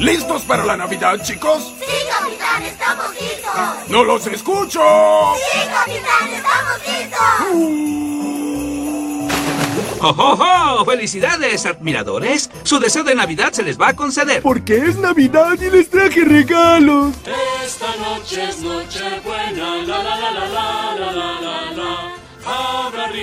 ¿Listos para la Navidad, chicos? Sí, capitán, estamos listos. No los escucho. Sí, capitán, estamos listos. ¡Oh, oh, oh! ¡Felicidades, admiradores! Su deseo de Navidad se les va a conceder. Porque es Navidad y les traje regalos. Esta noche es noche buena, la la la la la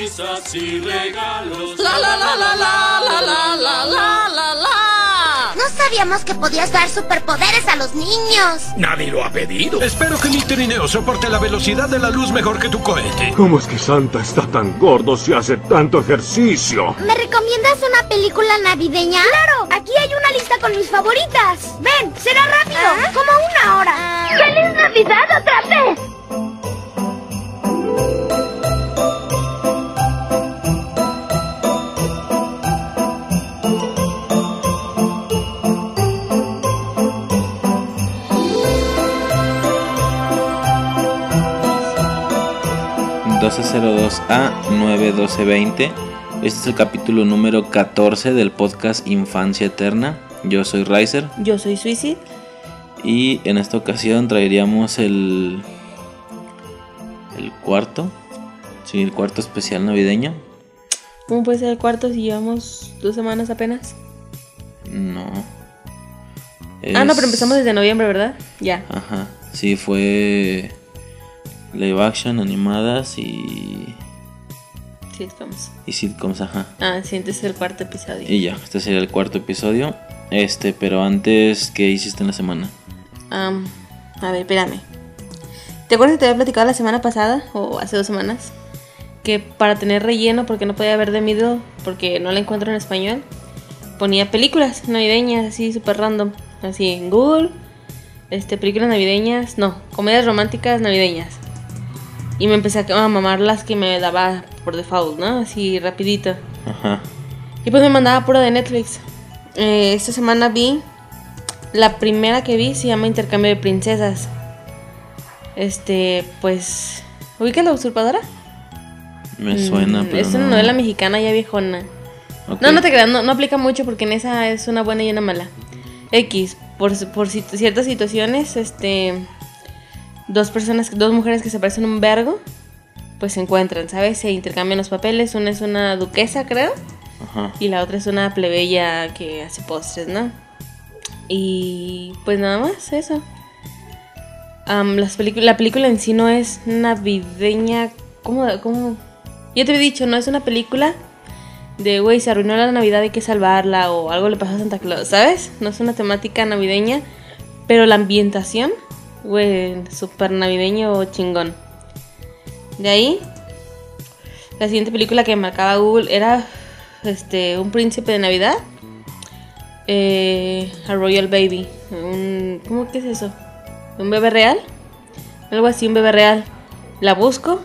risas y regalos. La la la la la la la la la la la. No sabíamos que podías dar superpoderes a los niños. Nadie lo ha pedido. Espero que mi trineo soporte la velocidad de la luz mejor que tu cohete. ¿Cómo es que Santa está tan gordo si hace tanto ejercicio? ¿Me recomiendas una película navideña? Claro, aquí hay una lista con mis favoritas. Ven, será rápido, ¿Ah? como una hora. ¡Feliz Navidad otra vez! A 91220. Este es el capítulo número 14 del podcast Infancia Eterna. Yo soy Riser Yo soy Suicide. y en esta ocasión traeríamos el el cuarto, sí, el cuarto especial navideño. ¿Cómo puede ser el cuarto si llevamos dos semanas apenas? No. Ah, no, pero empezamos desde noviembre, ¿verdad? Ya. Ajá, sí fue live action animadas y Sitcoms. y sitcoms, ajá. Ah, sí, este es el cuarto episodio. Y ya, este sería el cuarto episodio. Este, pero antes, ¿qué hiciste en la semana? Am, a ver, espérame. ¿Te acuerdas que te había platicado la semana pasada o hace dos semanas? Que para tener relleno, porque no podía ver de Middle, porque no la encuentro en español, ponía películas navideñas así súper random, así en Google, este, películas navideñas, no, comedias románticas navideñas. Y me empecé a mamar las que me daba por default, ¿no? Así rapidito. Ajá. Y pues me mandaba pura de Netflix. Eh, esta semana vi. La primera que vi se llama Intercambio de Princesas. Este, pues. ¿Ubicas la usurpadora? Me suena, Mm, pero Es una no. novela mexicana ya viejona. No, no te creas, no, no aplica mucho porque en esa es una buena y una mala. X, por, por ciertas situaciones, este. Dos personas, dos mujeres que se parecen un vergo, pues se encuentran, ¿sabes? Se intercambian los papeles. Una es una duquesa, creo. Ajá. Y la otra es una plebeya que hace postres, ¿no? Y pues nada más, eso. Am, las la película en sí no es navideña. ¿Cómo? cómo? Ya te he dicho, no es una película de, güey, se arruinó la Navidad, hay que salvarla o algo le pasó a Santa Claus, ¿sabes? No es una temática navideña, pero la ambientación, güey, súper navideño chingón. De ahí, la siguiente película que marcaba Google era este un príncipe de Navidad. Eh, a Royal Baby. Un, ¿Cómo que es eso? ¿Un bebé real? Algo así, un bebé real. La busco.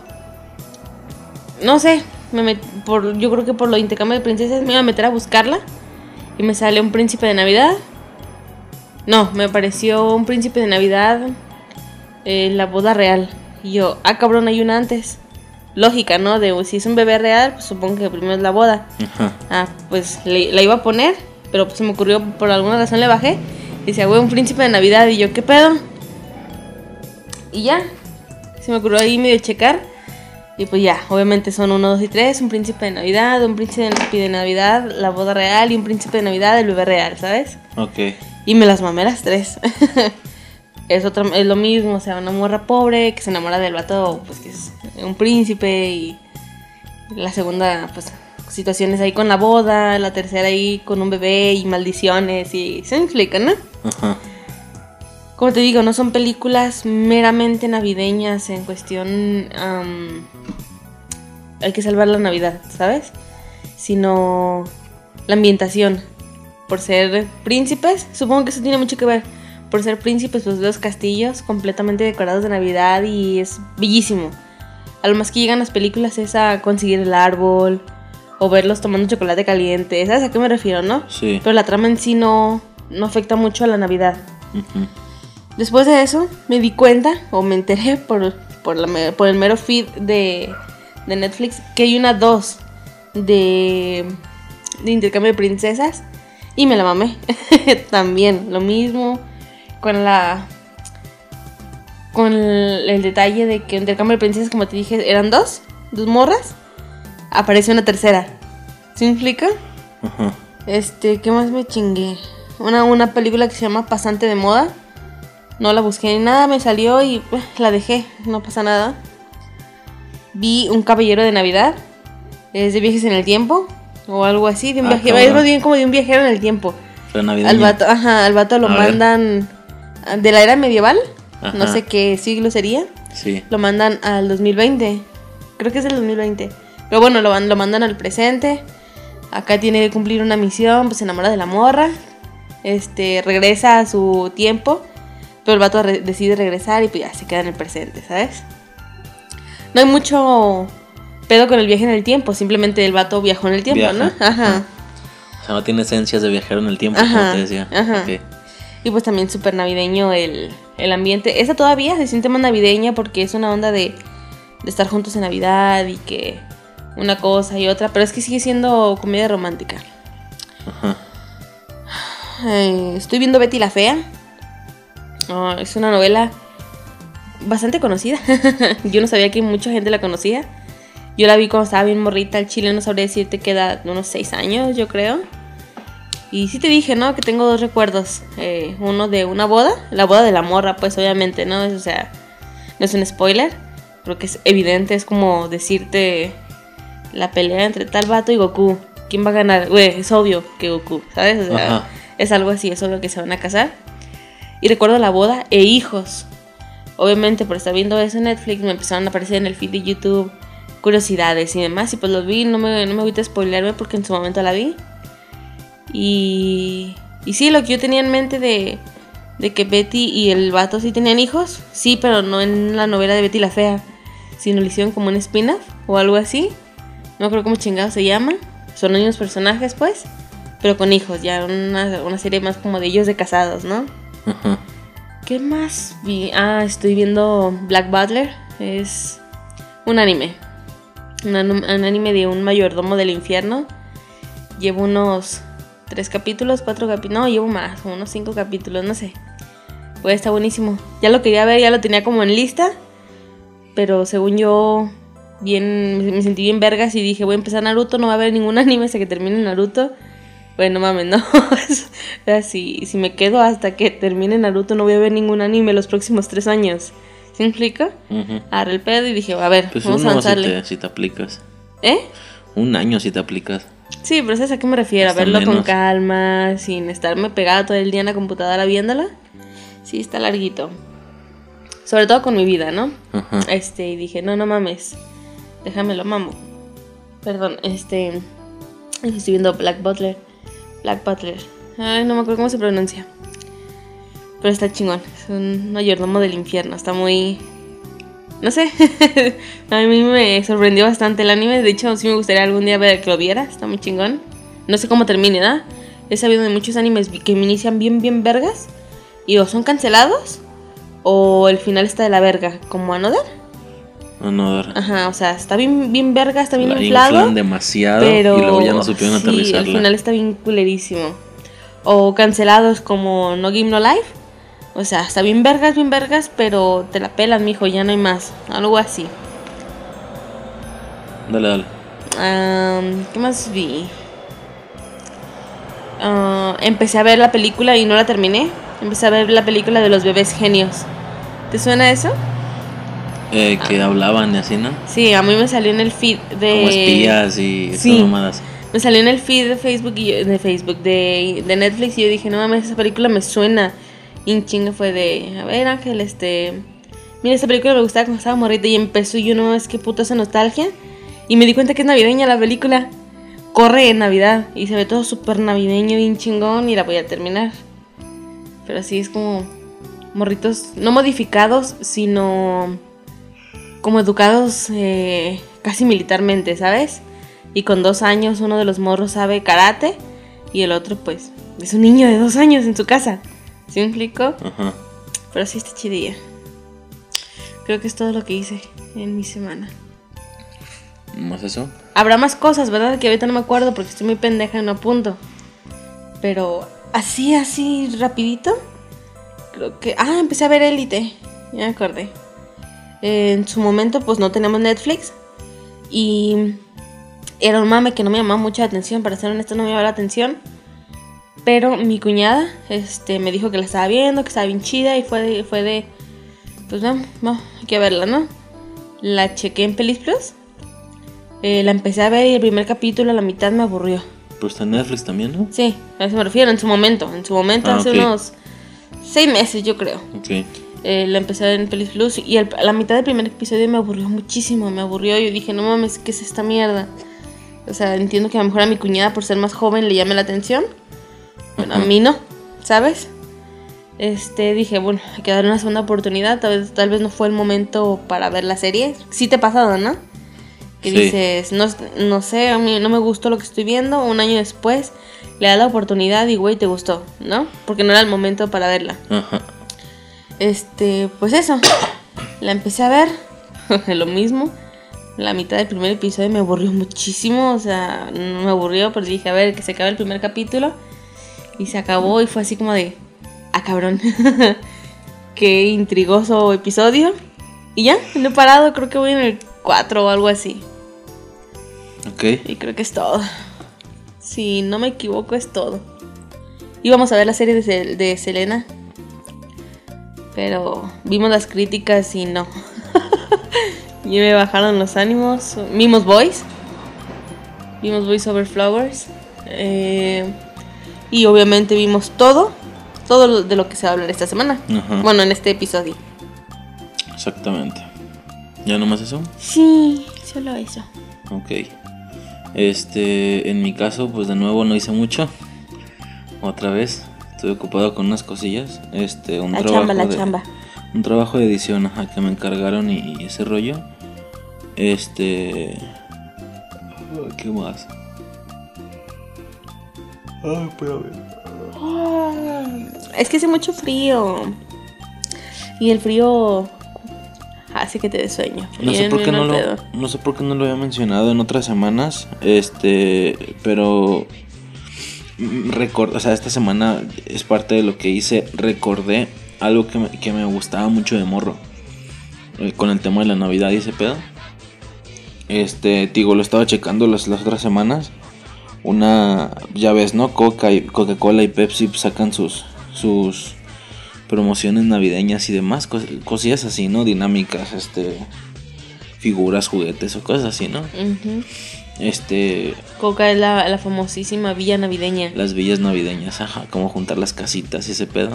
No sé. Me met- por, yo creo que por lo intercambio de princesas me iba a meter a buscarla. Y me sale un príncipe de Navidad. No, me apareció un príncipe de Navidad. Eh, la boda real. Y yo, ah, cabrón, hay una antes. Lógica, ¿no? De si es un bebé real, pues supongo que primero es la boda. Ajá. Ah, pues le- la iba a poner, pero pues se me ocurrió, por alguna razón le bajé. Y decía, güey, un príncipe de Navidad. Y yo, ¿qué pedo? Y ya, se me ocurrió ahí medio checar. Y pues ya, obviamente son uno, dos y tres. Un príncipe de Navidad, un príncipe de Navidad, la boda real y un príncipe de Navidad, el bebé real, ¿sabes? Ok. Y me las mamé las tres. es, otra, es lo mismo, o sea, una morra pobre que se enamora del vato, pues que es un príncipe. Y la segunda, pues, situaciones ahí con la boda. La tercera ahí con un bebé y maldiciones. Y se explica, ¿no? Ajá. Como te digo, no son películas meramente navideñas en cuestión... am, hay que salvar la Navidad, ¿sabes? Sino la ambientación. Por ser príncipes, supongo que eso tiene mucho que ver. Por ser príncipes, pues los castillos completamente decorados de Navidad y es bellísimo. A lo más que llegan las películas es a conseguir el árbol o verlos tomando chocolate caliente. ¿Sabes a qué me refiero, no? Sí. Pero la trama en sí no, no afecta mucho a la Navidad. Ujú. Después de eso, me di cuenta, o me enteré por, por, la por el mero feed de, de Netflix, que hay una 2 de, de intercambio de princesas Y me la mamé. También, lo mismo. Con la. Con el, el detalle de que entre Cámara de Princesas, como te dije, eran dos. Dos morras. Aparece una tercera. ¿Sí me explica? Ajá. Este, ¿qué más me chingué? Una, una película que se llama Pasante de Moda. No la busqué ni nada, me salió y eh, la dejé, no pasa nada. Vi Un Caballero de Navidad. Es de viajes en el tiempo. O algo así, de un Ah, cabrón. Es más bien como de un viajero en el tiempo. Pero navideño. Al vato, ajá, al vato lo A mandan de la era medieval. No sé qué siglo sería. Sí. Lo mandan al 2020. Creo que es el 2020. Pero bueno, lo, lo mandan al presente. Acá tiene que cumplir una misión, pues se enamora de la morra. Este, regresa a su tiempo. Pero el vato re- decide regresar y pues ya se queda en el presente, ¿sabes? No hay mucho pedo con el viaje en el tiempo. Simplemente el vato viajó en el tiempo, Viaja. ¿no? Ajá. O sea, no tiene esencias de viajero en el tiempo, como te decía. ajá. Y pues también súper navideño el, el ambiente. Esa todavía se siente más navideña porque es una onda de, de estar juntos en Navidad y que una cosa y otra. Pero es que sigue siendo comedia romántica. Ajá. Eh, estoy viendo Betty la Fea. Es una novela bastante conocida. yo no sabía que mucha gente la conocía. Yo la vi cuando estaba bien morrita. El chile no sabría decirte que edad, unos 6 años, yo creo. Y sí te dije, ¿no? Que tengo dos recuerdos. Eh, uno de una boda, la boda de la morra, pues obviamente, ¿no? Es, o sea, no es un spoiler. Creo que es evidente, es como decirte la pelea entre tal vato y Goku. ¿Quién va a ganar? Güey, es obvio que Goku, ¿sabes? O sea, Ajá. es algo así, es obvio que se van a casar. Y recuerdo la boda e hijos. Obviamente, por estar viendo eso en Netflix, me empezaron a aparecer en el feed de YouTube curiosidades y demás. Y pues los vi, no me, no me voy a spoilearme porque en su momento la vi. Y, y sí, lo que yo tenía en mente de, de que Betty y el vato sí tenían hijos, sí, pero no en la novela de Betty la Fea, sino lo hicieron como un spin-off o algo así. No creo cómo chingado se llama. Son los mismos personajes, pues, pero con hijos, ya una, una serie más como de ellos de casados, ¿no? Ajá. ¿Qué más vi? Ah, estoy viendo Black Butler. Es un anime. Un, anime de un mayordomo del infierno. Llevo unos tres capítulos, cuatro capítulos. No, llevo más, unos cinco capítulos, no sé. Pues está buenísimo. Ya lo quería ver, ya lo tenía como en lista. Pero según yo, bien, me, sentí bien vergas y dije, voy a empezar Naruto, no va a haber ningún anime hasta que termine Naruto. Bueno, mames, no. o sea, si, si me quedo hasta que termine Naruto, no voy a ver ningún anime los próximos tres años. ¿Sí me explico? Ujú. Agarré el pedo y dije, a ver, Pues vamos a uno si avanzarle. te, si te aplicas. ¿Eh? Un año si te aplicas. Sí, pero ¿sabes a qué me refiero? Hasta a verlo con calma, sin estarme pegada todo el día en la computadora viéndola. Sí, está larguito. Sobre todo con mi vida, ¿no? Ajá. Este, y dije, no, no mames. Déjamelo, mamo. Perdón, este. Estoy viendo Black Butler. Black Butler. Ay, no me acuerdo cómo se pronuncia. Pero está chingón. Es un mayordomo del infierno. Está muy. No sé. a mí me sorprendió bastante el anime. De hecho, sí me gustaría algún día ver que lo viera. Está muy chingón. No sé cómo termine, ¿verdad? He sabido de muchos animes que me inician bien, bien vergas. Y o son cancelados. O el final está de la verga. Como Another. No, no, a ver. Ajá, o sea, está bien, bien verga, está bien La inflado. inflan demasiado pero y luego ya no supieron sí, aterrizarla. al final está bien culerísimo. O cancelados como No Game No Life. O sea, está bien vergas, bien vergas, pero te la pelan, mijo, ya no hay más. Algo así. Dale, dale. Am, ¿Qué más vi? Ah, empecé a ver la película y no la terminé. Empecé a ver la película de los bebés genios. ¿Te suena eso? Eh, que hablaban y así, ¿no? Sí, a mí me salió en el feed de... Como espías y sí. Me salió en el feed de Facebook y yo- de Facebook de, de Netflix y yo dije, no mames, esa película me suena. En chinga fue de, a ver Ángel, este, mira esta película me gustaba cuando estaba morrita y empezó y yo no mames, qué puta esa nostalgia. Y me di cuenta que es navideña la película. Corre en Navidad y se ve todo súper navideño, bien chingón y la voy a terminar. Pero así es como morritos, no modificados, sino como educados eh, casi militarmente, ¿sabes? Y con dos años uno de los morros sabe karate y el otro pues es un niño de dos años en su casa. ¿Sí me explico? Ajá. Pero sí está chidilla. Creo que es todo lo que hice en mi semana. ¿Más eso? Habrá más cosas, ¿verdad? Que ahorita no me acuerdo porque estoy muy pendeja y no apunto. Pero así, así, rapidito. Creo que... Ah, empecé a ver Élite. Ya me acordé. En su momento pues no tenemos Netflix. Y era un mame que no me llamaba mucha atención. Para ser honesto no me llamaba la atención. Pero mi cuñada este, me dijo que la estaba viendo, que estaba bien chida. Y fue de... Fue de pues no, no, hay que verla, ¿no? La chequé en Pelis Plus. Eh, la empecé a ver y el primer capítulo a la mitad me aburrió. Pero está en Netflix también, ¿no? Sí, a eso me refiero, en su momento. En su momento, Ah, hace ok. unos seis meses, yo creo. Ok. Eh, la empecé a ver en Pelis Plus y el- a la mitad del primer episodio me aburrió muchísimo. Me aburrió. Yo dije, no mames, ¿qué es esta mierda? O sea, entiendo que a lo mejor a mi cuñada, por ser más joven, le llame la atención. Bueno, a mí no, ¿sabes? Este, dije, bueno, hay que darle una segunda oportunidad. Tal vez, tal vez no fue el momento para ver la serie. Sí te ha pasado, ¿no? Que Sí. dices, no, no sé, a mí no me gustó lo que estoy viendo. Un año después le das la oportunidad y, güey, te gustó, ¿no? Porque no era el momento para verla. Ajá. Este, pues eso. La empecé a ver. lo mismo. La mitad del primer episodio me aburrió muchísimo. O sea, no me aburrió, pero dije, a ver, que se acabe el primer capítulo. Y se acabó y fue así como de, ah, cabrón. Qué intrigoso episodio. Y ya, no he parado, creo que voy en el 4 o algo así. Ok. Y creo que es todo. Si no me equivoco, es todo. Íbamos a ver la serie de, Sel- de Selena. Pero vimos las críticas y no. y me bajaron los ánimos. Vimos Boys. Vimos Boys Over Flowers. Eh, y obviamente vimos todo. Todo lo- de lo que se va a hablar esta semana. Ajá. Bueno, en este episodio. Exactamente. ¿Ya nomás eso? Sí, solo eso. Ok. Este, en mi caso, pues de nuevo no hice mucho. Otra vez. Estuve ocupado con unas cosillas. Este, un La trabajo chamba, la de, chamba. Un trabajo de edición, ajá, que me encargaron y, y ese rollo. Este. ¿Qué más? Ay, Es que hace mucho frío. Y el frío hace que te des sueño. No sé, por qué no, lo, no sé por qué no lo había mencionado en otras semanas. Este, pero record, o sea, esta semana es parte de lo que hice. Recordé algo que me, que me gustaba mucho de morro. eh, con el tema de la Navidad y ese pedo. Este, digo, lo estaba checando las, las otras semanas. Una, ya ves, ¿no? Coca y Coca-Cola y Pepsi sacan sus sus promociones navideñas y demás, cos- cosillas así, ¿no? Dinámicas, este figuras, juguetes o cosas así, ¿no? Este, Coca es la, la famosísima villa navideña. las villas navideñas, ajá, como juntar las casitas y ese pedo,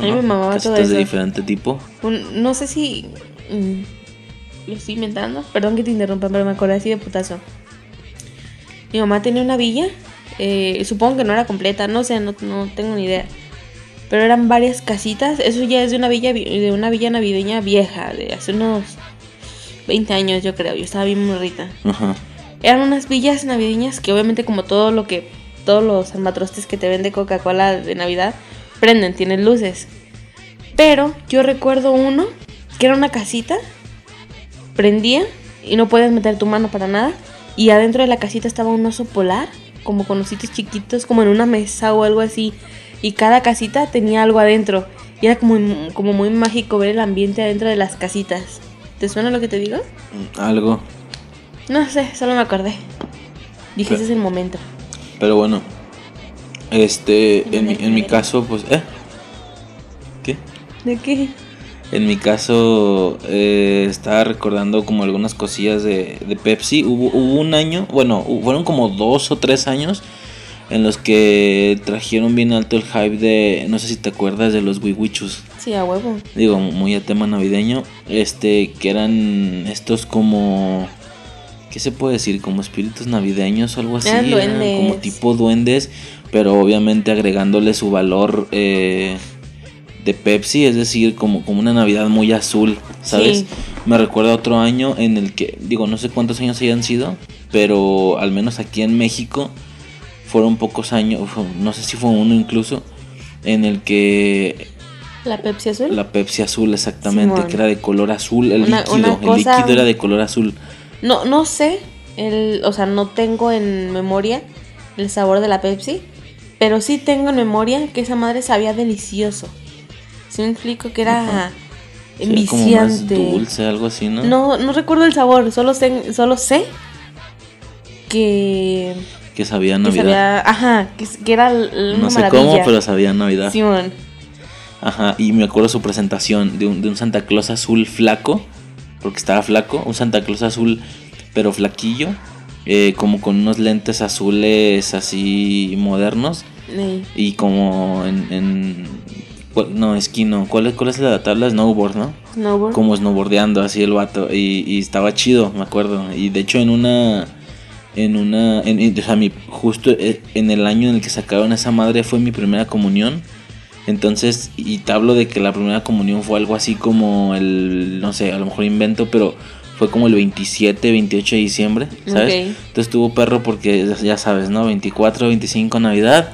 casitas de diferente tipo. Un- no sé si mm, lo estoy inventando. Perdón que te interrumpa, pero me acordé así de putazo. Mi mamá tenía una villa. Eh, supongo que no era completa, no sé, no, no tengo ni idea. Pero eran varias casitas. Eso ya es de una villa vi- de una villa navideña vieja, de hace unos 20 años, yo creo. Yo estaba bien morrita. Ajá. Eran unas villas navideñas que obviamente como todo lo que todos los armatrostes que te vende Coca-Cola de Navidad prenden, tienen luces. Pero yo recuerdo uno que era una casita, prendía y no podías meter tu mano para nada y adentro de la casita estaba un oso polar, como con ositos chiquitos, como en una mesa o algo así y cada casita tenía algo adentro y era como como muy mágico ver el ambiente adentro de las casitas. ¿Te suena lo que te digo? Algo. No sé, solo me acordé. Dije, Pero- ese es el momento. Pero bueno. Este, en mi, en mi caso, pues, ¿eh? ¿Qué? ¿De qué? En mi caso, eh, estaba recordando como algunas cosillas de, de Pepsi. Hubo, hubo un año, bueno, fueron como dos o tres años en los que trajeron bien alto el hype de, no sé si te acuerdas de los wiwichus. Sí, a huevo. Digo, muy a tema navideño. Este, que eran estos como... ¿Qué se puede decir? Como espíritus navideños o algo así. Duendes. como tipo duendes, pero obviamente agregándole su valor eh, de Pepsi, es decir, como, como una Navidad muy azul, ¿sabes? Sí. Me recuerda otro año en el que, digo, no sé cuántos años hayan sido, pero al menos aquí en México fueron pocos años, no sé si fue uno incluso, en el que ¿La Pepsi azul? la Pepsi azul, exactamente, Simón. que era de color azul, el Una- líquido, una el líquido era de color azul. No, no sé. El, o sea, no tengo en memoria el sabor de la Pepsi. Pero sí tengo en memoria que esa madre sabía delicioso. Si me explico que era Sí, como más dulce, algo así, ¿no? No, no recuerdo el sabor, solo sé, solo sé que, Que sabía que Navidad. sabía, ajá, que, que era una no sé maravilla. cómo, pero sabía Navidad. Simón, Ajá, y me acuerdo su presentación de un, de un Santa Claus azul flaco, porque estaba flaco, un Santa Claus azul pero flaquillo, eh, como con unos lentes azules así modernos y como en... en ¿cuál- no, esquino, ¿cuál es, ¿cuál es la tabla? Snowboard, ¿no? snowboard. Como snowboardeando así el vato y, y estaba chido, me acuerdo. Y de hecho en una... En una... En, en- o sea, mi, justo eh, en el año en el que sacaron esa madre fue mi primera comunión. Entonces, y te hablo de que la primera comunión fue algo así como el, no sé, a lo mejor invento, pero fue como el 27, 28 de diciembre, ¿sabes? Ok. Entonces tuvo perro porque ya sabes, ¿no? 24, 25 Navidad,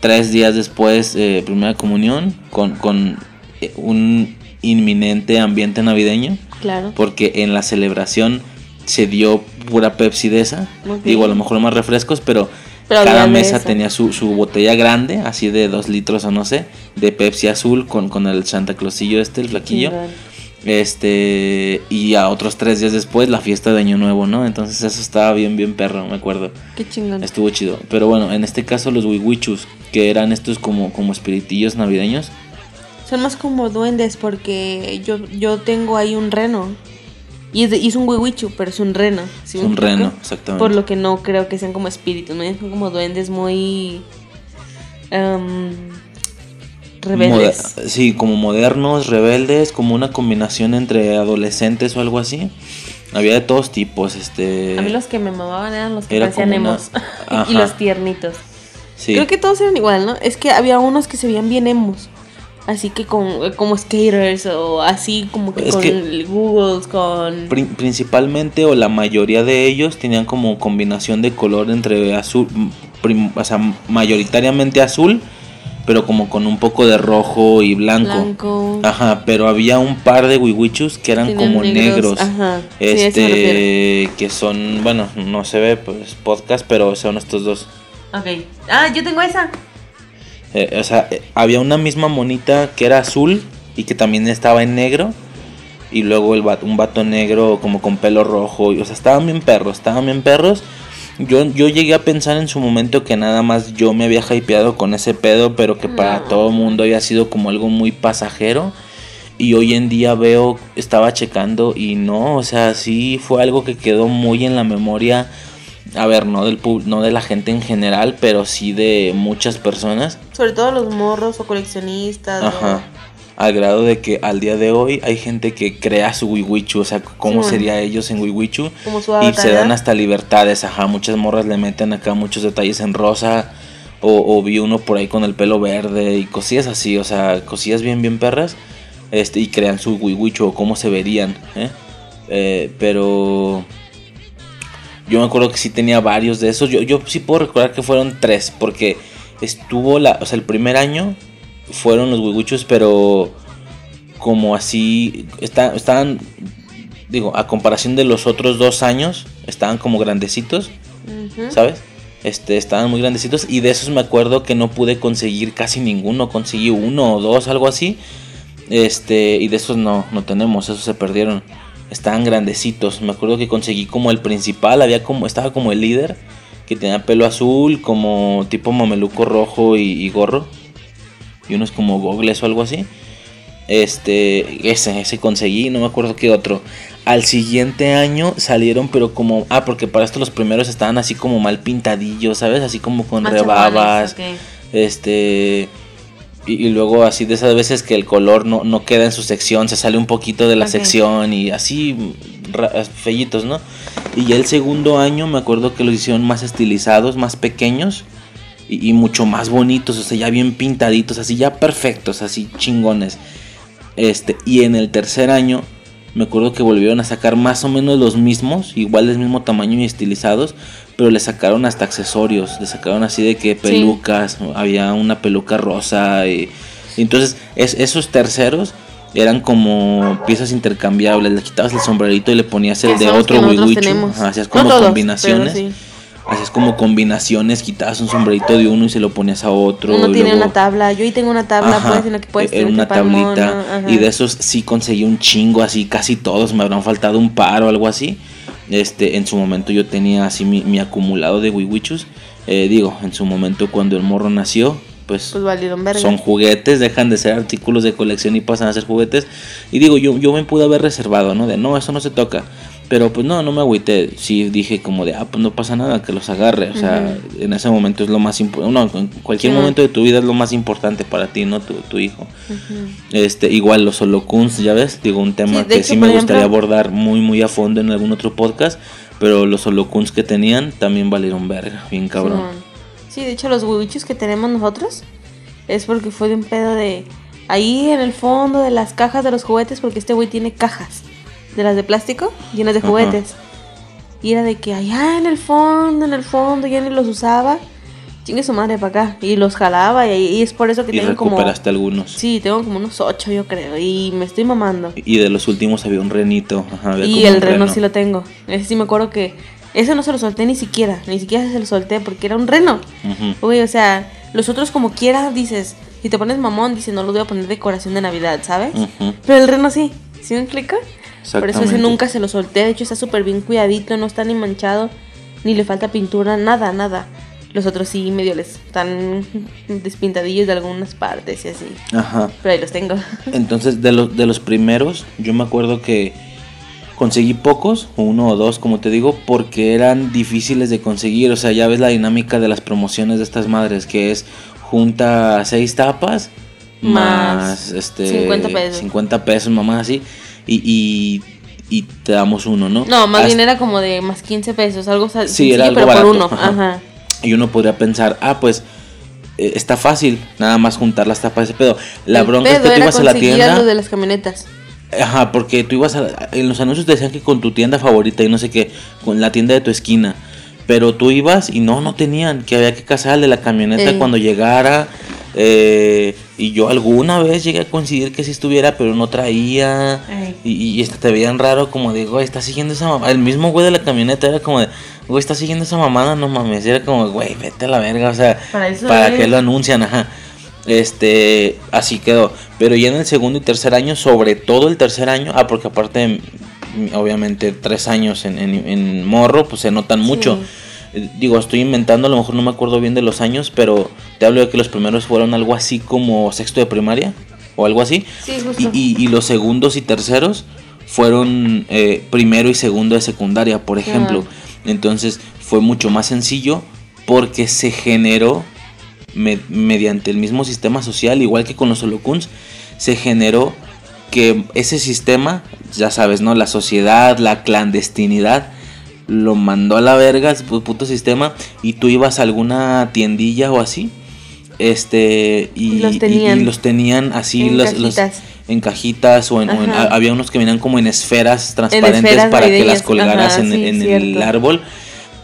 tres días después eh, primera comunión con, con eh, un inminente ambiente navideño, Claro. porque en la celebración se dio pura Pepsi de esa, digo a lo mejor más refrescos, pero Pero cada mesa esa. tenía su, su botella grande, así de dos litros o no sé, de Pepsi azul con, con el Santa Clausillo este, el flaquillo. Este, y a otros tres días después la fiesta de Año Nuevo, ¿no? Entonces eso estaba bien, bien perro, me acuerdo. Qué chingón. Estuvo chido. Pero bueno, en este caso los wiwichus, que eran estos como, como espiritillos navideños. Son más como duendes porque yo, yo tengo ahí un reno. Y es, de- y es un huihuichu, pero es un reno. ¿sí Es un reno, exactamente. Por lo que no creo que sean como espíritus, ¿no? son como duendes muy em, rebeldes. Moder- sí, como modernos, rebeldes, como una combinación entre adolescentes o algo así. Había de todos tipos, este... A mí los que me mamaban eran los que Era parecían una- emos y los tiernitos. sí. Creo que todos eran igual, ¿no? Es que había unos que se veían bien emos. Así que con, como skaters o así como que Es con que- Googles, con... Prin- principalmente o la mayoría de ellos tenían como combinación de color entre azul, o sea, mayoritariamente azul, pero como con un poco de rojo y blanco. Blanco. Ajá, pero había un par de wiwichus que eran como negros. Ajá. sí, este, que son, bueno, no se ve pues podcast, pero son estos dos. Ok. Ah, yo tengo esa. Eh, o sea, eh, había una misma monita que era azul y que también estaba en negro. Y luego el vato- un vato negro como con pelo rojo. y, o sea, estaban bien perros, estaban bien perros. Yo, yo llegué a pensar en su momento que nada más yo me había hypeado con ese pedo, pero que para No. todo el mundo había sido como algo muy pasajero. Y hoy en día veo, estaba checando y no, o sea, sí fue algo que quedó muy en la memoria. A ver, no del pub- no de la gente en general, pero sí de muchas personas. Sobre todo los morros o coleccionistas. Ajá. Al grado de que al día de hoy hay gente que crea su wiwichu, o sea, cómo Sí. sería ellos en wiwichu. Y se dan hasta libertades, ajá. Muchas morras le meten acá muchos detalles en rosa. O, o vi uno por ahí con el pelo verde y cosillas así, o sea, cosillas bien, bien perras. Este, y crean su wiwichu o cómo se verían, ¿eh? Eh, pero yo me acuerdo que sí tenía varios de esos. Yo, yo sí puedo recordar que fueron tres, porque estuvo la, o sea, el primer año fueron los wiwichus, pero como así, está, estaban, digo, a comparación de los otros dos años, estaban como grandecitos. ¿sabes? Este, estaban muy grandecitos y de esos me acuerdo que no pude conseguir casi ninguno, conseguí uno o dos, algo así. Este, y de esos no, no tenemos, esos se perdieron. Estaban grandecitos. Me acuerdo que conseguí como el principal, había como, estaba como el líder, que tenía pelo azul, como tipo mameluco rojo y, y gorro. Y unos como gogles o algo así. Este, ese, ese conseguí, no me acuerdo qué otro. Al siguiente año salieron, pero como, ah, porque para esto los primeros estaban así como mal pintadillos, ¿sabes? Así como con Más rebabas. Este. Y, y luego así de esas veces que el color no, no queda en su sección, se sale un poquito de la sección y así fellitos, ¿no? Y ya el segundo año me acuerdo que los hicieron más estilizados, más pequeños y, y mucho más bonitos, o sea, ya bien pintaditos, así ya perfectos, así chingones. Este, y en el tercer año me acuerdo que volvieron a sacar más o menos los mismos, igual del mismo tamaño y estilizados, pero le sacaron hasta accesorios, le sacaron así de que pelucas, había una peluca rosa y, y entonces es, esos terceros eran como piezas intercambiables, le quitabas el sombrerito y le ponías el de otro wiwichu, hacías No como todos, combinaciones. sí. Hacías como combinaciones, quitabas un sombrerito de uno y se lo ponías a otro. Uno tiene luego- una tabla, yo ahí tengo una tabla, Ajá, pues, en la que puedes era una mono, tablita y de esos sí conseguí un chingo así casi todos me habrán faltado un par o algo así. Este en su momento yo tenía así mi, mi acumulado de wiwichus. Eh, digo en su momento cuando el morro nació pues, Pues son juguetes dejan de ser artículos de colección y pasan a ser juguetes. Y digo yo yo me pude haber reservado no de no eso no se toca pero pues no no me agüité. Sí dije como de ah pues no pasa nada que los agarre o sea en ese momento es lo más importante no en cualquier momento de tu vida es lo más importante para ti no tu, tu hijo. Este, igual los holocuns, ya ves, digo, un tema Sí, que hecho, sí me gustaría abordar muy, muy a fondo en algún otro podcast, pero los holocuns que tenían también valieron verga, bien cabrón. Sí, de hecho los huevichos que tenemos nosotros es porque fue de un pedo de ahí en el fondo de las cajas de los juguetes porque este güey tiene cajas de las de plástico llenas de Ajá. juguetes. Y era de que allá en el fondo, en el fondo ya ni los usaba. Chingue su madre para acá y los jalaba y, y es por eso que Y tengo como recuperaste algunos. Sí, tengo como unos ocho yo creo y me estoy mamando. Y de los últimos había un renito. Ajá, había Y el un reno sí lo tengo. Ese sí me acuerdo que ese no se lo solté ni siquiera, ni siquiera se lo solté porque era un reno. Ujú. Güey, o sea, los otros como quiera dices, si te pones mamón, dices, no los voy a poner decoración de Navidad, ¿sabes? Pero el reno sí, ¿sí me explica? Por eso ese nunca se lo solté, de hecho está súper bien cuidadito, no está ni manchado, ni le falta pintura, nada, nada. Los otros sí medio les están despintadillos de algunas partes y así. Ajá. Pero ahí los tengo. Entonces, de los, de los primeros, yo me acuerdo que conseguí pocos, uno o dos, como te digo, porque eran difíciles de conseguir. O sea, ya ves la dinámica de las promociones de estas madres, que es junta seis tapas más, Más este 50 pesos. 50 pesos, mamá, así, y, y, y te damos uno, ¿no? No, más Hasta- bien era como de más 15 pesos, algo Sí, era sencillo, algo pero barato, por uno. ajá. Ajá. Y uno podría pensar, ah, pues eh, está fácil, nada más juntar las tapas de ese pedo. La El bronca es que tú era ibas a la tienda. lo de las camionetas. Ajá, porque tú ibas a... En los anuncios te decían que con tu tienda favorita y no sé qué, con la tienda de tu esquina. Pero tú ibas y no, no tenían, que había que casar de la camioneta cuando llegara. Eh, y yo alguna vez llegué a coincidir que sí estuviera, pero no traía. Y, y hasta te veían raro, como de, güey, está siguiendo esa mamada. El mismo güey de la camioneta era como de, güey, está siguiendo esa mamada, no mames. Y era como, güey, vete a la verga, o sea, Para eso ¿para es. qué lo anuncian? Ajá. Este, así quedó. Pero ya en el segundo y tercer año, sobre todo el tercer año, ah, porque aparte, mm, obviamente, tres años en, en- en morro, pues se notan mucho. Digo, estoy inventando, a lo mejor no me acuerdo bien de los años, pero te hablo de que los primeros fueron algo así como sexto de primaria o algo así. Sí, justo. Y, y- y los segundos y terceros fueron eh, primero y segundo de secundaria, por ejemplo. Entonces fue mucho más sencillo porque se generó me- mediante el mismo sistema social, igual que con los holocuns, se generó que ese sistema, ya sabes, ¿no? La sociedad, la clandestinidad, lo mandó a la verga, puto sistema, y tú ibas a alguna tiendilla o así, este, y, los tenían. y los tenían así, En los- los- cajitas. en cajitas o en, o en- Ajá. había unos que venían como en esferas transparentes esferas para que las colgaras ajá, en, sí, en el árbol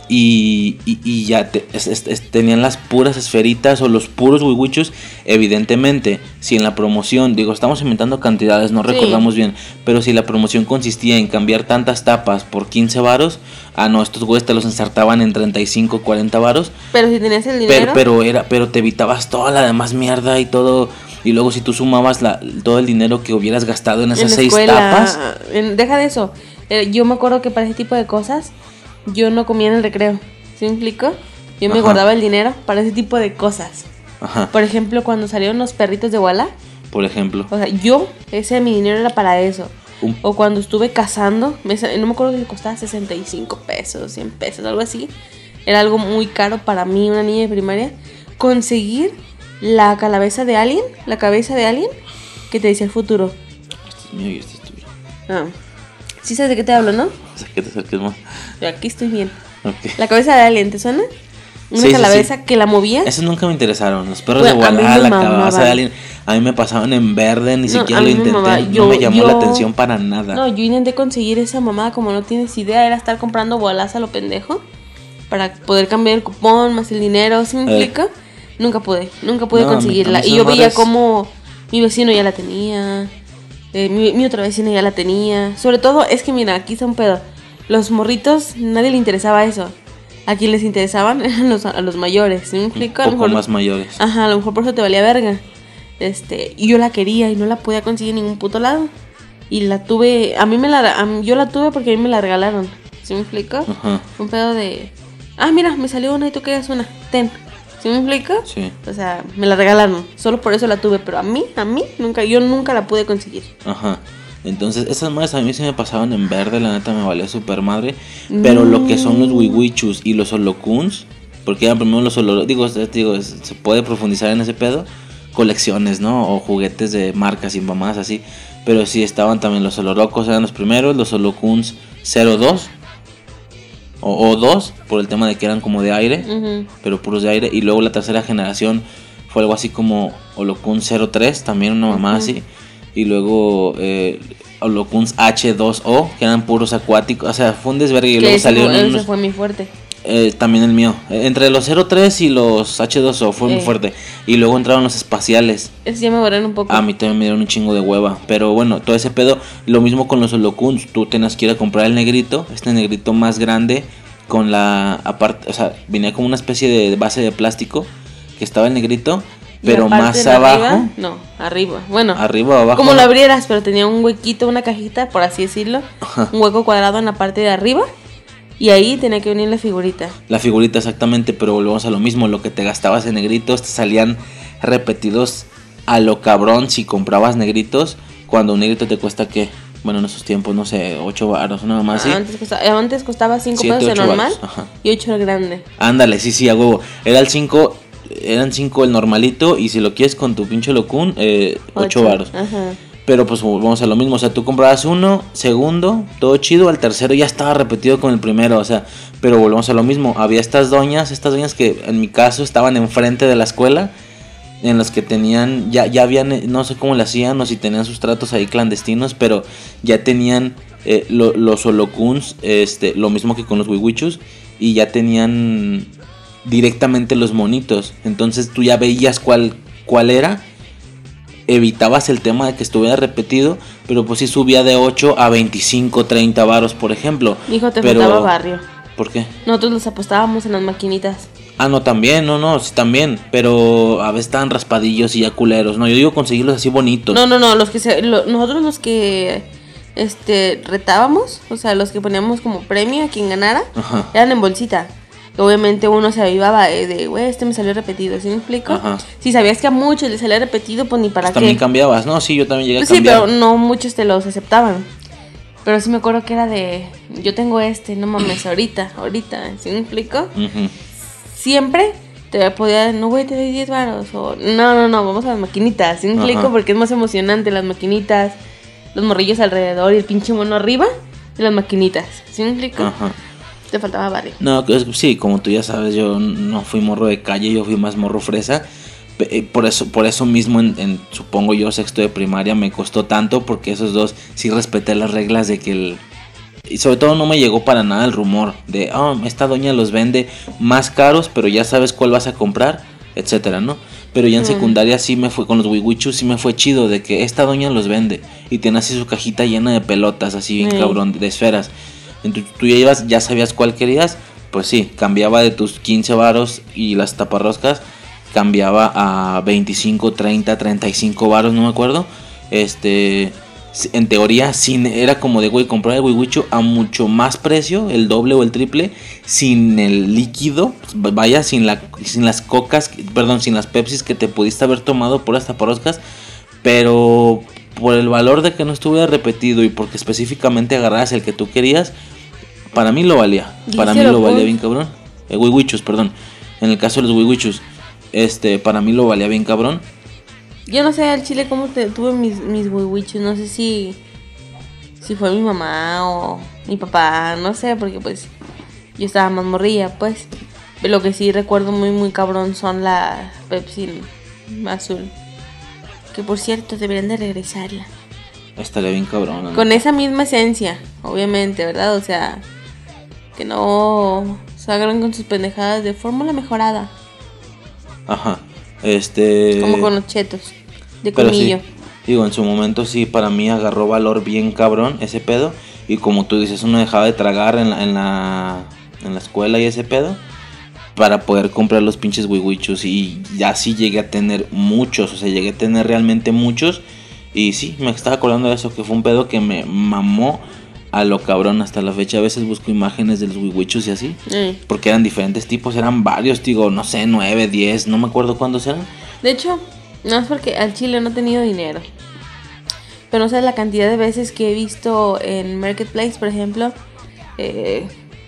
y, y- y ya te- es- es- es- tenían las puras esferitas o los puros wiwichos evidentemente si en la promoción digo estamos inventando cantidades no Sí. recordamos bien pero si la promoción consistía en cambiar tantas tapas por 15 varos ah no estos güeyes te los ensartaban en 35 40 varos Pero si tenías el pero, dinero. pero era, pero te evitabas toda la demás mierda y todo. Y luego si tú sumabas la, todo el dinero que hubieras gastado en esas seis escuela, tapas. en- deja de eso. Eh, yo me acuerdo que para ese tipo de cosas yo no comía en el recreo. ¿Sí me explico? Yo me Ajá. guardaba el dinero para ese tipo de cosas. Ajá, Por ejemplo, cuando salieron los perritos de Walla, por ejemplo. o sea, yo, ese mi dinero era para eso. O cuando estuve cazando, me no me acuerdo que le costaba 65 pesos, 100 pesos, algo así. Era algo muy caro para mí, una niña de primaria. Conseguir la cabeza de Alien, la cabeza de Alien, que te decía el futuro. Este es mío y este es tuyo. Ah. Sí sabes de qué te hablo, ¿no? Sea, que te saques más. Yo aquí estoy bien. La cabeza de Alien, ¿te suena? Una Sí, sí. que la movía. Esos nunca me interesaron. Los perros Bueno, de a mí Wallah, me la cabeza de alguien. A mí me pasaban en verde, ni No, siquiera lo me intenté. no me llamó la yo- atención para nada. No, yo intenté conseguir esa mamá, como no tienes idea, era estar comprando bolas a lo pendejo para poder cambiar el cupón más el dinero, ¿sí me explica? Nunca pude, nunca pude No, a mí- conseguirla. a mí y yo veía madres- como mi vecino ya la tenía, eh, mi, mi otra vecina ya la tenía. Sobre todo, es que mira, aquí está un pedo. Los morritos, nadie le interesaba eso. a quien les interesaban eran los, a los mayores. ¿Sí me explico? A lo poco mejor- más mayores. Ajá, a lo mejor por eso te valía verga. Este, y yo la quería y no la podía conseguir en ningún puto lado. Y la tuve, a mí me la, a mí- yo la tuve porque a mí me la regalaron. ¿Sí me explico? Ajá. Un pedo de, ah, mira, me salió una y tú querías una, ten. ¿Sí me explico? Sí. O sea, me la regalaron. Solo por eso la tuve, pero a mí, a mí, nunca, yo nunca la pude conseguir. Ajá. Entonces, esas madres a mí se me pasaban en verde, la neta me valía super madre. Pero lo que son los wiwichus y los holocuns, porque eran primero los holo, digo, digo, se puede profundizar en ese pedo, colecciones, ¿no? O juguetes de marcas y mamás así. Pero sí estaban también los holorocos, eran los primeros, los holocuns 02 o, o 2, por el tema de que eran como de aire pero puros de aire. Y luego la tercera generación fue algo así como Holocun 03, también una mamá así. Y luego eh, Holocuns H2O, que eran puros acuáticos. O sea, fue un desvergue. Y luego salieron fue, ese unos- fue mi fuerte. Eh, también el mío. Eh, Entre los 03 y los H2O fue muy Eh. fuerte. Y luego entraron los espaciales. Ese ya me borraron un poco. A mí también me dieron un chingo de hueva. Pero bueno, todo ese pedo. Lo mismo con los holocuns. Tú tenías que ir a comprar el negrito. Este negrito más grande. Con la. Aparte. O sea, venía como una especie de base de plástico. Que estaba el negrito. Pero más abajo. arriba, no, arriba. Bueno, Arriba o abajo. como lo abrieras, pero tenía un huequito, una cajita, por así decirlo. Un hueco cuadrado en la parte de arriba. Y ahí tenía que venir la figurita. La figurita exactamente. Pero volvemos a lo mismo. Lo que te gastabas en negritos. Te salían repetidos a lo cabrón. Si comprabas negritos. Cuando un negrito te cuesta qué. Bueno, en esos tiempos, no sé, 8 baros, una mamá así. Antes, costaba, antes costaba 5 Siete, pesos el normal y 8 el grande. Ándale, sí, sí, a huevo. Era el 5, eran 5 el normalito y si lo quieres con tu pinche locún, eh, 8 Ocho, varos. Ajá. Pero pues vamos a lo mismo, o sea, tú comprabas uno, segundo, todo chido, al tercero ya estaba repetido con el primero, o sea, pero volvemos a lo mismo. Había estas doñas, estas doñas que en mi caso estaban enfrente de la escuela, en las que tenían, ya, ya habían, eh, no sé cómo le hacían o si tenían sus tratos ahí clandestinos, pero ya tenían eh, lo- los holocuns, este, lo mismo que con los wiwichus, y ya tenían directamente los monitos. Entonces tú ya veías cuál, cuál era, evitabas el tema de que estuviera repetido, pero pues sí subía de 8 a 25, 30 varos, por ejemplo. Hijo, te Pero- faltaba barrio. ¿Por qué? Nosotros los apostábamos en las maquinitas. Ah, no, también, no, no, sí, también, pero a veces estaban raspadillos y ya culeros. No, yo digo conseguirlos así bonitos. No, no, no, los que se, lo- nosotros los que este retábamos, o sea, los que poníamos como premio a quien ganara, Ajá. eran en bolsita. Obviamente uno se avivaba de, güey, este me salió repetido, ¿sí me explico? Ajá. Si sabías que a muchos les salía repetido, pues ni para Pues también qué. cambiabas, ¿no? Sí, yo también llegué Pues a sí, cambiar. pero no muchos te los aceptaban. Pero sí me acuerdo que era de, yo tengo este, no mames, ahorita, ahorita, ¿sí me explico? Ujú. Siempre te podía, no güey, te doy 10 varos, o no, no, no, vamos a las maquinitas, ¿sí me explico? Porque es más emocionante las maquinitas, los morrillos alrededor y el pinche mono arriba de las maquinitas, ¿sí me explico? Ajá. Te faltaba barrio. No, es- sí, como tú ya sabes, yo no fui morro de calle, yo fui más morro fresa. Eh, Por eso, por eso mismo, en, en, supongo yo, sexto de primaria me costó tanto, porque esos dos sí respeté las reglas de que el... Y sobre todo no me llegó para nada el rumor de, ah, esta doña los vende más caros, pero ya sabes cuál vas a comprar, etcétera, ¿no? Pero ya en secundaria sí me fue, con los wiwichus sí me fue chido, de que esta doña los vende. Y tiene así su cajita llena de pelotas, así bien cabrón, de esferas. Entonces tú ya ibas, ya sabías cuál querías, pues sí, cambiaba de tus 15 varos y las taparroscas, cambiaba a 25, 30, 35 varos, no me acuerdo. Este, en teoría, era como de, güey, comprar el wiwicho a mucho más precio, el doble o el triple, sin el líquido, vaya, sin, la, sin las cocas, perdón, sin las pepsis que te pudiste haber tomado por las taparroscas, pero por el valor de que no estuviera repetido y porque específicamente agarras el que tú querías, para mí lo valía. ¿Y Para mí lo valía bien cabrón. Eh, wiwichus, perdón. En el caso de los wiwichus, este, para mí lo valía bien cabrón. Yo no sé al chile cómo te, tuve mis, mis no sé si, si fue mi mamá o mi papá, no sé, porque pues yo estaba más morrilla, pues. Pero lo que sí recuerdo muy, muy cabrón son la Pepsi azul. Que por cierto, deberían de regresarla. Estaría bien cabrón. ¿no? Con esa misma esencia, obviamente, ¿verdad? O sea, que no se hagan con sus pendejadas de fórmula mejorada, Ajá. Este. como con los chetos de Pero sí, colmillo. digo, en su momento sí, para mí agarró valor bien cabrón ese pedo. Y como tú dices, uno dejaba de tragar en la, en la, en la escuela y ese pedo para poder comprar los pinches wiwichus y ya sí llegué a tener muchos, o sea, llegué a tener realmente muchos y sí, me estaba acordando de eso, que fue un pedo que me mamó a lo cabrón hasta la fecha. A veces busco imágenes de los wiwichus y así, Eh. porque eran diferentes tipos, eran varios, digo, no sé, 9, 10, no me acuerdo cuántos eran. De hecho, no es porque al chile no he tenido dinero. Pero no sabes la cantidad de veces que he visto en Marketplace, por ejemplo, eh,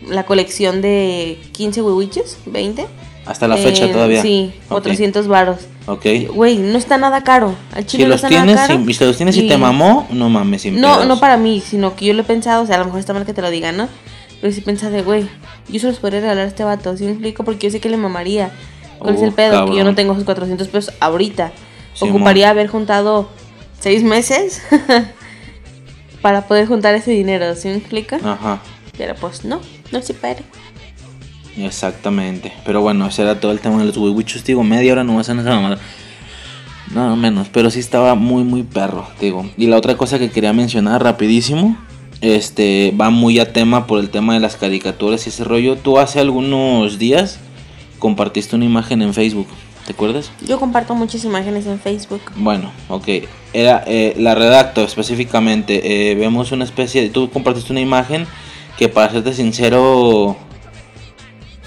la colección de 15 wiwiches, 20. Hasta la fecha Eh, todavía. Sí, Ok. 400 varos. Ok. Güey, no está nada caro. Al Si chile no los está tienes, nada caro. si, si los tienes y te mamó, no mames, sin No, pedos. no para mí, sino que yo lo he pensado, o sea, a lo mejor está mal que te lo digan, ¿no? Pero sí pensé de, güey, yo se los podría regalar a este vato, ¿sí me explico? Porque yo sé que le mamaría. ¿Cuál es el Uh, pedo? Que yo cabrón. no tengo esos 400 pesos ahorita. Simón. Ocuparía haber juntado seis meses para poder juntar ese dinero, ¿sí me explica? Ajá. Pero pues no, no se puede. Exactamente. Pero bueno, ese era todo el tema de los wiwichus. Digo, media hora no vas a esa mamada. No, menos. Pero sí estaba muy, muy perro, digo. Y la otra cosa que quería mencionar rapidísimo. Este va muy a tema por el tema de las caricaturas y ese rollo. Tú hace algunos días compartiste una imagen en Facebook. ¿Te acuerdas? Yo comparto muchas imágenes en Facebook. Bueno, ok. Era, eh, la redacto específicamente. Eh, vemos una especie de... Tú compartiste una imagen que para serte sincero...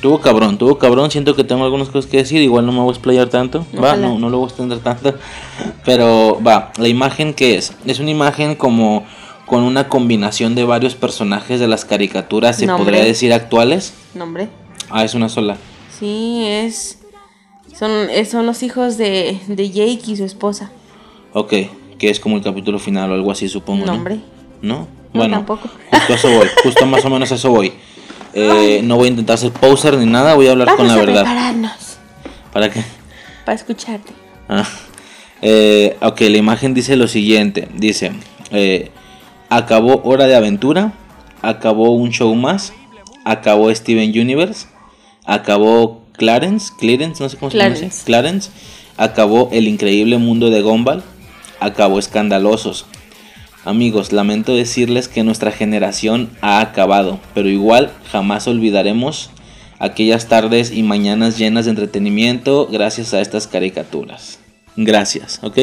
Tuvo cabrón, tuvo cabrón. Siento que tengo algunas cosas que decir. Igual no me voy a explayar tanto. Va, no, no lo voy a extender tanto. Pero va, la imagen que es. Es una imagen como con una combinación de varios personajes de las caricaturas, se Nombre. podría decir actuales. Nombre. Ah, es una sola. Sí, es. Son, son los hijos de, de Jake y su esposa. Ok, que es como el capítulo final o algo así, supongo. ¿no? Nombre. ¿No? No, Bueno, tampoco. justo a eso voy, justo más o menos a eso voy. Eh, no voy a intentar ser poser ni nada, voy a hablar con la a verdad. prepararnos ¿Para qué? para escucharte. Ah, eh, ok, la imagen dice lo siguiente. Dice, eh, acabó Hora de Aventura, acabó un show más, acabó Steven Universe, acabó Clarence, Clarence, no sé cómo se pronuncia, Clarence, acabó El Increíble Mundo de Gumball, acabó Escandalosos. Amigos, lamento decirles que nuestra generación ha acabado, pero igual jamás olvidaremos aquellas tardes y mañanas llenas de entretenimiento gracias a estas caricaturas. Gracias, ¿ok?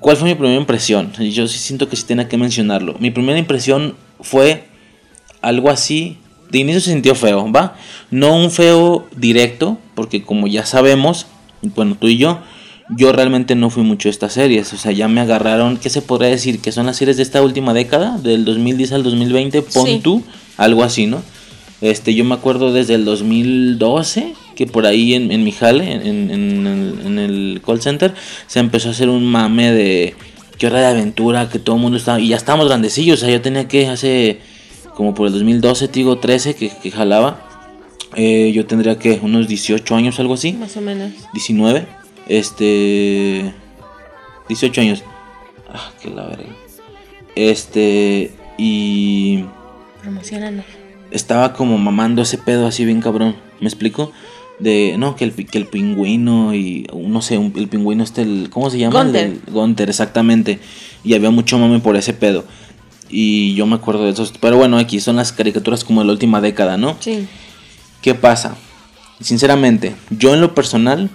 ¿Cuál fue mi primera impresión? Yo sí siento que sí tenía que mencionarlo. Mi primera impresión fue algo así. De inicio se sintió feo, ¿va? No un feo directo, porque como ya sabemos, bueno, tú y yo, yo realmente no fui mucho a estas series. O sea, ya me agarraron, ¿qué se podría decir? Que son las series de esta última década, del 2010 al 2020, pon Sí. tú, algo así, ¿no? Este, yo me acuerdo desde el 2012 que por ahí en, en mi jale, en, el, en el call center, se empezó a hacer un mame de que hora de aventura, que todo el mundo estaba, y ya estábamos grandecillos, o sea, yo tenía que hace como por el 2012, te digo 13, que, que jalaba, Eh, yo tendría que unos 18 años, algo así, Más o menos. 19, este, 18 años, ah, que la verga, este, y Promocionanos. estaba como mamando ese pedo así bien cabrón. ¿Me explico? De, no, que el, que el pingüino y, no sé, un- el pingüino este, el, ¿cómo se llama? El Gunther. del- Gunther, exactamente. Y había mucho mame por ese pedo. Y yo me acuerdo de esos. Pero bueno, aquí son las caricaturas como de la última década, ¿no? Sí. ¿Qué pasa? Sinceramente, yo en lo personal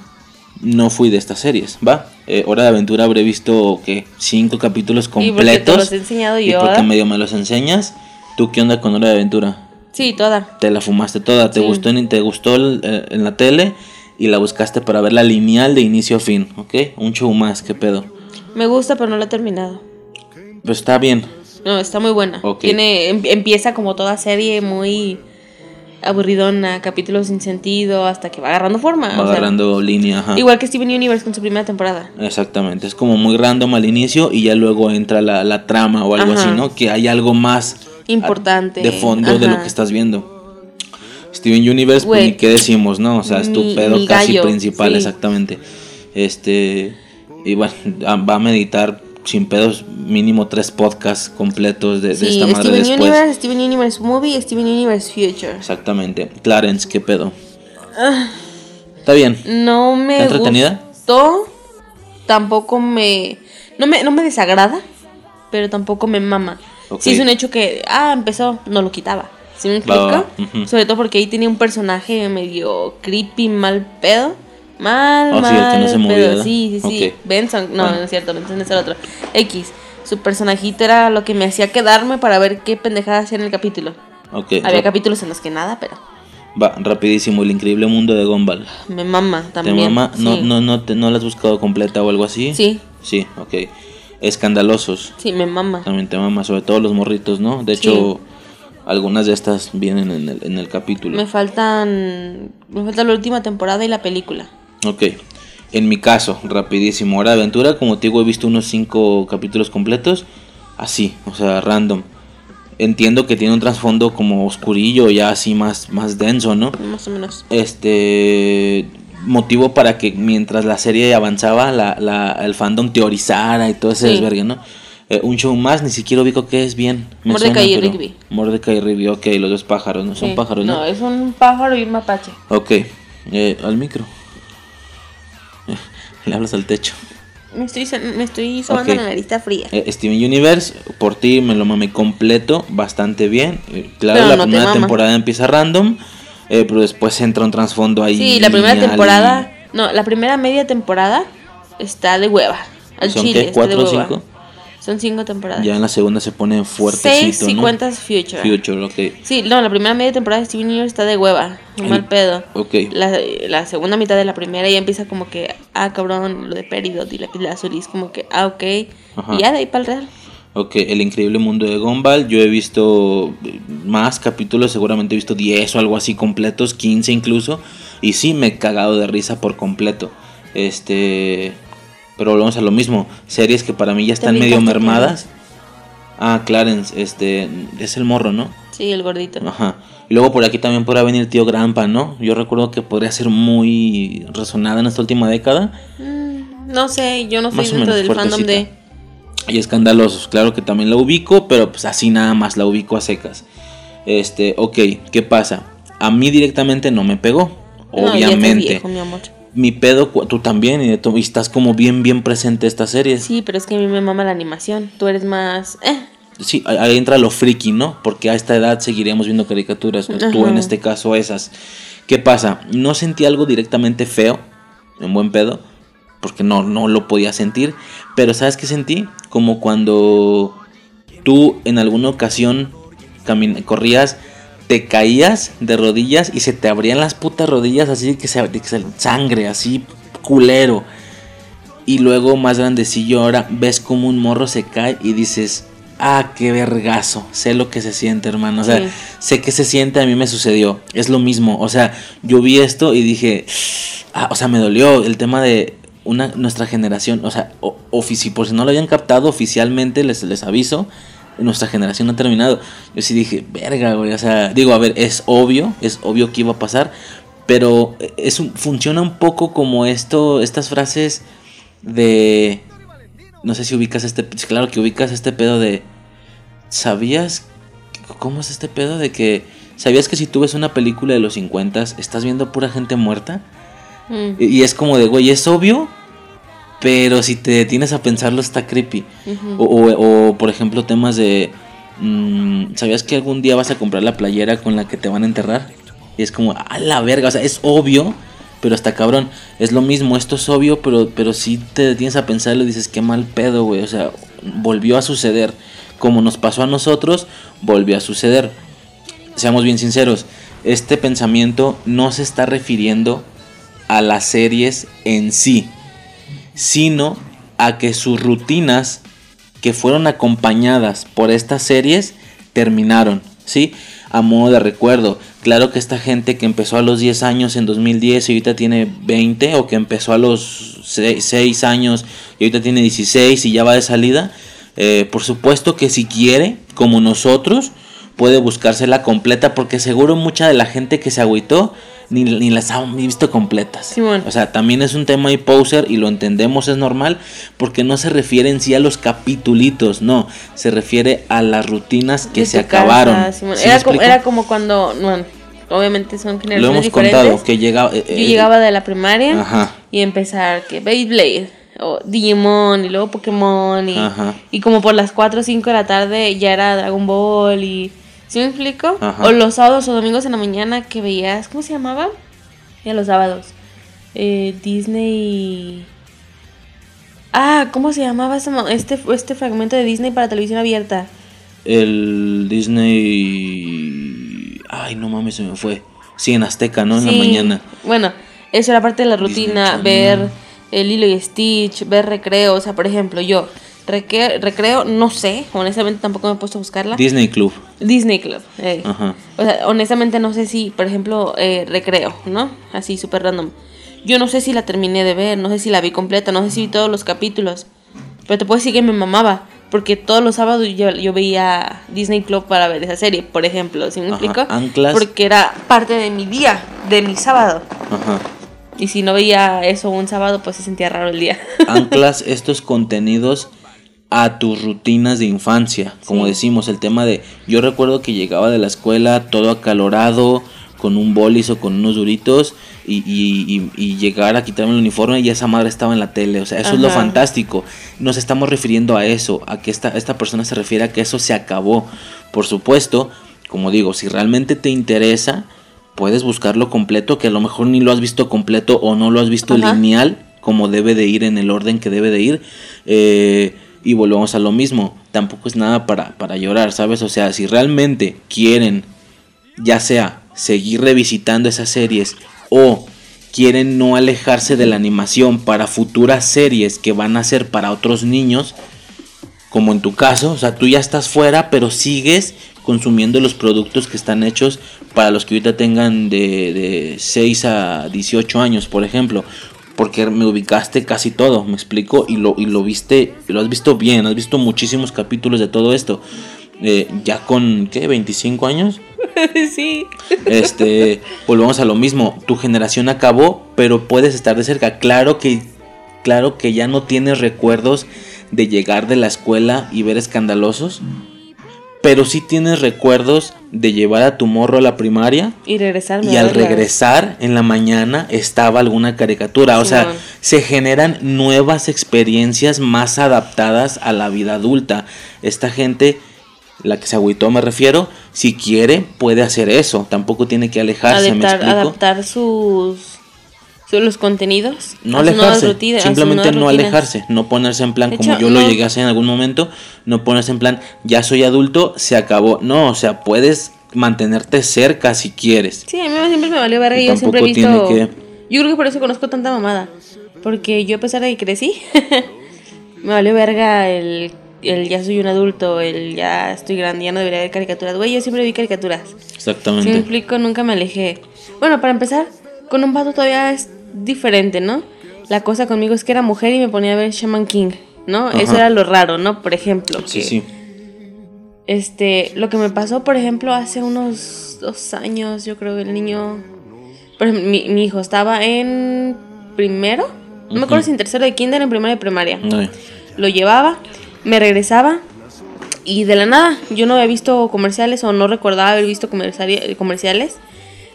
no fui de estas series, ¿va? Eh, Hora de Aventura habré visto, ¿qué? Cinco capítulos Y porque te completos. los he enseñado y yo, porque ¿verdad? medio me los enseñas. ¿Tú qué onda con Hora de Aventura? Sí, toda. Te la fumaste toda, te Sí. gustó, en, te gustó el- eh, en la tele y la buscaste para ver la lineal de inicio a fin, ¿ok? Un show más, ¿qué pedo? Me gusta, pero no la he terminado. Pues está bien, No, está muy buena. Ok. Tiene, em- empieza como toda serie muy aburridona, capítulos sin sentido, hasta que va agarrando forma. va o sea, agarrando línea, ajá. igual que Steven Universe con su primera temporada. Exactamente, es como muy random al inicio y ya luego entra la, la trama o algo Ajá. así, ¿no? Que hay algo más Importante. de fondo de lo que estás viendo. Steven Universe, pues ni qué decimos, ¿no? O sea, es tu pedo casi gallo, principal, sí. exactamente. Este, y bueno, va a meditar sin pedos mínimo tres podcasts completos de, de Sí, esta madre Steven después. Universe, Steven Universe Movie, Steven Universe Future. Exactamente. Clarence, ¿qué pedo? Está bien. No me ¿Está entretenida? gustó. Tampoco me no, me. no me desagrada. Pero tampoco me mama. Ok. Si es un hecho que. Ah, empezó. No lo quitaba. ¿Sí me explico? Sobre todo porque ahí tenía un personaje medio creepy, mal pedo. Mal, Oh, sí, mal el que no se pedo. ¿verdad? Sí, sí, sí. Ok. Benson, no, Bueno. no es cierto, Benson es el otro. X. Su personajito era lo que me hacía quedarme para ver qué pendejada hacía en el capítulo. Ok. Había capítulos en los que nada, pero Va, rapidísimo, el increíble mundo de Gumball. me mama ¿Te también. mama? No, sí. no, no, te- no la has buscado completa o algo así. Sí. Sí, ok. Escandalosos. Sí, me mama. También te mama, sobre todo los morritos, ¿no? De hecho, algunas de estas vienen en el, en el capítulo. Me faltan. Me falta la última temporada y la película. Ok. En mi caso, rapidísimo. Hora de aventura, como te digo, he visto unos cinco capítulos completos. Así, o sea, random. Entiendo que tiene un trasfondo como oscurillo, ya así más, más denso, ¿no? Más o menos. Este motivo para que mientras la serie avanzaba, la, la- el fandom teorizara y todo ese Sí. desvergue, ¿no? Eh, un show más, ni siquiera ubico qué es bien. Mordecai y Rigby. Mordecai y Rigby, ok, los dos pájaros, ¿no? Son Sí. pájaros, ¿no? No, es un pájaro y un mapache. Ok, eh, al micro. Le hablas al techo. Me estoy, me estoy sobando Ok. la está fría. Eh, Steven Universe, por ti me lo mamé completo, bastante bien. Eh, claro, Pero la no primera temporada empieza random, eh, pero después entra un trasfondo ahí. Sí, la primera lineal temporada. No, la primera media temporada está de hueva. Al ¿Son chile. qué? ¿Cuatro o cinco? Son cinco temporadas. Ya en la segunda se pone fuertecito, Seis y ¿no? cuentas Future. Future, ok. Sí, no, la primera media temporada de Steven Universe está de hueva. Un mal pedo. Ok. La, la segunda mitad de la primera ya empieza como que, ah, cabrón, lo de Peridot y la pila azul. Es como que, ah, ok. Ajá. Y ya de ahí para el real. Ok, El Increíble Mundo de Gumball. Yo he visto eh, más capítulos, seguramente he visto 10 o algo así completos, 15 incluso. Y sí, me he cagado de risa por completo. Este. Pero volvemos a lo mismo. Series que para mí ya están medio mermadas. Ah, Clarence, este. Es el morro, ¿no? Sí, el gordito. Ajá. Y luego por aquí también podrá venir tío Grampa, ¿no? Yo recuerdo que podría ser muy resonada en esta última década. Mm, no sé, yo no soy Más dentro del fandom de. Y escandalosos, claro que también la ubico, pero pues así nada más la ubico a secas. Este, ok, ¿qué pasa? A mí directamente no me pegó, No, ya obviamente. viejo, mi amor. Mi pedo, tú también, y, estás como bien, bien presente esta serie. Sí, Sí, pero es que a mí me mama la animación. Tú eres más. Eh, ahí- ahí entra lo friki, ¿no? Porque a esta edad seguiríamos viendo caricaturas, tú Ajá. en este caso esas. ¿Qué pasa? No sentí algo directamente feo, en buen pedo, porque no, no lo podía sentir, pero ¿sabes qué sentí? Como cuando tú en alguna ocasión corrías, te caías de rodillas y se te abrían las putas rodillas así que se, que se- sangre, así culero. Y luego más grandecillo ahora ves como un morro se cae y dices, ah, qué vergazo, sé lo que se siente hermano, o sea, Sí. sé que se siente, a mí me sucedió, es lo mismo, o sea, yo vi esto y dije, ah, o sea, me dolió el tema de una, nuestra generación, o sea, o- ofici- por si no lo habían captado oficialmente, les, les aviso, nuestra generación no ha terminado. Yo sí dije, verga, güey, o sea, digo, a ver, es obvio, es obvio que iba a pasar, pero es un- funciona un poco como esto, estas frases de, no sé si ubicas este, claro que ubicas este pedo de, ¿sabías? ¿Cómo es este pedo de que, ¿sabías que si tú ves una película de los 50 estás viendo pura gente muerta? mm, Y y es como de, güey, es obvio, pero si te detienes a pensarlo está creepy. O, o- o, por ejemplo, temas de. mm, ¿Sabías que algún día vas a comprar la playera con la que te van a enterrar? Y es como, a la verga, o sea, es obvio, pero está cabrón. Es lo mismo, esto es obvio, pero, pero si te detienes a pensarlo dices, qué mal pedo, güey. O sea, volvió a suceder. Como nos pasó a nosotros, volvió a suceder. Seamos bien sinceros, este pensamiento no se está refiriendo a las series en sí sino a que sus rutinas que fueron acompañadas por estas series terminaron, ¿sí? A modo de recuerdo, claro que esta gente que empezó a los 10 años en 2010 y ahorita tiene 20, o que empezó a los 6, años y ahorita tiene 16 y ya va de salida, eh, por supuesto que si quiere, como nosotros, puede buscársela completa, porque seguro mucha de la gente que se agüitó ni, ni las ha visto completas. Simón. O sea, también es un tema ahí poser y lo entendemos, es normal, porque no se refiere en sí a los capitulitos, no, se refiere a las rutinas que De se casa, acabaron. Simón. ¿Sí me era, como, era como cuando, bueno, obviamente son Lo generaciones hemos diferentes. contado, que llega... eh, Yo eh, llegaba de la primaria Ajá. y empezar que Beyblade o Digimon y luego Pokémon y, Ajá. y como por las 4 o 5 de la tarde ya era Dragon Ball y ¿Sí me explico? Ajá. O los sábados o domingos en la mañana que veías, ¿cómo se llamaba? Ya los sábados. Eh, Disney. Ah, ¿cómo se llamaba este, este fragmento de Disney para televisión abierta? El Disney. Ay, no mames, se me fue. Sí, en Azteca, ¿no? En la mañana. Bueno, eso era parte de la rutina, ver el Lilo y Stitch, ver recreo, o sea, por ejemplo, yo recreo, recreo no sé, honestamente tampoco me he puesto a buscarla. Disney Club. Disney Club. eh. Ajá. O sea, honestamente no sé si, por ejemplo, eh, recreo, ¿no? Así súper random. Yo no sé si la terminé de ver, no sé si la vi completa, no sé si vi todos los capítulos. Pero te puedo decir que me mamaba, porque todos los sábados yo, yo veía Disney Club para ver esa serie, por ejemplo, ¿sí me Ajá, explico? anclas. Porque era parte de mi día, de mi sábado. Ajá. Y si no veía eso un sábado, pues se sentía raro el día. Anclas estos contenidos a tus rutinas de infancia. Como Sí. decimos, el tema de. Yo recuerdo que llegaba de la escuela todo acalorado, con un bolis o con unos duritos, y, y- y- y llegar a quitarme el uniforme y esa madre estaba en la tele. O sea, eso es lo fantástico. Nos estamos refiriendo a eso, a que esta, esta persona se refiere a que eso se acabó. Por supuesto, como digo, si realmente te interesa, puedes buscarlo completo, que a lo mejor ni lo has visto completo o no lo has visto Ajá. lineal, como debe de ir en el orden que debe de ir. Eh, y volvemos a lo mismo, tampoco es nada para, para llorar, ¿sabes? O sea, si realmente quieren, ya sea seguir revisitando esas series o quieren no alejarse de la animación para futuras series que van a ser para otros niños, como en tu caso, o sea, tú ya estás fuera, pero sigues consumiendo los productos que están hechos para los que ahorita tengan de, de 6 a 18 años, por ejemplo. Porque me ubicaste casi todo, me explico, y lo, y lo viste, lo has visto bien, has visto muchísimos capítulos de todo esto. Eh, ya con, ¿qué? ¿25 años? sí. Este, volvemos a lo mismo, tu generación acabó, pero puedes estar de cerca. Claro que, claro que ya no tienes recuerdos de llegar de la escuela y ver escandalosos, pero sí tienes recuerdos de llevar a tu morro a la primaria Y regresarme. y al regresar en la mañana estaba alguna caricatura. O sea, se generan nuevas experiencias más adaptadas a la vida adulta. Esta gente, la que se agüitó me refiero, si quiere puede hacer eso. Tampoco tiene que alejarse, ¿me adaptar, explico? adaptar sus, los contenidos. No alejarse, rutinas- simplemente no alejarse, no ponerse en plan como yo lo no. llegué a hacer en algún momento, no ponerse en plan, ya soy adulto, se acabó. No, o sea, puedes mantenerte cerca si quieres. Sí, a mí siempre me valió verga Y y yo siempre he visto... que- Yo creo que por eso conozco tanta mamada. Porque yo a pesar de que crecí, me valió verga el, el ya soy un adulto, el ya estoy grande, ya no debería ver caricaturas. Güey, yo siempre vi caricaturas. Si me Exactamente. explico, nunca me alejé. Bueno, para empezar, con un vato todavía es diferente, ¿no? La cosa conmigo es que era mujer y me ponía a ver Shaman King, ¿no? Eso era lo raro, ¿no? Por ejemplo. Sí, que- sí. Este, lo que me pasó, por ejemplo, hace unos dos años, yo creo que el niño, por ejemplo, mi, mi hijo estaba en primero, no me acuerdo si en tercero de kinder, en primero de primaria. Ay, Lo llevaba, me regresaba y de la nada, yo no había visto comerciales o no recordaba haber visto comerciales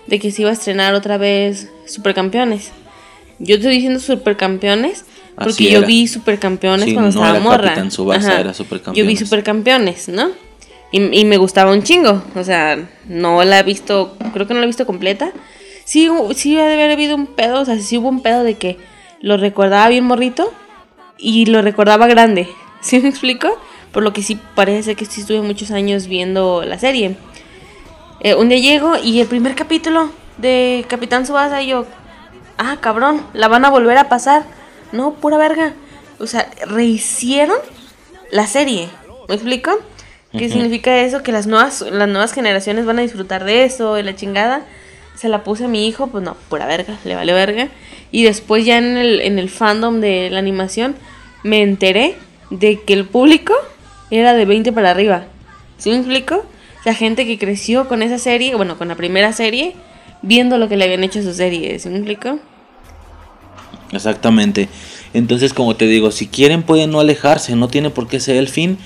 de que se iba a estrenar otra vez Supercampeones. Yo estoy diciendo Supercampeones porque Así yo era. vi Supercampeones Sí, cuando no estaba era morra. Capitán Tsubasa, Ajá. era Supercampeones. Yo vi Supercampeones, ¿no? Y, y me gustaba un chingo. O sea, no la he visto, creo que no la he visto completa. Sí, sí debe haber habido un pedo, o sea, sí hubo un pedo de que lo recordaba bien morrito y lo recordaba grande. ¿Sí me explico? Por lo que sí parece que sí estuve muchos años viendo la serie. Eh, un día llego y el primer capítulo de Capitán Subasa y yo, ah, cabrón, la van a volver a pasar. No, pura verga. O sea, rehicieron la serie. ¿Me explico? ¿Qué significa eso? Que las nuevas, las nuevas generaciones van a disfrutar de eso, de la chingada. Se la puse a mi hijo, pues no, pura verga, le vale verga. Y después ya en el, en el fandom de la animación me enteré de que el público era de 20 para arriba. ¿Sí me explico? Sea, gente que creció con esa serie, bueno, con la primera serie, viendo lo que le habían hecho a su serie. ¿Sí me explico? Exactamente. Entonces, como te digo, si quieren pueden no alejarse, no tiene por qué ser el fin.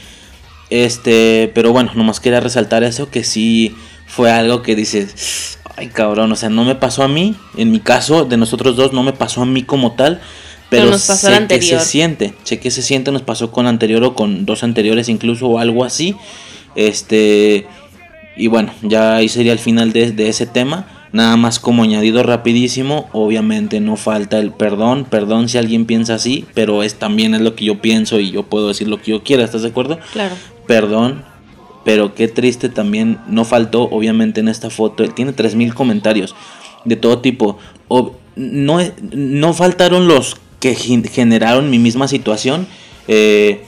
Este, pero bueno, nomás quería resaltar eso que sí fue algo que dices, ay cabrón, o sea, no me pasó a mí, en mi caso de nosotros dos no me pasó a mí como tal, pero, Pero nos pasó sé que se siente, sé que se siente, nos pasó con anterior o con dos anteriores incluso o algo así. Este, y bueno, ya ahí sería el final de, de ese tema. Nada más como añadido rapidísimo, obviamente no falta el perdón, perdón si alguien piensa así, pero es también es lo que yo pienso y yo puedo decir lo que yo quiera, ¿estás de acuerdo? Claro. Perdón, pero qué triste también, no faltó obviamente en esta foto, tiene 3000 comentarios de todo tipo. No, no faltaron los que gen- generaron mi misma situación, eh,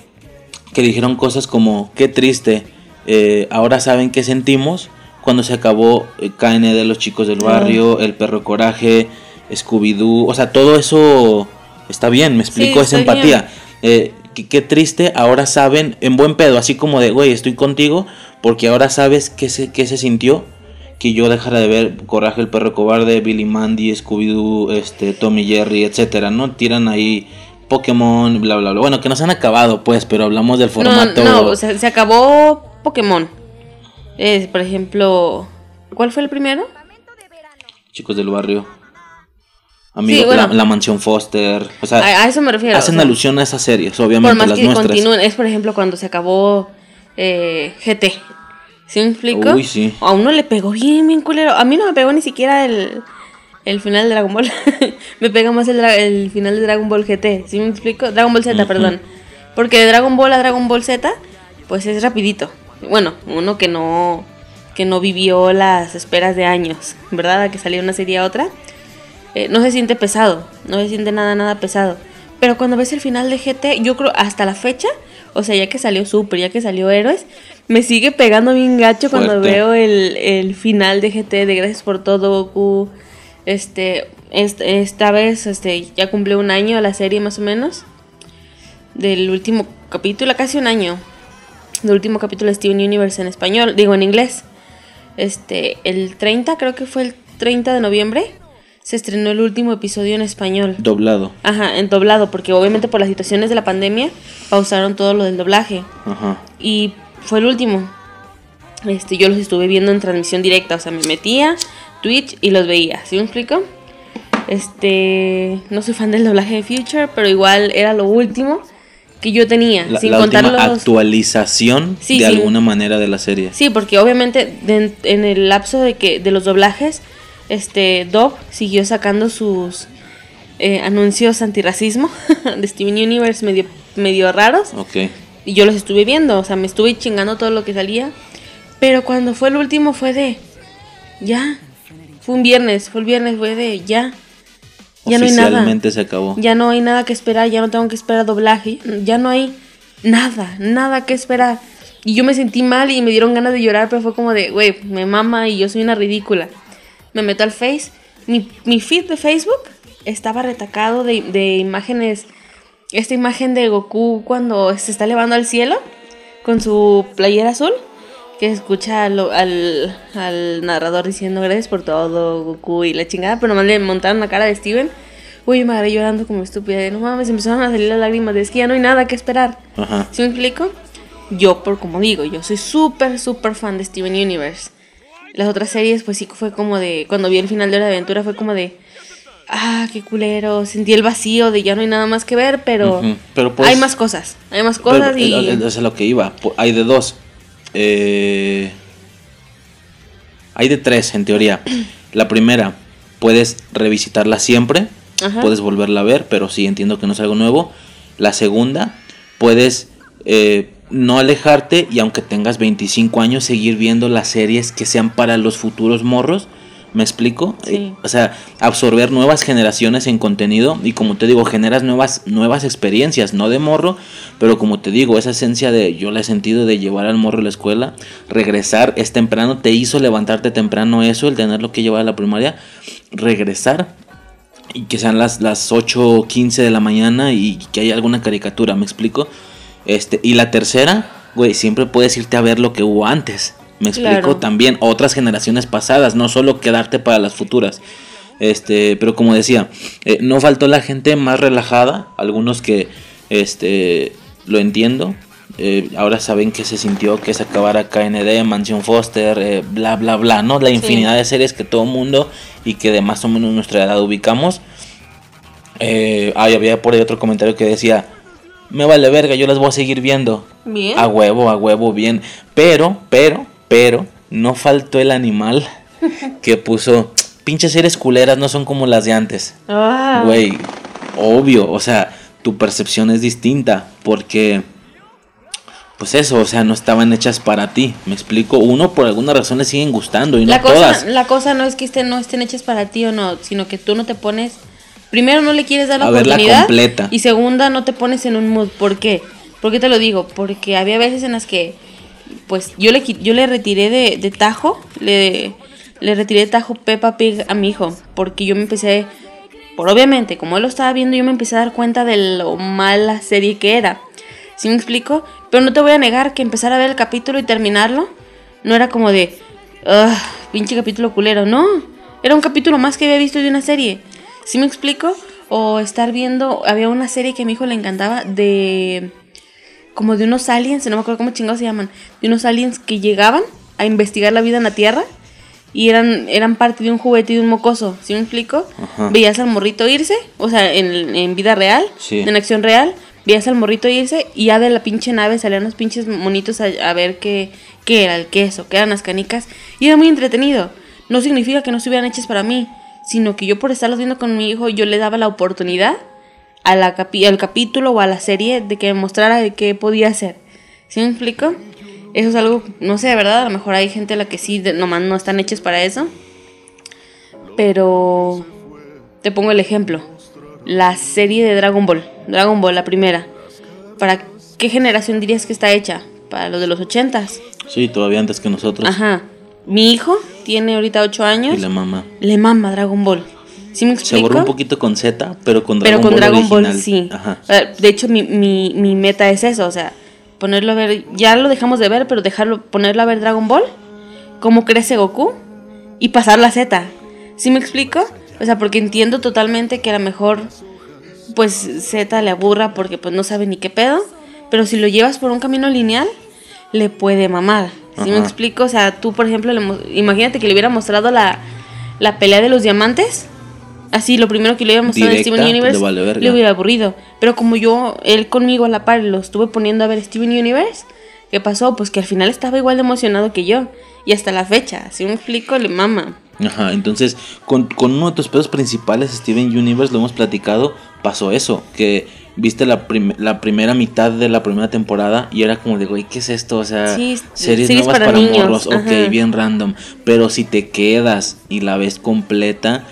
que dijeron cosas como, qué triste, eh, ahora saben qué sentimos cuando se acabó eh, KN de los chicos del barrio, el perro coraje, Scooby-Doo, o sea, todo eso está bien, me explico, es está empatía. Eh, qué, qué triste, ahora saben, en buen pedo, así como de, güey, estoy contigo, porque ahora sabes qué se, qué se sintió que yo dejara de ver Coraje el perro cobarde, Billy Mandy, Scooby-Doo, este, Tommy Jerry, etcétera, ¿no? Tiran ahí Pokémon, bla, bla, bla. Bueno, que no se han acabado, pues, pero hablamos del formato. No, no, o sea, se acabó Pokémon. Eh, por ejemplo, ¿cuál fue el primero? Chicos del barrio. Sí, bueno. la, la mansión Foster. O sea, A, a eso me refiero. hacen o sea, alusión a esas series, Por obviamente, más las que nuestras. continúen, es por ejemplo cuando se acabó eh, GT. ¿Sí me explico? Uy, sí. A uno le pegó bien, bien culero. A mí no me pegó ni siquiera el, el final de Dragon Ball. me pega más el, el final de Dragon Ball GT. ¿Sí me explico? Dragon Ball Z, perdón. Porque de Dragon Ball a Dragon Ball Z, pues es rapidito. Bueno, uno que no que no vivió las esperas de años, ¿verdad? A que saliera una serie a otra. eh, no se siente pesado, no se siente nada, nada pesado. Pero cuando ves el final de GT, yo creo hasta la fecha, o sea, ya que salió Super, ya que salió Héroes, me sigue pegando bien gacho cuando veo el, el final de GT de Gracias por todo, Goku. Este, est- esta vez este, ya cumplió un año la serie más o menos. Del último capítulo, casi un año. Del último capítulo de Steven Universe en español, digo en inglés. Este, el 30, creo que fue el 30 de noviembre, se estrenó el último episodio en español. Doblado. Ajá, en doblado, porque obviamente por las situaciones de la pandemia pausaron todo lo del doblaje. Ajá. Y fue el último. Este, yo los estuve viendo en transmisión directa, o sea, me metía Twitch y los veía, ¿sí me explico? Este, no soy fan del doblaje de Future, pero igual era lo último que yo tenía, La, sin la contar última los actualización Sí, de sí. alguna manera de la serie. Sí, porque obviamente de- en el lapso de que de los doblajes, este Dove siguió sacando sus eh, anuncios antirracismo de Steven Universe medio medio raros Ok. y yo los estuve viendo, o sea, me estuve chingando todo lo que salía, pero cuando fue el último fue de ya, fue un viernes, fue el viernes fue de ya. Ya no hay nada. Oficialmente se acabó. Ya no hay nada que esperar, ya no tengo que esperar doblaje, ya no hay nada, nada que esperar. Y yo me sentí mal y me dieron ganas de llorar, pero fue como de, güey, me mama y yo soy una ridícula. Me meto al Face, mi, mi feed de Facebook estaba retacado de, de imágenes, esta imagen de Goku cuando se está elevando al cielo con su playera azul, que escucha al, al, al narrador diciendo gracias por todo, Goku y la chingada, pero nomás le montaron la cara de Steven. Uy, yo me agarré llorando como estúpida. No mames, empezaron a salir las lágrimas de es que ya no hay nada que esperar. Ajá. ¿Sí me explico? Yo, por como digo, yo soy súper, súper fan de Steven Universe. Las otras series, pues sí fue como de. Cuando vi el final de la aventura, fue como de. Ah, qué culero. Sentí el vacío de ya no hay nada más que ver, pero. Ujú, pero pues- hay más cosas. Hay más Pero, cosas y. es lo que iba. Hay de dos. Eh, hay de tres, en teoría. La primera, puedes revisitarla siempre. Ajá. Puedes volverla a ver, pero sí entiendo que no es algo nuevo. La segunda, puedes eh, no alejarte y aunque tengas 25 años, seguir viendo las series que sean para los futuros morros. ¿Me explico? Sí. Eh, o sea, absorber nuevas generaciones en contenido y como te digo, generas nuevas, nuevas experiencias, no de morro, pero como te digo, esa esencia de, yo la he sentido de llevar al morro a la escuela, regresar es temprano, te hizo levantarte temprano eso, el tenerlo que llevar a la primaria, regresar y que sean las, las 8 o 15 de la mañana y que haya alguna caricatura, ¿me explico? Este, y la tercera, güey, siempre puedes irte a ver lo que hubo antes. Me explico Claro. también otras generaciones pasadas, no solo quedarte para las futuras. Este, pero como decía, eh, no faltó la gente más relajada, algunos que este lo entiendo. eh, ahora saben que se sintió que se acabara KND, Mansión Foster, eh, bla bla bla, ¿no? La infinidad de series que todo mundo y que de más o menos nuestra edad ubicamos. Eh, ay, había por ahí otro comentario que decía, me vale verga, yo las voy a seguir viendo. Bien. A huevo, a huevo, bien. Pero, pero, pero, no faltó el animal que puso, pinches series culeras no son como las de antes. Ah. Güey, obvio, o sea, tu percepción es distinta porque pues eso, o sea, no estaban hechas para ti. Me explico, uno por alguna razón le siguen gustando y no la cosa, todas. la cosa no es que estén, no estén hechas para ti o no, sino que tú no te pones. Primero, no le quieres dar la A verla oportunidad. completa. Y segunda, no te pones en un mood. ¿Por qué? ¿Por qué te lo digo? Porque había veces en las que, pues, yo le, yo le retiré de, de tajo, le, le retiré de tajo Peppa Pig a mi hijo. Porque yo me empecé, por obviamente, como él lo estaba viendo, yo me empecé a dar cuenta de lo mala serie que era. ¿Sí me explico? Pero no te voy a negar que empezar a ver el capítulo y terminarlo no era como de, "Ugh, pinche capítulo culero. No, era un capítulo más que había visto de una serie. ¿Sí me explico? O estar viendo, había una serie que a mi hijo le encantaba de, como de unos aliens, no me acuerdo cómo chingados se llaman, de unos aliens que llegaban a investigar la vida en la Tierra y eran, eran parte de un juguete y de un mocoso. ¿Sí me explico? Ajá. Veías al morrito irse, o sea, en, en vida real, Sí. en acción real, veías al morrito irse y ya de la pinche nave salían los pinches monitos a, a ver qué, qué era el queso, qué eran las canicas. Y era muy entretenido. No significa que no estuvieran hechas para mí, sino que yo por estarlos viendo con mi hijo, yo le daba la oportunidad a la capi- al capítulo o a la serie de que mostrara de qué podía hacer. ¿Sí me explico? Eso es algo, no sé, de verdad, a lo mejor hay gente a la que sí, de- nomás no están hechas para eso. Pero te pongo el ejemplo. La serie de Dragon Ball, Dragon Ball, la primera. ¿Para qué generación dirías que está hecha? Para los de los ochentas. Sí, todavía antes que nosotros. Ajá. Mi hijo tiene ahorita 8 años. Y la mamá. Le mama Dragon Ball. ¿Sí me Se borró un poquito con Z, pero con Pero Dragon con Ball Dragon Ball original. sí. Ajá. Eh, De hecho, mi, mi, mi meta es eso, o sea, ponerlo a ver, ya lo dejamos de ver, pero dejarlo, ponerlo a ver Dragon Ball, cómo crece Goku y pasar la Z. ¿Sí me explico? O sea, porque entiendo totalmente que a lo mejor, pues Z le aburra porque pues no sabe ni qué pedo, pero si lo llevas por un camino lineal, le puede mamar. ¿Sí me explico? O sea, tú, por ejemplo, le imagínate que le hubiera mostrado la, la pelea de los diamantes. Así, lo primero que le Directa, Steven pues, Universe le vale verga. le hubiera aburrido. Pero como yo, él conmigo a la par, lo estuve poniendo a ver Steven Universe, ¿qué pasó? Pues que al final estaba igual de emocionado que yo. Y hasta la fecha, si me explico, le mama. Ajá, entonces con, con uno de tus pedos principales, Steven Universe, lo hemos platicado, pasó eso, que viste la, prim- la primera mitad de la primera temporada y era como de, güey, ¿qué es esto? O sea, Sí, series, series nuevas para para, morros, ok, bien random, pero si te quedas y la ves completa,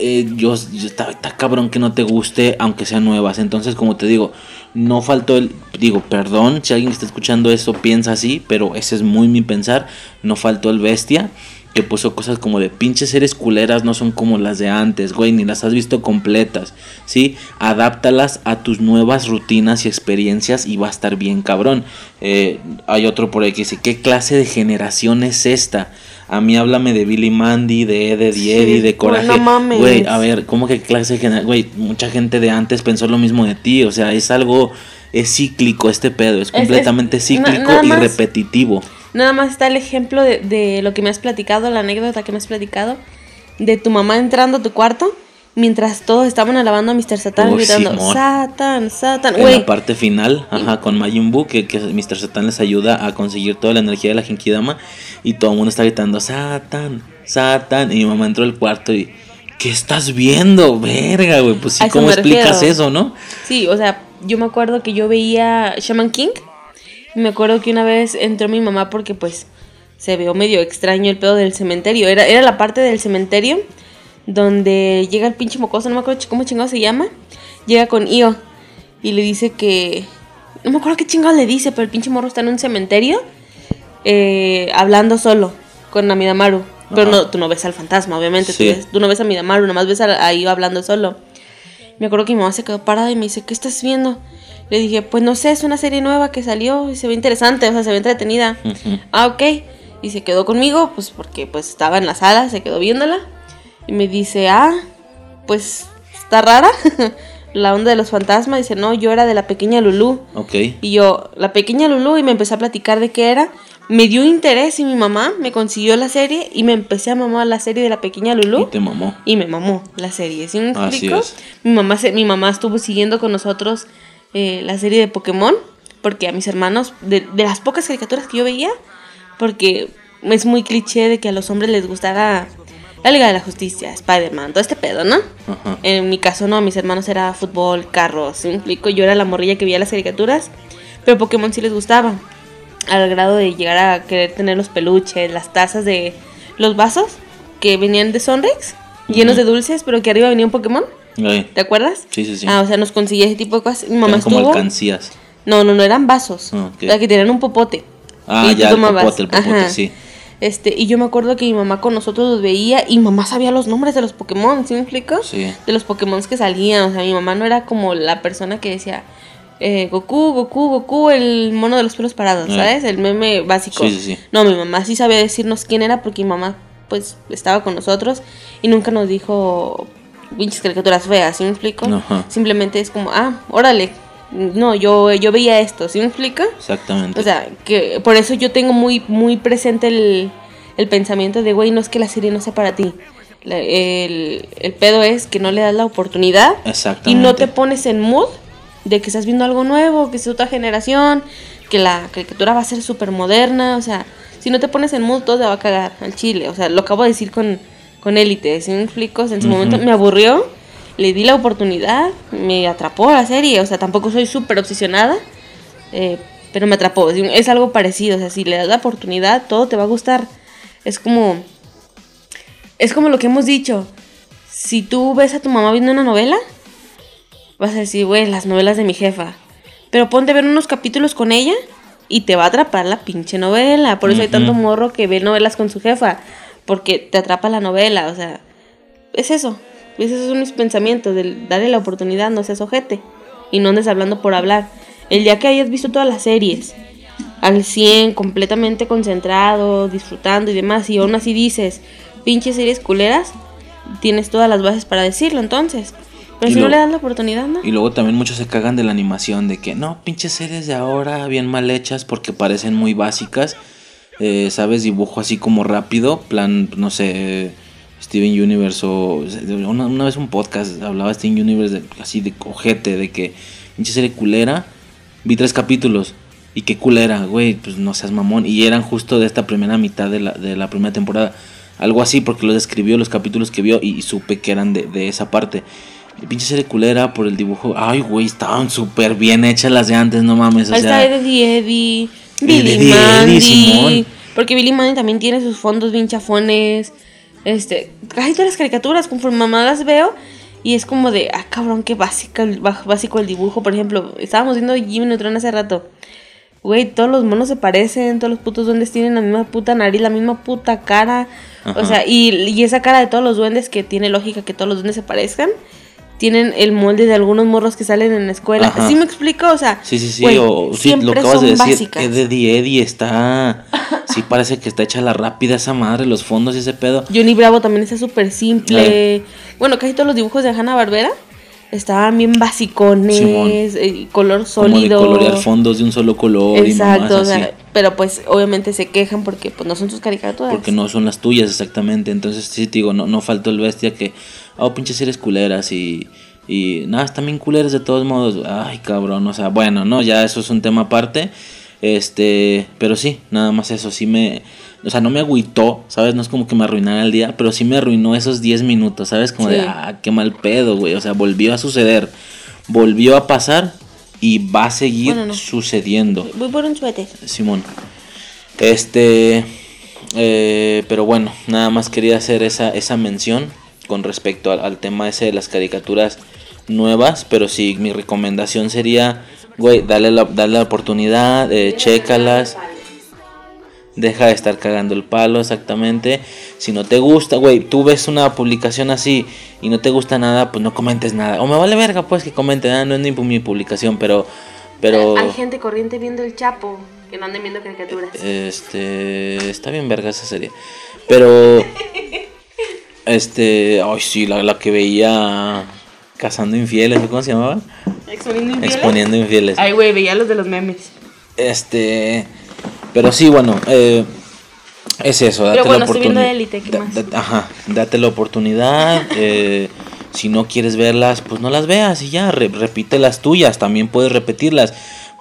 eh, yo, yo- está, cabrón que no te guste, aunque sean nuevas, entonces como te digo, no faltó el, digo, perdón, si alguien está escuchando eso piensa así, pero ese es muy mi pensar, no faltó el bestia que puso cosas como de pinches series culeras no son como las de antes, güey, ni las has visto completas, ¿sí? Adáptalas a tus nuevas rutinas y experiencias y va a estar bien cabrón. Eh, hay otro por ahí que dice, ¿qué clase de generación es esta? A mí háblame de Billy Mandy, de Ed, Sí, Eddie, de Coraje. Güey, a ver, ¿cómo que clase de generación? Güey, mucha gente de antes pensó lo mismo de ti, o sea, es algo, es cíclico este pedo, es es- completamente cíclico y repetitivo. Nada más está el ejemplo de, de lo que me has platicado, la anécdota que me has platicado, de tu mamá entrando a tu cuarto mientras todos estaban alabando a Mr. Satan, Oh, gritando, Simón. Satan, Satan. En la parte final, ajá, con Majin Buu, que, que Mr. Satan les ayuda a conseguir toda la energía de la Genkidama y todo el mundo está gritando Satan, Satan y mi mamá entró al cuarto y ¿qué estás viendo? Verga, güey, pues sí, ¿cómo explicas eso, no? Sí, o sea, yo me acuerdo que yo veía Shaman King. Me acuerdo que una vez entró mi mamá porque pues se vio medio extraño el pedo del cementerio. Era, era la parte del cementerio donde llega el pinche mocoso, no me acuerdo cómo chingado se llama. Llega con Io y le dice que... No me acuerdo qué chingado le dice, pero el pinche morro está en un cementerio eh, hablando solo con Amidamaru. Pero Ajá. no, tú no ves al fantasma, obviamente. Sí. Tú, ves- tú no ves a Amidamaru, nomás ves a, a Io hablando solo. Me acuerdo que mi mamá se quedó parada y me dice, ¿qué estás viendo? Le dije, pues no sé, es una serie nueva que salió y se ve interesante, o sea, se ve entretenida. Ah, ok. Y se quedó conmigo, pues porque pues estaba en la sala, se quedó viéndola. Y me dice, ah, pues está rara la onda de los fantasmas. Dice, no, yo era de la pequeña Lulú. Ok. Y yo, la pequeña Lulú, y me empecé a platicar de qué era. Me dio interés y mi mamá me consiguió la serie y me empecé a mamar la serie de la pequeña Lulú. Y te mamó. Y me mamó la serie, ¿sí me Así explico? es. Mi mamá, se, mi mamá estuvo siguiendo con nosotros eh, la serie de Pokémon, porque a mis hermanos, de, de las pocas caricaturas que yo veía, porque es muy cliché de que a los hombres les gustara la Liga de la Justicia, Spider-Man, todo este pedo, ¿no? Ajá. En mi caso no, mis hermanos era fútbol, carros, ¿sí me explico? Yo era la morrilla que veía las caricaturas, pero Pokémon sí les gustaba. Al grado de llegar a querer tener los peluches, las tazas de los vasos que venían de Sonrix, llenos de dulces, pero que arriba venía un Pokémon. ¿Te acuerdas? Sí, sí, sí. Ah, o sea, nos conseguía ese tipo de cosas. Mi mamá eran como estuvo. alcancías. No, no, no eran vasos. Ah. O sea, que tenían un popote. Ah, ya, el popote, el popote, Ajá. sí. Este, y yo me acuerdo que mi mamá con nosotros los veía y mamá sabía los nombres de los Pokémon, ¿sí me explico? Sí. De los Pokémon que salían. O sea, mi mamá no era como la persona que decía eh, Goku, Goku, Goku, el mono de los pelos parados, Eh. ¿sabes? El meme básico. Sí, sí, sí. No, mi mamá sí sabía decirnos quién era porque mi mamá, pues, estaba con nosotros y nunca nos dijo pinches caricaturas feas, ¿sí me explico? Ajá. Simplemente es como, ah, órale. No, yo, yo veía esto, ¿sí me explica? Exactamente. O sea, que por eso yo tengo muy, muy presente el, el pensamiento de, güey, no es que la serie no sea para ti. La- el, el pedo es que no le das la oportunidad y Exactamente. no te pones en mood de que estás viendo algo nuevo, que es otra generación, que la caricatura va a ser súper moderna. O sea, si no te pones en mood, todo te va a cagar al chile. O sea, lo acabo de decir con, con Élite, ¿sí me explico? O sea, en su momento me aburrió, le di la oportunidad, me atrapó la serie. O sea, tampoco soy súper obsesionada. Eh, pero me atrapó. Es- Es algo parecido. O sea, si le das la oportunidad, todo te va a gustar. Es como. Es como lo que hemos dicho. Si tú ves a tu mamá viendo una novela, vas a decir, güey, las novelas de mi jefa. Pero ponte a ver unos capítulos con ella y te va a atrapar la pinche novela. Por eso hay tanto morro que ve novelas con su jefa. Porque te atrapa la novela. O sea, es eso. Esos son mis pensamientos. De darle la oportunidad, no seas ojete. Y no andes hablando por hablar. El día que hayas visto todas las series al 100, completamente concentrado, disfrutando y demás, y aún así dices, pinches series culeras, tienes todas las bases para decirlo entonces. Pero Y si no le das la oportunidad, ¿no? Y luego también muchos se cagan de la animación, de que no, pinches series de ahora bien mal hechas porque parecen muy básicas. Eh, ¿Sabes? Dibujo así como rápido, plan, no sé, Steven Universe o... Una, una vez un podcast hablaba Steven Universe de- así de cojete, de que pinche serie culera. Vi tres capítulos y qué culera, güey, pues no seas mamón. Y eran justo de esta primera mitad de la, de la primera temporada. Algo así porque los describió los capítulos que vio y, y supe que eran de, de esa parte. Pinche serie culera por el dibujo. Ay, güey, estaban súper bien hechas las de antes, no mames. O sea, está Eddie Eddie, Billy Mandy. Simón. Porque Billy Mandy también tiene sus fondos bien chafones. Este, casi todas las caricaturas, conforme mamá las veo, y es como de, ah, cabrón, qué básico, básico el dibujo. Por ejemplo, estábamos viendo Jimmy Neutron hace rato. Güey, todos los monos se parecen, todos los putos duendes tienen la misma puta nariz, la misma puta cara. Ajá. O sea, y, y esa cara de todos los duendes que tiene lógica que todos los duendes se parezcan. Tienen el molde de algunos morros que salen en la escuela. Ajá. ¿Sí me explico? O sea, Sí, sí, sí, güey, o sí, lo acabas de decir. básicas. Eddie Eddie está. Sí, parece que está hecha la rápida esa madre, los fondos y ese pedo. Johnny Bravo también está súper simple. Bueno, casi todos los dibujos de Hanna Barbera estaban bien basicones, eh, color Como de sólido. colorear fondos de un solo color Exacto, y o así. sea, pero pues obviamente se quejan porque pues no son sus caricaturas. Porque no son las tuyas exactamente. Entonces, sí, te digo, no, no faltó el bestia que. Oh, pinches series culeras y. Y nada, están bien culeras de todos modos. Ay, cabrón, o sea, bueno, no, ya eso es un tema aparte. Este, pero sí, nada más eso, sí me. O sea, no me agüitó, ¿sabes? No es como que me arruinara el día, pero sí me arruinó esos 10 minutos, ¿sabes? Como de, ah, qué mal pedo, güey. O sea, volvió a suceder, volvió a pasar y va a seguir Bueno, no. sucediendo. Voy por un suéter. Simón. Este. eh, pero bueno, nada más quería hacer esa, esa mención con respecto al, al tema ese de las caricaturas nuevas. Pero sí, mi recomendación sería, güey, dale la, dale la oportunidad, eh, chécalas. Deja de estar cagando el palo, exactamente. Si no te gusta, güey, tú ves una publicación así y no te gusta nada, pues no comentes nada. O me vale verga, pues que comenten, ah, no es ni mi publicación, pero. Pero. Hay gente corriente viendo el Chapo que no anden viendo caricaturas. Este. Está bien verga esa serie. Pero. Este. Ay, sí, la, la que veía. Cazando infieles, ¿cómo se llamaba? Exponiendo infieles. Exponiendo infieles. Ay, güey, veía los de los memes. Este. Pero sí, bueno. eh, es eso, date Pero bueno, la oportunidad. Élite, ¿qué Da- más? da- ajá, date la oportunidad. eh, si no quieres verlas, pues no las veas y ya. re- repite las tuyas, también puedes repetirlas.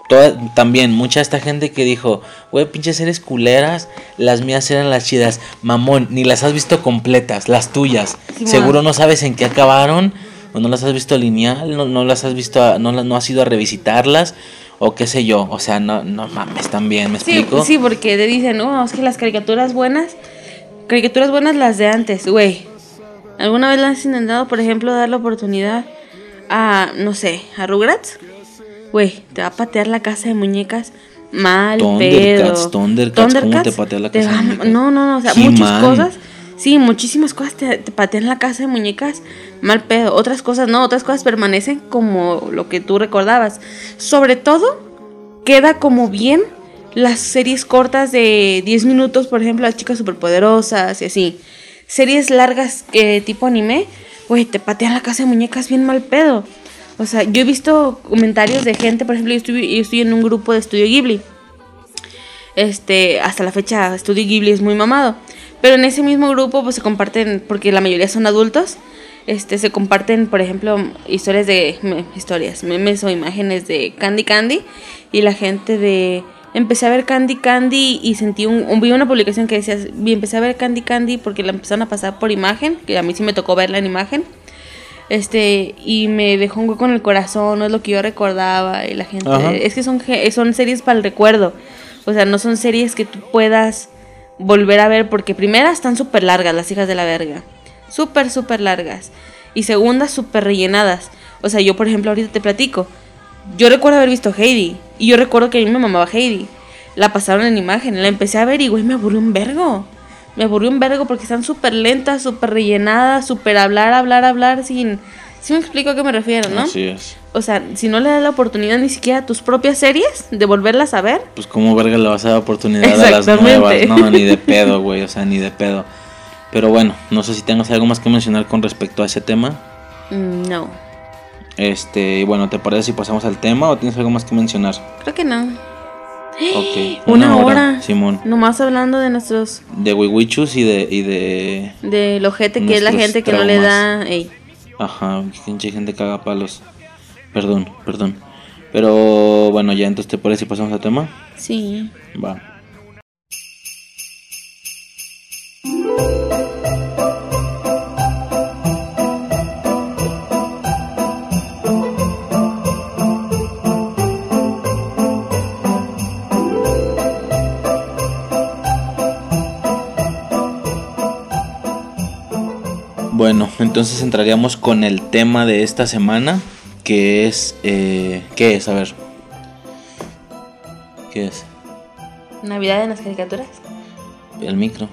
toda- también mucha esta gente que dijo, güey, pinches series culeras, las mías eran las chidas. Mamón, ni las has visto completas, las tuyas. Sí, Seguro no sabes en qué acabaron, o no las has visto lineal, no, no las has visto, a- no, no has ido a revisitarlas, o qué sé yo. O sea, no, no mames, también, ¿me Sí, explico? sí, porque te dicen, no, es que las caricaturas buenas, caricaturas buenas las de antes, güey. ¿Alguna vez le has intentado, por ejemplo, dar la oportunidad a, no sé, a Rugrats? Güey, te va a patear la casa de muñecas mal Thundercats, pedo. Thundercats, ¿cómo te patea la casa de muñecas? No, no, no, o sea, muchas cosas. Sí, muchísimas cosas te, te patean la casa de muñecas mal pedo. Otras cosas no, otras cosas permanecen como lo que tú recordabas. Sobre todo, queda como bien las series cortas de 10 minutos, por ejemplo, las chicas superpoderosas y así. Series largas que tipo anime, güey, te patean la casa de muñecas bien mal pedo. O sea, yo he visto comentarios de gente, por ejemplo, yo estoy, yo estoy en un grupo de Estudio Ghibli. Este, hasta la fecha, Estudio Ghibli es muy mamado. Pero en ese mismo grupo, pues se comparten, porque la mayoría son adultos, este, se comparten, por ejemplo, historias de, me- historias, memes o imágenes de Candy Candy. Y la gente de, empecé a ver Candy Candy y sentí un, un- vi una publicación que decía, vi, empecé a ver Candy Candy porque la empezaron a pasar por imagen, que a mí sí me tocó verla en imagen. Este, y me dejó un hueco en el corazón, no es lo que yo recordaba. Y la gente, Ajá. es que son, son series para el recuerdo. O sea, no son series que tú puedas volver a ver porque primera están súper largas las hijas de la verga. Súper, súper largas. Y segunda, súper rellenadas. O sea, yo por ejemplo ahorita te platico. Yo recuerdo haber visto Heidi. Y yo recuerdo que a mí me mamaba Heidi. La pasaron en imagen. La empecé a ver y güey me aburrió un vergo. Me aburrió un vergo porque están súper lentas, súper rellenadas, súper hablar, hablar, hablar sin... Sí me explico a qué me refiero, ¿no? Así es. O sea, si no le das la oportunidad ni siquiera a tus propias series de volverlas a ver, Pues como verga le vas a dar oportunidad a las nuevas. No, ni de pedo, güey. O sea, ni de pedo. Pero bueno, no sé si tengas algo más que mencionar con respecto a ese tema. mm, no. Este, bueno, ¿te parece si pasamos al tema o tienes algo más que mencionar? Creo que no. Ok. Una, hora. Simón. Nomás hablando de nuestros. De wiwichus y de, y de. del ojete que es la gente que no le da. Ey. Ajá, pinche gente caga palos. Perdón, perdón. Pero bueno, ya entonces te parece si pasamos al tema. Sí. Va. Bueno, entonces entraríamos con el tema de esta semana, que es... Eh, ¿Qué es? A ver. ¿Qué es? Navidad en las caricaturas. El micro.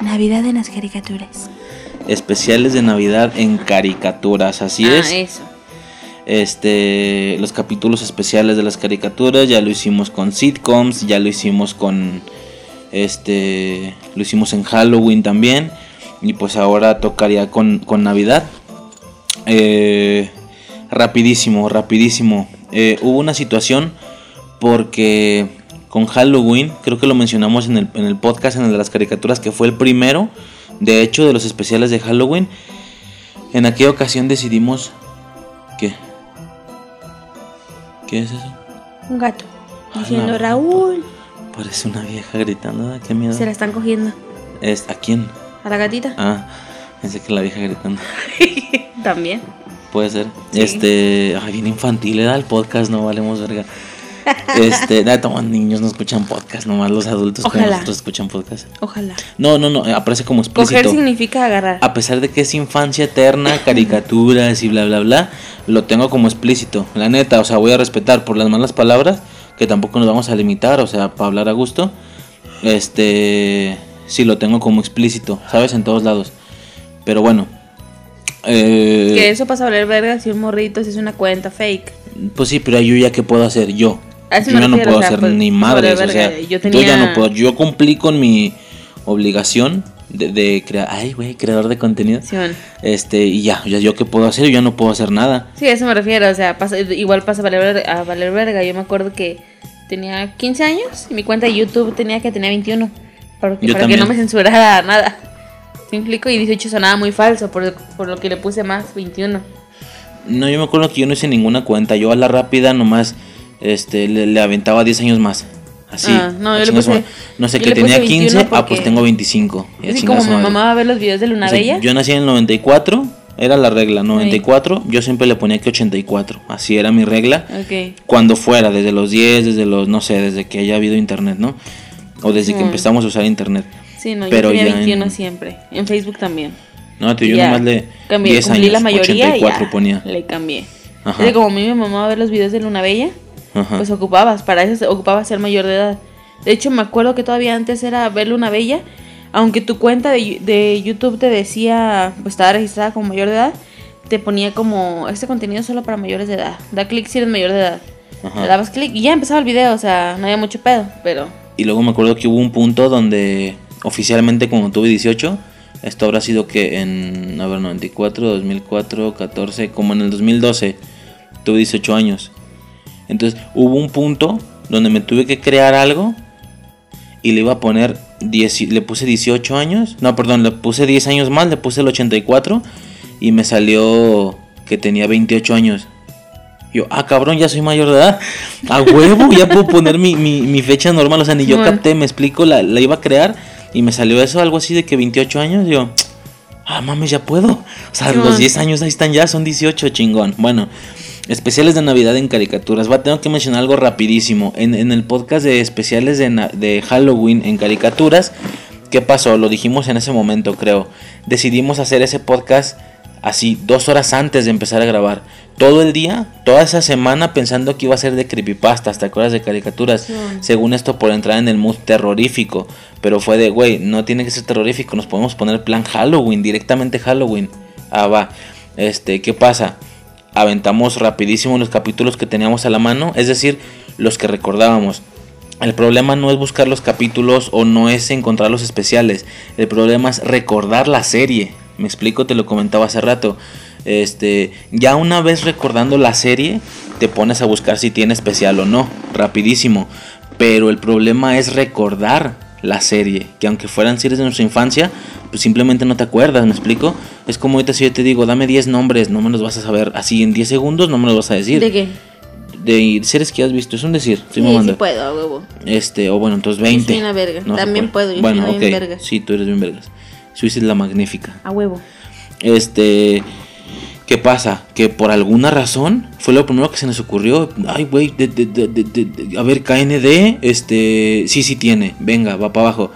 Navidad en las caricaturas. Especiales de Navidad en caricaturas, así ah, es. eso. Este, los capítulos especiales de las caricaturas, ya lo hicimos con sitcoms, ya lo hicimos con este, lo hicimos en Halloween también y pues ahora tocaría con, con Navidad. Eh, rapidísimo, rapidísimo. Eh, hubo una situación porque con Halloween, creo que lo mencionamos en el, en el podcast, en el de las caricaturas, que fue el primero, de hecho, de los especiales de Halloween. En aquella ocasión decidimos... ¿Qué? ¿Qué es eso? Un gato. A Diciendo Raúl. Parece una vieja gritando, ¿ah? qué miedo. Se la están cogiendo. Es, ¿A quién? A la gatita. Ah, pensé que la vieja gritando. También. Puede ser. Sí. Este, ay, bien infantil era el podcast, no valemos verga. Este, nada, toma, niños no escuchan podcast, nomás los adultos como Ojalá. nosotros escuchan podcast. Ojalá. No, no, no, aparece como explícito. Coger significa agarrar. A pesar de que es infancia eterna, caricaturas y bla, bla, bla, lo tengo como explícito. La neta, o sea, voy a respetar por las malas palabras, que tampoco nos vamos a limitar, o sea, para hablar a gusto. Este, sí, lo tengo como explícito, ¿sabes? En todos lados. Pero bueno. Eh, Que eso pasa a valer verga si un morrito si es una cuenta fake. Pues sí, pero yo ya qué puedo hacer yo. Yo ya no puedo o sea, hacer pues, ni madres, o sea, yo ya no puedo. Yo cumplí con mi obligación de, de crear, ay, güey, creador de contenido. Este, y ya, ya yo qué puedo hacer, yo ya no puedo hacer nada. Sí, a eso me refiero. O sea, pasa- igual pasa a valer, a valer verga. Yo me acuerdo que tenía 15 años y mi cuenta de YouTube tenía que tener 21. Porque, Yo para que no también. me censurara nada. ¿Sí me explico? Y 18 sonaba muy falso, por, por lo que le puse más 21. No, yo me acuerdo que yo no hice ninguna cuenta, yo a la rápida nomás este, le, le aventaba 10 años más. Así. Ah, no, yo le puse- no sé, que tenía puse 15, 21 ah, pues porque- tengo 25. y a Así como mi mamá va a ver los videos de Luna O sea, Bella. Yo nací en el 94, era la regla, 94, yo siempre le ponía que 84, así era mi regla. Ok. Cuando fuera, desde los 10, desde los, no sé, desde que haya habido internet, ¿no? O desde que empezamos a usar internet. Sí, no, Pero yo tenía ya 21 en- siempre. En Facebook también. No, tío, yo Ya nomás le cambié, 10 cumplí años, la mayoría 84 y ya ponía. le cambié. Ajá. Es que como a mí mi mamá va a ver los videos de Luna Bella, Ajá. pues ocupabas, para eso ocupabas ser mayor de edad. De hecho, me acuerdo que todavía antes era ver Luna Bella, aunque tu cuenta de, de YouTube te decía, pues estaba registrada como mayor de edad, te ponía como, este contenido solo para mayores de edad. Da clic si eres mayor de edad. Ajá. Le dabas clic y ya empezaba el video, o sea, no había mucho pedo, pero... Y luego me acuerdo que hubo un punto donde oficialmente cuando tuve 18, esto habrá sido que en, a ver, 94, 2004, 14, como en el 2012, tuve 18 años. Entonces hubo un punto donde me tuve que crear algo y le iba a poner 10, le puse 18 años, no, perdón, le puse 10 años más, le puse el 84 y me salió que tenía 28 años. Yo, ah, cabrón, ya soy mayor de edad. A huevo, ya puedo poner mi, mi, mi fecha normal. O sea, ni yo Bueno. capté, me explico, la, la iba a crear y me salió eso, algo así de que 28 años. Yo, ah, mames, ya puedo. O sea, los 10 años ahí están ya, son 18, chingón. Bueno, especiales de Navidad en caricaturas. Va, tengo que mencionar algo rapidísimo. En, en el podcast de especiales de, de Halloween en caricaturas, ¿qué pasó? Lo dijimos en ese momento, creo. Decidimos hacer ese podcast así dos horas antes de empezar a grabar. Todo el día, toda esa semana pensando que iba a ser de creepypastas, ¿te acuerdas de caricaturas? Según esto por entrar en el mood terrorífico. Pero fue de, güey, no tiene que ser terrorífico, nos podemos poner plan Halloween, directamente Halloween. Ah, va. Este, ¿qué pasa? Aventamos rapidísimo los capítulos que teníamos a la mano, es decir, los que recordábamos. El problema no es buscar los capítulos o no es encontrar los especiales. El problema es recordar la serie. Me explico, te lo comentaba hace rato. Este, ya una vez recordando la serie, te pones a buscar si tiene especial o no, rapidísimo. Pero el problema es recordar la serie, que aunque fueran series de nuestra infancia, pues simplemente no te acuerdas, ¿me explico? Es como ahorita si yo te digo, dame 10 nombres, no me los vas a saber así en 10 segundos, no me los vas a decir. ¿De qué? De series que has visto, es un decir, estoy Sí, mamando. sí puedo, a huevo. Este, o bueno, entonces 20. soy una verga. No También puedo, yo Bueno, soy ok. bien verga. Sí, tú eres bien vergas. Suiza es la magnífica. A huevo. Este, ¿qué pasa? Que por alguna razón fue lo primero que se nos ocurrió. Ay, güey, de- de- de- de- de- de- a ver, KND, este, sí, sí tiene. Venga, va para abajo.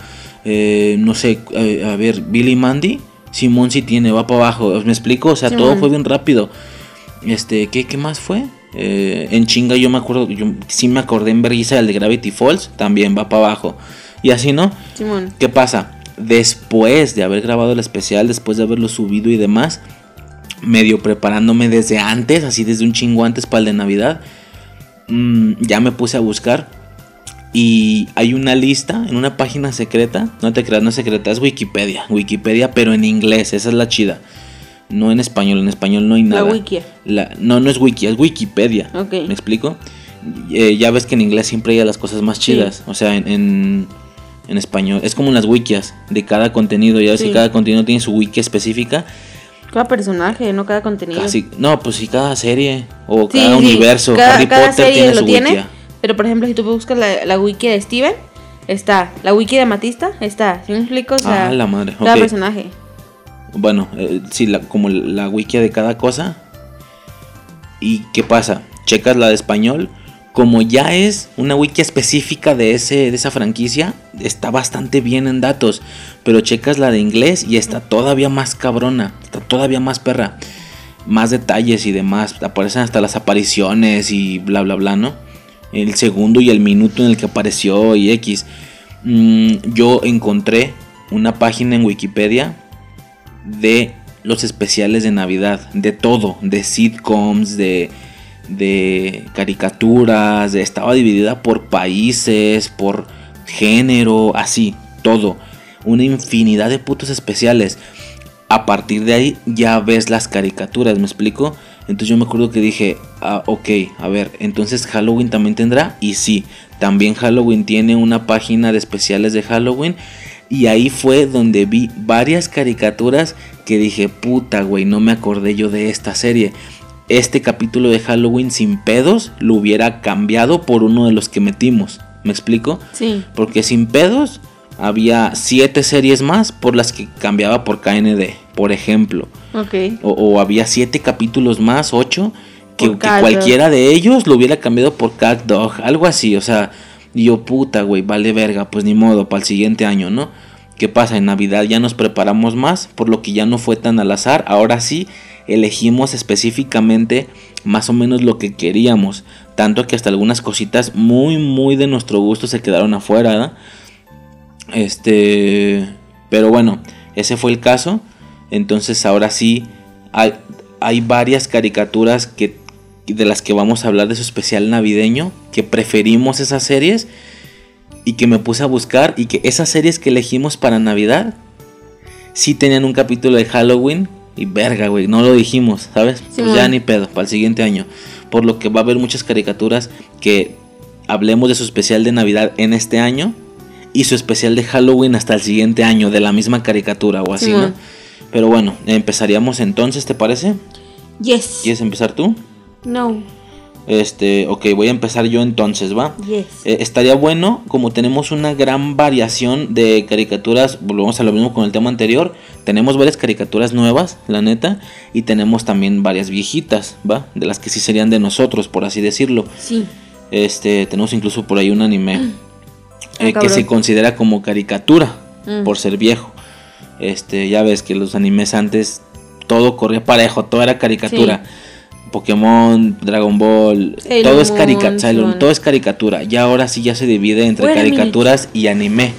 Eh, no sé, eh, a ver, Billy Mandy, Simón sí tiene, va para abajo. ¿Me explico? O sea, todo fue bien rápido. Este, ¿qué, qué más fue? Eh, en chinga yo me acuerdo, yo sí me acordé en Berguisa del de Gravity Falls, también va para abajo. Y así, ¿no? Simón. ¿Qué pasa? Después de haber grabado el especial, después de haberlo subido y demás, medio preparándome desde antes, así desde un chingo antes para el de Navidad, mm, ya me puse a buscar. Y hay una lista en una página secreta, no te creas, no es secreta, es Wikipedia. Wikipedia, pero en inglés, esa es la chida. No en español, en español no hay La nada. wiki. La- no, no es wiki, es Wikipedia. Ok. ¿Me explico? Eh, ya ves que en inglés siempre hay las cosas más chidas. O sea, en, en, en español. Es como en las wikias de cada contenido. Ya ves Sí. que cada contenido tiene su wiki específica. Cada personaje, no cada contenido. Casi, no, pues sí, cada serie o Sí, cada sí, universo. Cada, Harry cada Potter serie tiene lo su tiene. wikia. Pero por ejemplo, si tú buscas la, la wiki de Steven, está. La wiki de Matista, está. ¿Sí me explico? O sea, Ah, la madre, Cada personaje. Bueno, eh, sí, la- como la wiki de cada cosa. ¿Y qué pasa? Checas la de español. Como ya es una wiki específica de, ese, de esa franquicia, está bastante bien en datos. Pero checas la de inglés y está todavía más cabrona. Está todavía más perra. Más detalles y demás. Aparecen hasta las apariciones y bla, bla, bla, ¿no? El segundo y el minuto en el que apareció y X. Mm, yo encontré una página en Wikipedia de los especiales de Navidad, de todo, de sitcoms, de, de caricaturas, estaba dividida por países, por género, así, todo. Una infinidad de putos especiales. A partir de ahí ya ves las caricaturas, ¿me explico? Entonces yo me acuerdo que dije, ah, ok, a ver, entonces Halloween también tendrá. Y sí, también Halloween tiene una página de especiales de Halloween. Y ahí fue donde vi varias caricaturas que dije, puta, güey, no me acordé yo de esta serie. Este capítulo de Halloween sin pedos lo hubiera cambiado por uno de los que metimos. ¿Me explico? Sí. Porque sin pedos había siete series más por las que cambiaba por KND, por ejemplo. Ok. O, o había siete capítulos más, ocho, que, que cualquiera de ellos lo hubiera cambiado por Cat Dog, algo así, o sea, yo puta, güey, vale verga, pues ni modo, para el siguiente año, ¿no? ¿Qué pasa? En Navidad ya nos preparamos más, por lo que ya no fue tan al azar, ahora sí elegimos específicamente más o menos lo que queríamos, tanto que hasta algunas cositas muy, muy de nuestro gusto se quedaron afuera. Este, pero bueno, ese fue el caso. Entonces ahora sí hay, hay varias caricaturas que de las que vamos a hablar de su especial navideño, que preferimos esas series y que me puse a buscar y que esas series que elegimos para Navidad sí tenían un capítulo de Halloween y verga, güey, no lo dijimos, ¿sabes? Pues ya ni pedo, para el siguiente año. Por lo que va a haber muchas caricaturas que hablemos de su especial de Navidad en este año y su especial de Halloween hasta el siguiente año de la misma caricatura o así, ¿no? Pero bueno, empezaríamos entonces, ¿te parece? Yes. ¿Quieres empezar tú? No. Este, ok, voy a empezar yo entonces, ¿va? Yes. Eh, estaría bueno, como tenemos una gran variación de caricaturas, volvemos a lo mismo con el tema anterior, tenemos varias caricaturas nuevas, la neta, y tenemos también varias viejitas, ¿va? De las que sí serían de nosotros, por así decirlo. Sí. Este, tenemos incluso por ahí un anime eh, que se considera como caricatura Mm. por ser viejo. Este, ya ves que los animes antes todo corría parejo, todo era caricatura. Pokémon, Dragon Ball, Sailor todo es caricatura, todo es caricatura. Ya ahora sí ya se divide entre caricaturas y anime.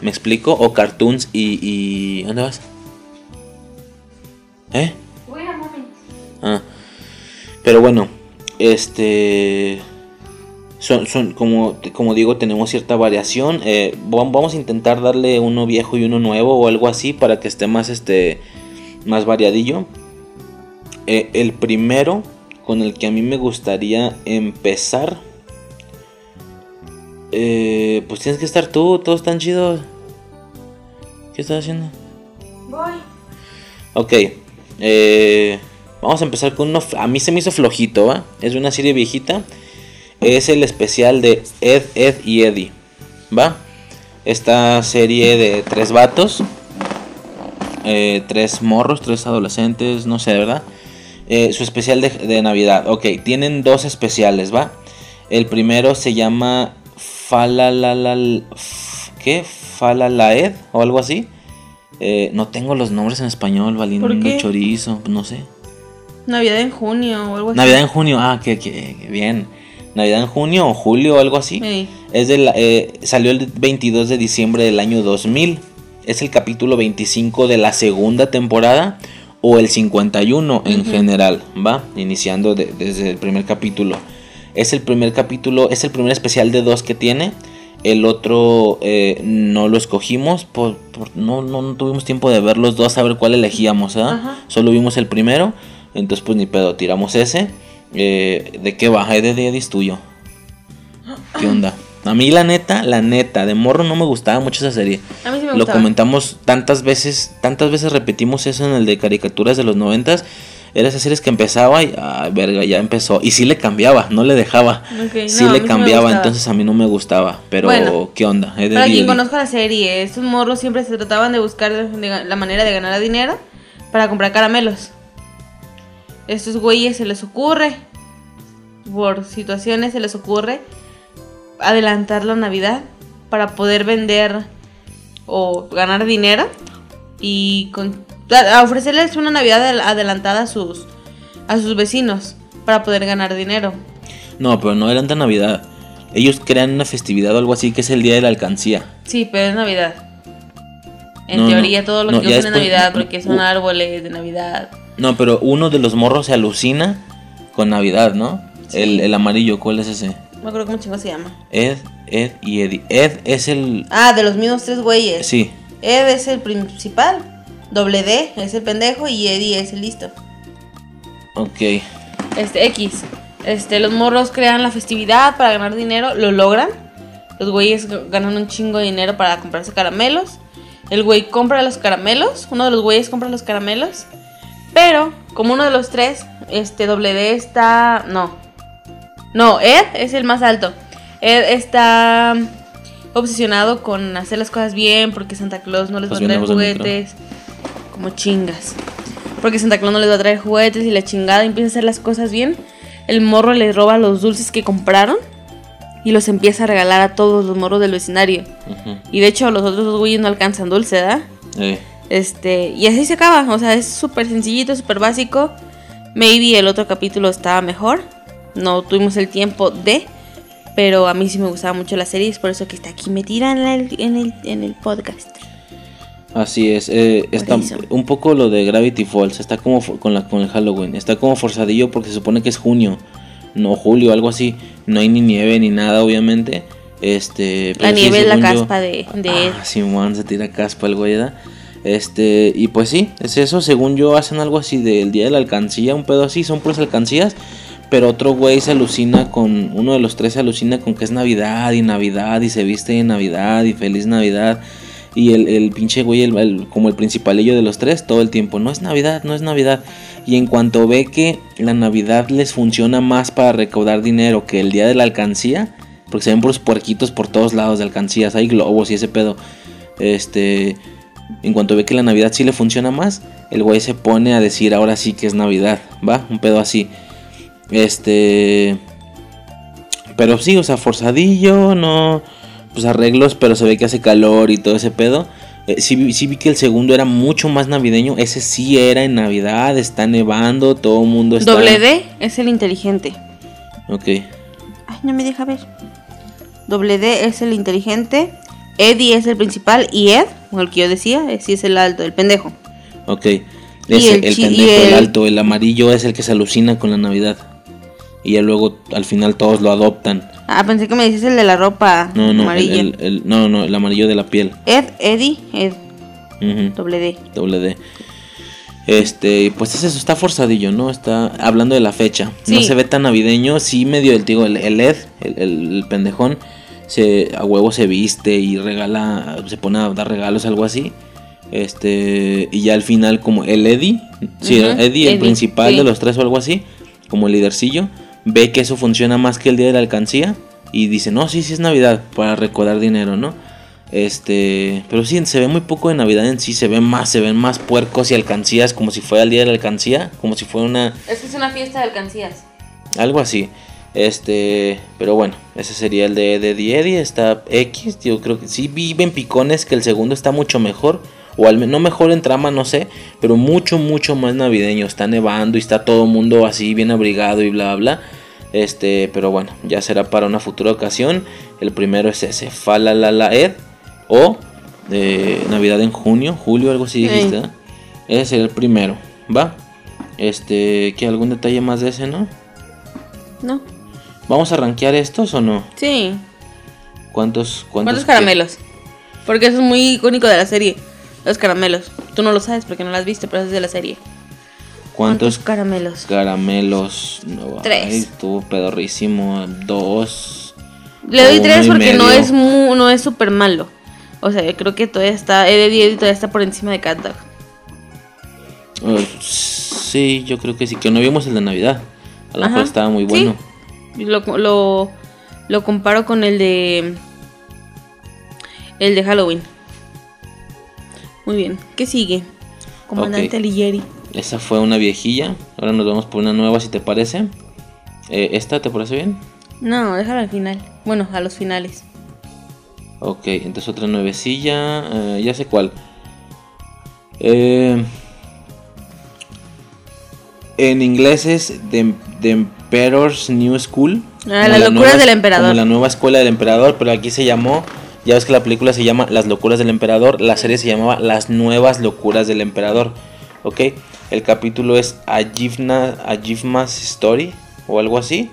¿Me explico? O cartoons y, y ¿dónde vas? ¿Eh? Ah. Pero bueno, este son, son como, como digo, tenemos cierta variación. Eh, vam- vamos a intentar darle uno viejo y uno nuevo o algo así para que esté más este más variadillo. Eh, el primero con el que a mí me gustaría empezar. eh, pues tienes que estar tú, todos están chidos. ¿Qué estás haciendo? Voy. Ok, eh, vamos a empezar con uno. A mí se me hizo flojito, ¿va? Es de una serie viejita. Es el especial de Ed, Ed y Eddie, ¿va? Esta serie de tres vatos, eh, tres morros, tres adolescentes, no sé, ¿verdad? Eh, su especial de, de Navidad. Ok, tienen dos especiales, ¿va? El primero se llama Falalal. ¿Qué? Falalaed o algo así. Eh, no tengo los nombres en español, valiendo ¿Por qué? chorizo, no sé. Navidad en junio o algo así. Navidad en junio, ah, que, que, que bien. Navidad en junio o julio o algo así. Ey. Es de la- eh, salió el 22 de diciembre del año 2000. Es el capítulo 25 de la segunda temporada o el 51 en general, ¿va? Iniciando de- desde el primer capítulo. Es el primer capítulo, es el primer especial de dos que tiene. El otro eh, no lo escogimos, por, por- no, no, no tuvimos tiempo de ver los dos, a ver cuál elegíamos, ¿ah? Solo vimos el primero, entonces pues ni pedo, tiramos ese. Eh, ¿De qué va? ¿De Eddie es tuyo? ¿Qué onda? A mí la neta, la neta, de morro no me gustaba mucho esa serie. A mí sí me Lo gustaba. comentamos tantas veces, tantas veces repetimos eso en el de caricaturas de los noventas. Era esas series que empezaba y, ay, verga, ya empezó. Y sí le cambiaba, no le dejaba. Sí le cambiaba, entonces a mí no me gustaba. Pero, Bueno, ¿qué onda? Para quien conozca la serie, estos morros siempre se trataban de buscar la manera de ganar dinero para comprar caramelos. Estos güeyes se les ocurre, por situaciones se les ocurre, adelantar la Navidad para poder vender o ganar dinero y con- a- a ofrecerles una Navidad adel- adelantada a sus, a sus vecinos para poder ganar dinero. No, pero no de Navidad. Ellos crean una festividad o algo así que es el día de la alcancía. Sí, pero es Navidad. En No, no. teoría, todo lo No, que usan en Navidad, porque son Uh. árboles de Navidad. No, pero uno de los morros se alucina con Navidad, ¿no? El, el amarillo, ¿cuál es ese? No me acuerdo cómo chingo se llama. Ed, Ed y Eddie. Ed es el... Ah, de los mismos tres güeyes. Sí, Ed es el principal. Doble D es el pendejo y Eddie es el listo. ok. Este, X. Este, los morros crean la festividad para ganar dinero, lo logran. Los güeyes ganan un chingo de dinero para comprarse caramelos. El güey compra los caramelos, uno de los güeyes compra los caramelos. Pero, como uno de los tres, este doble D está. No. No, Ed es el más alto. Ed está obsesionado con hacer las cosas bien porque Santa Claus no les va a traer juguetes. Como chingas. Porque Santa Claus no les va a traer juguetes y la chingada empieza a hacer las cosas bien. El morro le roba los dulces que compraron y los empieza a regalar a todos los morros del vecindario. Y de hecho, los otros dos güeyes no alcanzan dulce, ¿verdad? Eh, Este, y así se acaba. O sea, es súper sencillito, súper básico. Maybe el otro capítulo estaba mejor. No tuvimos el tiempo de. Pero a mí sí me gustaba mucho la serie. Es por eso que está aquí metida en el, en el, en el podcast. Así es, eh, está un poco lo de Gravity Falls, está como con, la, con el Halloween, está como forzadillo porque se supone que es junio, no julio, algo así, no hay ni nieve ni nada obviamente, este... La sí, nieve es la según yo- caspa de, de. Ah, Simón, se tira caspa el güey. Este, y pues sí, es eso, según yo hacen algo así del día de la alcancía, un pedo así, son puras alcancías, pero otro güey se alucina con, uno de los tres se alucina con que es Navidad y Navidad y se viste de Navidad y feliz Navidad. Y el, pinche güey, el- el- como el principalillo de los tres, todo el tiempo, no es Navidad, no es Navidad. Y en cuanto ve que la Navidad les funciona más para recaudar dinero que el día de la alcancía, porque se ven puros puerquitos por todos lados de alcancías, hay globos y ese pedo. Este, en cuanto ve que la Navidad sí le funciona más, el güey se pone a decir ahora sí que es Navidad, ¿va? Un pedo así. Este, pero sí, o sea, forzadillo, no, pues arreglos, pero se ve que hace calor y todo ese pedo. Eh, sí, vi- sí vi que el segundo era mucho más navideño, ese sí era en Navidad, está nevando, todo el mundo está... Doble D es el inteligente. Ok, Ay, no me deja ver. Doble D es el inteligente. Eddie es el principal. Y Ed, o el que yo decía, eh, sí es el alto, el pendejo. ok. Ese, el pendejo, el... el- alto, el amarillo es el que se alucina con la Navidad. Y ya luego al final todos lo adoptan. Ah, pensé que me dices el de la ropa No, no, el, amarilla. el- el- no, no, el amarillo de la piel. Ed, Eddie, Ed, Ujú. doble D. Doble D. Este, pues es eso, está forzadillo, ¿no? Está hablando de la fecha. No se ve tan navideño, sí medio el digo, el, el Ed, el, pendejón, se, a huevo se viste y regala, se pone a dar regalos, algo así. Este, y ya al final como el Eddie, sí, Ujú, Eddie, el principal sí. de los tres o algo así, como el lidercillo, ve que eso funciona más que el día de la alcancía y dice, no, sí, sí es Navidad, para recordar dinero, ¿no? Este, pero sí, se ve muy poco de Navidad en sí, se ve más, se ven más puercos y alcancías como si fuera el día de la alcancía, como si fuera una, Es que es una fiesta de alcancías. algo así. Este, pero bueno, ese sería el de, de Eddie, está X, yo creo que sí viven picones que el segundo está mucho mejor, o al menos no mejor en trama, no sé, pero mucho, mucho más navideño, está nevando y está todo el mundo así bien abrigado y bla, bla. Este, pero bueno, ya será para una futura ocasión. El primero es ese, Fala la la Ed, o eh, Navidad en junio, julio, algo así Sí. dijiste. Ese sería el primero, ¿va? Este, ¿qué algún detalle más de ese, no? ¿No? ¿Vamos a rankear estos o no? Sí. ¿Cuántos, cuántos, ¿Cuántos caramelos? Porque eso es muy icónico de la serie. Los caramelos. Tú no lo sabes porque no lo has visto, pero es de la serie. ¿Cuántos caramelos? caramelos? No, Tres. Ay, estuvo pedorrísimo. Dos. Le doy tres porque no es mu- no es súper malo. O sea, yo creo que todavía está. Eddie todavía está por encima de Cat Dog. Eh, sí, yo creo que sí. Que no vimos el de Navidad. A lo mejor estaba muy sí. bueno. Lo, lo, lo comparo con el de. El de Halloween. Muy bien. ¿Qué sigue? Comandante Ok. Alighieri. Esa fue una viejilla. Ahora nos vamos por una nueva, si te parece. Eh, ¿Esta te parece bien? No, déjalo al final. Bueno, a los finales. Ok, entonces otra nuevecilla. eh, ya sé cuál. Eh, en inglés es The, The Emperor's New School. Ah, la locuras nueva- del emperador. Como la nueva escuela del emperador, pero aquí se llamó. Ya ves que la película se llama Las locuras del emperador. La serie se llamaba Las nuevas locuras del emperador. Ok, el capítulo es Ajivna, Ajivma's Story o algo así.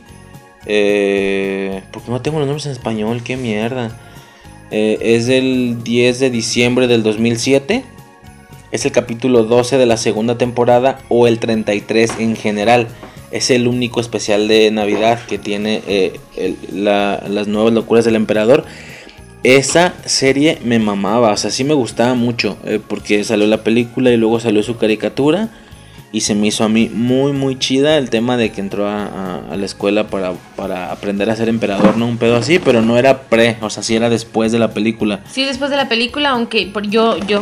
Eh, porque no tengo los nombres en español, qué mierda. Eh, es del 10 de diciembre del 2007. Es el capítulo 12 de la segunda temporada o el 33 en general. Es el único especial de Navidad que tiene eh, el- la- las nuevas locuras del emperador. Esa serie me mamaba, o sea, sí me gustaba mucho, eh, porque salió la película y luego salió su caricatura. Y se me hizo a mí muy, muy chida el tema de que entró a, a- a la escuela para, para aprender a ser emperador, ¿no? Un pedo así, pero no era pre, o sea, sí era después de la película. Sí, después de la película, aunque por yo, yo,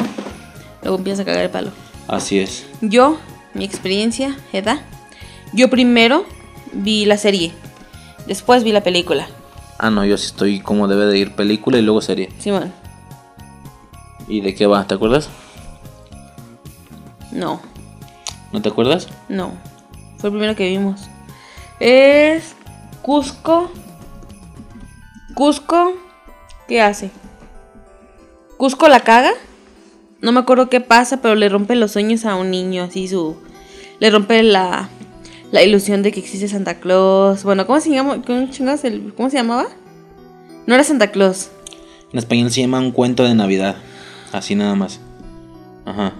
luego empieza a cagar el palo. Así es. Yo, mi experiencia, edad, yo primero vi la serie, después vi la película. Ah, no, yo sí estoy como debe de ir película y luego serie. Simón, ¿Y de qué va? ¿Te acuerdas? no, ¿No te acuerdas? no, fue el primero que vimos. Es Cusco. Cusco, ¿qué hace? Cusco la caga. No me acuerdo qué pasa, pero le rompe los sueños a un niño, así su... Le rompe la, la ilusión de que existe Santa Claus. Bueno, ¿cómo se llama? ¿Cómo, chingados el- ¿Cómo se llamaba? No era Santa Claus. En español se llama un cuento de Navidad. Así nada más. Ajá.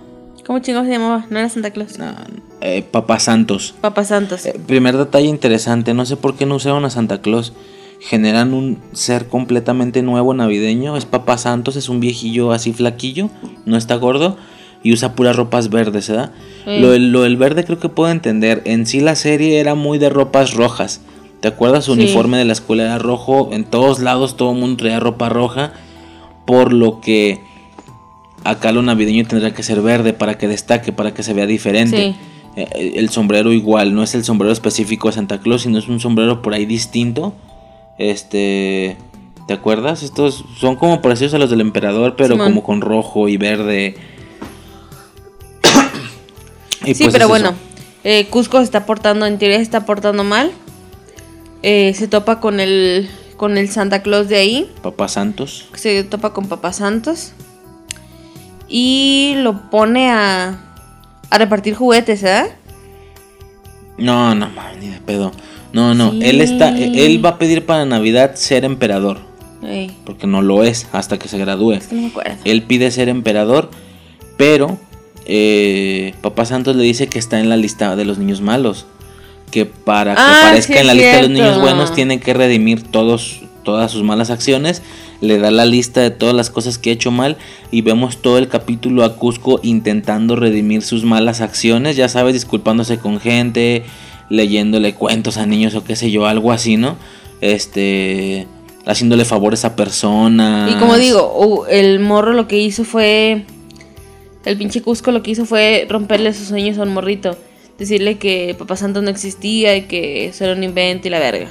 ¿Cómo chingados se llamaba? No era Santa Claus. Ah, eh, Papá Santos. Papá Santos. Eh, primer detalle interesante, no sé por qué no usaron a Santa Claus. Generan un ser completamente nuevo navideño. Es Papá Santos, es un viejillo así flaquillo, no está gordo y usa puras ropas verdes, ¿verdad? Sí. Lo, lo del verde creo que puedo entender. En sí la serie era muy de ropas rojas. ¿Te acuerdas? Su Sí. uniforme de la escuela era rojo. En todos lados todo el mundo traía ropa roja. Por lo que acá lo navideño tendrá que ser verde para que destaque, para que se vea diferente. Sí. Eh, El sombrero igual, no es el sombrero específico de Santa Claus, sino es un sombrero por ahí distinto. Este, ¿te acuerdas? Estos son como parecidos a los del emperador, pero Simón. como con rojo y verde. Y sí, pues pero es bueno, eh, Cusco se está portando, en teoría se está portando mal. Eh, se topa con el, con el Santa Claus de ahí. Papá Santos. Se topa con Papá Santos. Y lo pone a, a repartir juguetes, ¿eh? No, no mames, ni de pedo. No, no, Sí. él está él va a pedir para Navidad ser emperador, porque no lo es hasta que se gradúe. es que no me acuerdo. Él pide ser emperador, pero eh, Papá Santos le dice que está en la lista de los niños malos. Que para que Ah, aparezca sí, en la lista de los niños buenos tiene que redimir todos, todas sus malas acciones. Le da la lista de todas las cosas que ha hecho mal y vemos todo el capítulo a Cusco intentando redimir sus malas acciones. Ya sabes, disculpándose con gente, leyéndole cuentos a niños o qué sé yo, algo así, ¿no? Este, haciéndole favores a personas. Y como digo, uh, el morro lo que hizo fue. El pinche Cusco lo que hizo fue romperle sus sueños a un morrito. Decirle que Papá Santo no existía y que eso era un invento y la verga.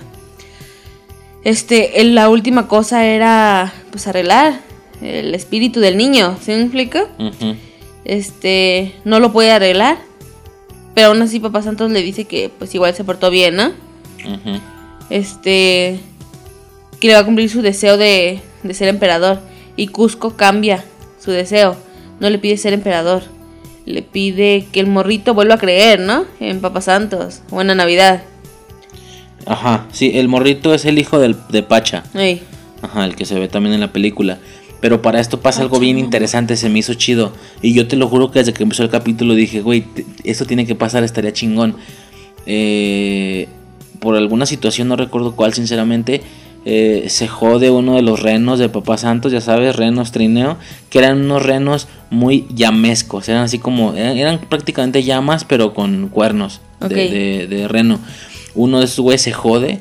Este, la última cosa era pues arreglar el espíritu del niño, ¿sí me explico? Ujú. Este, no lo puede arreglar. Pero aún así Papá Santos le dice que pues igual se portó bien, ¿no? Este que le va a cumplir su deseo de, de ser emperador y Cusco cambia su deseo no le pide ser emperador le pide que el morrito vuelva a creer no en Papá Santos buena Navidad Ajá, sí, el morrito es el hijo del, de Pacha. Ey, Ajá, el que se ve también en la película. Pero para esto pasa algo bien interesante, se me hizo chido. Y yo te lo juro que desde que empezó el capítulo dije, güey, esto tiene que pasar, estaría chingón. Eh, por alguna situación, no recuerdo cuál, sinceramente, eh, se jode uno de los renos de Papá Santos, ya sabes, renos trineo, que eran unos renos muy llamescos, eran así como, eran, eran prácticamente llamas, pero con cuernos de- de, de reno. Uno de esos güeyes se jode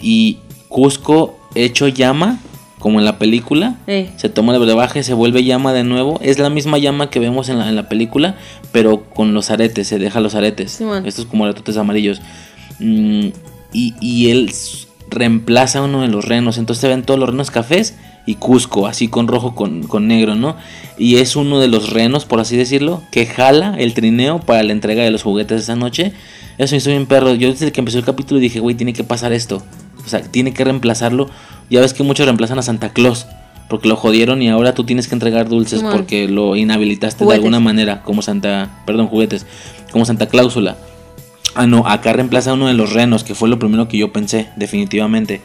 y Cusco hecho llama, como en la película, se toma el brebaje, se vuelve llama de nuevo. Es la misma llama que vemos en la, en la película, pero con los aretes, se deja los aretes. Estos como aretotes amarillos. Mm, y, y él reemplaza uno de los renos. Entonces se ven todos los renos cafés y Cusco, así con rojo con, con negro, ¿no? Y es uno de los renos, por así decirlo, que jala el trineo para la entrega de los juguetes esa noche. Eso me hizo bien perro. Yo desde que empezó el capítulo dije, güey, tiene que pasar esto. O sea, tiene que reemplazarlo. Ya ves que muchos reemplazan a Santa Claus. Porque lo jodieron y ahora tú tienes que entregar dulces porque lo inhabilitaste Juguetes. de alguna manera. Como Santa... Perdón, juguetes. Como Santa Cláusula. Ah, no, acá reemplaza a uno de los renos, que fue lo primero que yo pensé, definitivamente.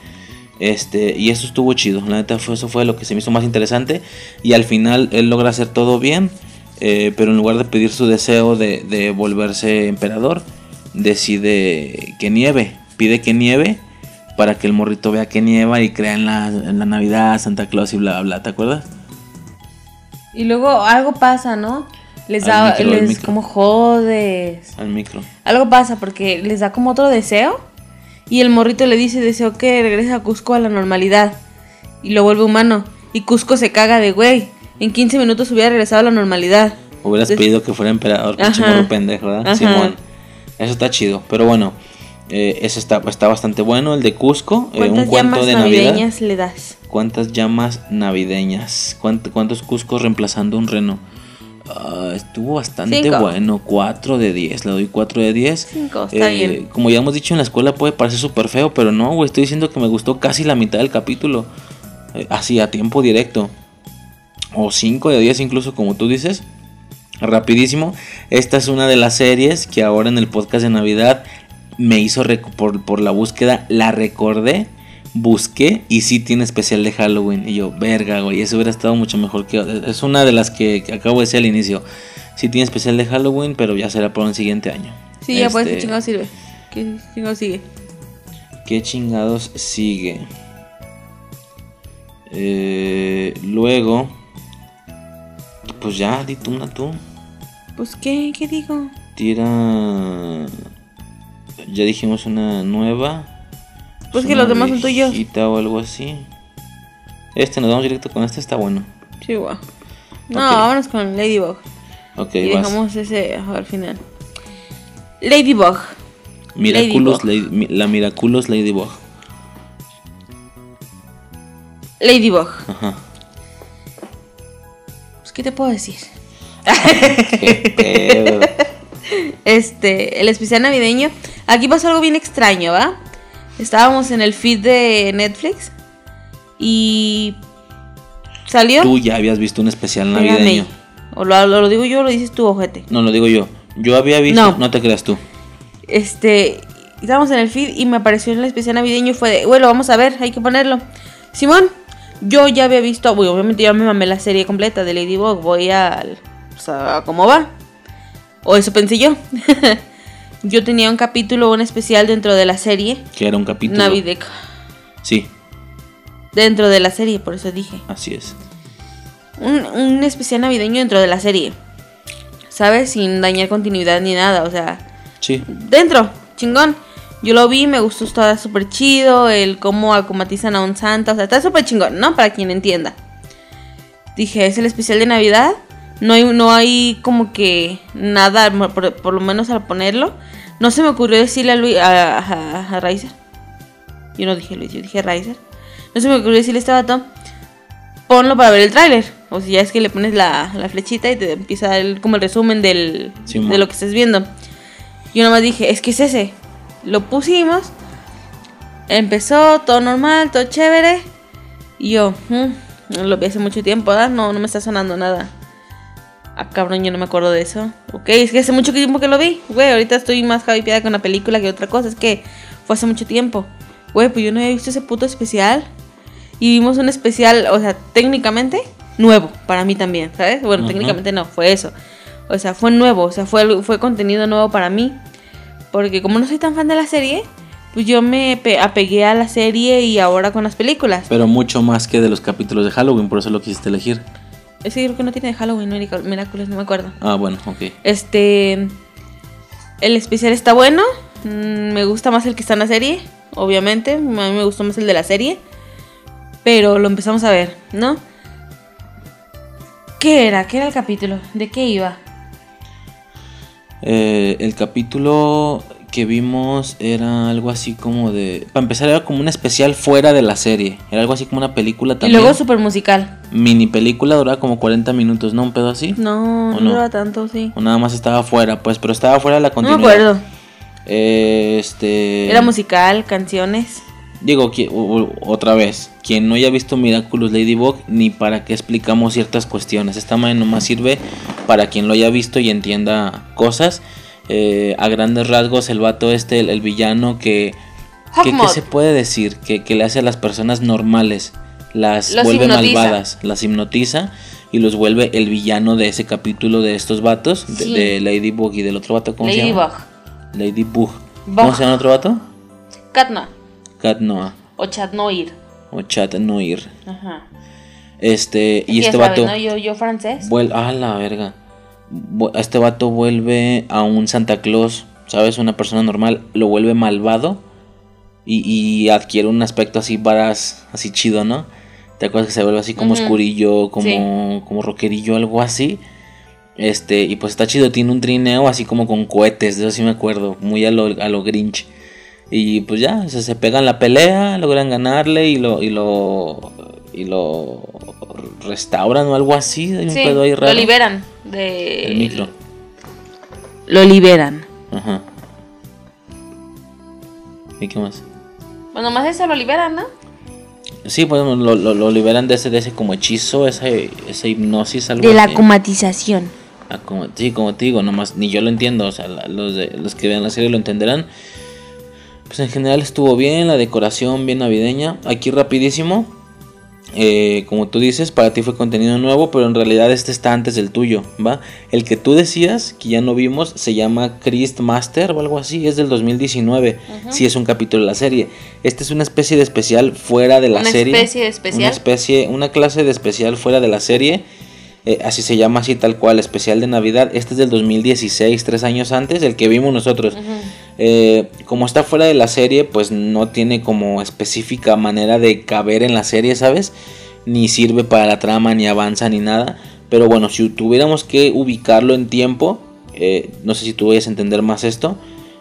Este, y eso estuvo chido. La neta, fue, eso fue lo que se me hizo más interesante. Y al final él logra hacer todo bien. eh, pero en lugar de pedir su deseo de, volverse emperador, decide que nieve. Pide que nieve para que el morrito vea que nieva y crea en la, en la Navidad, Santa Claus y bla, bla, bla. ¿Te acuerdas? y luego algo pasa no Les Al da, micro, les como jodes. Al micro. Algo pasa porque les da como otro deseo. Y el morrito le dice, deseo que regrese a Cusco a la normalidad. Y lo vuelve humano. Y Cusco se caga de, güey, en 15 minutos hubiera regresado a la normalidad. Hubieras pedido que fuera emperador, pinche pendejo, ¿verdad? Simón. Eso está chido. Pero bueno, eh, ese está, está bastante bueno. El de Cusco, eh, un ¿Cuántas cuento de Navidad. navideñas le das? ¿Cuántas llamas navideñas? ¿Cuánt- ¿Cuántos Cuscos reemplazando un reno? Ah, estuvo bastante Cinco. bueno. 4 de 10. Le doy 4 de 10. Cinco, está Eh, bien. Como ya hemos dicho en la escuela puede parecer súper feo, pero no, güey. Estoy diciendo que me gustó casi la mitad del capítulo. Eh, así, a tiempo directo. O 5 de 10 incluso, como tú dices. Rapidísimo. Esta es una de las series que ahora en el podcast de Navidad me hizo por la búsqueda. La recordé, busqué y sí tiene especial de Halloween. Y yo, verga, güey, eso hubiera estado mucho mejor que... Es una de las que, acabo de decir al inicio. Sí tiene especial de Halloween, pero ya será por el siguiente año. Sí, ya pues, Este, ¿qué chingado sirve? ¿Qué chingado sigue? ¿Qué chingados sigue? Eh, luego, pues ya, di tú una tú. Pues, ¿qué? ¿Qué digo? Tira. Ya dijimos una nueva. Pues que los demás son tuyos. o algo así. Este, nos vamos directo con este, está bueno. Sí, guau. No, Ok. vámonos con Ladybug. Ok, y vas. dejamos ese al final. Ladybug. Miraculous. Lady- mi- la Miraculous Ladybug. Ladybug. Ajá. Pues, ¿qué te puedo decir? Qué pedo. Este, el especial navideño. Aquí pasó algo bien extraño, ¿va? Estábamos en el feed de Netflix y salió. Tú ya habías visto un especial navideño. O lo, lo- lo digo yo o lo dices tú, ojete. No, lo digo yo. Yo había visto. No. No, te creas tú. Este, estábamos en el feed y me apareció en el especial navideño y fue de, bueno, vamos a ver, hay que ponerlo. Simón, yo ya había visto, bueno, obviamente ya me mamé la serie completa de Ladybug, voy al, o sea, a cómo va. O eso pensé yo. yo tenía un capítulo, un especial dentro de la serie Que era un capítulo. navideño. Sí, Dentro de la serie, por eso dije. así es. Un, un especial navideño dentro de la serie. ¿Sabes? Sin dañar continuidad ni nada, o sea, Sí. dentro, chingón. Yo lo vi, me gustó, estaba súper chido, el cómo acomatizan a un santa, o sea, está súper chingón, ¿no? Para quien entienda. Dije, es el especial de Navidad, no hay, no hay como que nada, por, por lo menos al ponerlo. No se me ocurrió decirle a Luis, a, a, a Riser. Yo no dije Luis, yo dije Riser. No se me ocurrió decirle a este vato, ponlo para ver el tráiler. O sea, ya es que le pones la, la flechita y te empieza a dar como el resumen del, de lo que estés viendo. Yo nomás dije, es que es ese. Lo pusimos. Empezó todo normal, todo chévere. Y yo, "Mm, lo vi hace mucho tiempo, ¿verdad? No, no me está sonando nada. Ah, cabrón, yo no me acuerdo de eso. Ok, es que hace mucho tiempo que lo vi. Güey, ahorita estoy más hypeada con la película que otra cosa. Es que fue hace mucho tiempo. Güey, pues yo no había visto ese puto especial. Y vimos un especial, o sea, técnicamente nuevo para mí también, ¿sabes? Bueno, Ajá. técnicamente no, fue eso. O sea, fue nuevo, o sea, fue, fue contenido nuevo para mí. Porque como no soy tan fan de la serie, pues yo me pe- apegué a la serie y ahora con las películas. Pero mucho más que de los capítulos de Halloween, por eso lo quisiste elegir. Es que creo que no tiene de Halloween, Mirac- Miraculous, no me acuerdo. Ah, bueno, ok. Este. El especial está bueno. mm, Me gusta más el que está en la serie. Obviamente. A mí me gustó más el de la serie. Pero lo empezamos a ver, ¿no? ¿Qué era? ¿Qué era el capítulo? ¿De qué iba? Eh, el capítulo que vimos era algo así como de... Para empezar era como un especial fuera de la serie. Era algo así como una película Y también. luego super musical. Mini película duraba como 40 minutos, ¿no? Un pedo así. No, ¿O no no? duraba tanto, sí. O nada más estaba fuera, pues, pero estaba fuera de la No me continuidad. acuerdo. Eh, este... Era musical, canciones. Digo, otra vez, quien no haya visto Miraculous Ladybug, ni para qué explicamos ciertas cuestiones. Esta madre nomás sirve para quien lo haya visto y entienda cosas. Eh, a grandes rasgos, el vato este, el, el villano que... ¿Qué se puede decir? Que, que le hace a las personas normales. Las Los vuelve hipnotiza. malvadas, las hipnotiza y los vuelve el villano de ese capítulo de estos vatos, de, Sí. de Ladybug y del otro vato, ¿cómo se llama? Ladybug. Ladybug. ¿Cómo Bug. se llama el otro vato? Katna. Cat Noah O Chatnoir. o Chat Noir. Ajá. Este, y este sabes, vato ¿no? Yo, yo francés. vuelve. Ah, la verga. Este vato vuelve a un Santa Claus, ¿sabes? Una persona normal, lo vuelve malvado y, y adquiere un aspecto así varas, así chido, ¿no? ¿Te acuerdas que se vuelve así como Ujú. oscurillo, como, como rockerillo, algo así? Este, y pues está chido, tiene un trineo así como con cohetes, de eso sí me acuerdo, muy a lo, a lo Grinch. Y pues ya, o sea, se pegan la pelea, logran ganarle y lo, y lo, y lo restauran o algo así. Hay un pedo ahí raro. lo liberan de... El micro. Lo liberan. Ajá. ¿Y qué más? Pues nomás eso lo liberan, ¿no? Sí, pues lo, lo, lo liberan de ese, de ese como hechizo, ese, esa hipnosis, algo De la comatización. Ah, como, sí, como te digo, nomás ni yo lo entiendo, o sea, la- los, de, los que vean la serie lo entenderán. Pues en general estuvo bien, la decoración bien navideña. Aquí rapidísimo, eh, como tú dices, para ti fue contenido nuevo, pero en realidad este está antes del tuyo, ¿va? El que tú decías, que ya no vimos, se llama Christ Master o algo así, es del 2019. Sí, es un capítulo de la serie. Este es una especie de especial fuera de la Una serie. especie de especial. Una especie, una clase de especial fuera de la serie. Eh, así se llama así tal cual, especial de Navidad. Este es del 2016, tres años antes, el que vimos nosotros. Eh, como está fuera de la serie, pues no tiene como específica manera de caber en la serie, ¿sabes? Ni sirve para la trama, ni avanza, ni nada. Pero bueno, si tuviéramos que ubicarlo en tiempo, eh, no sé si tú vayas a entender más esto.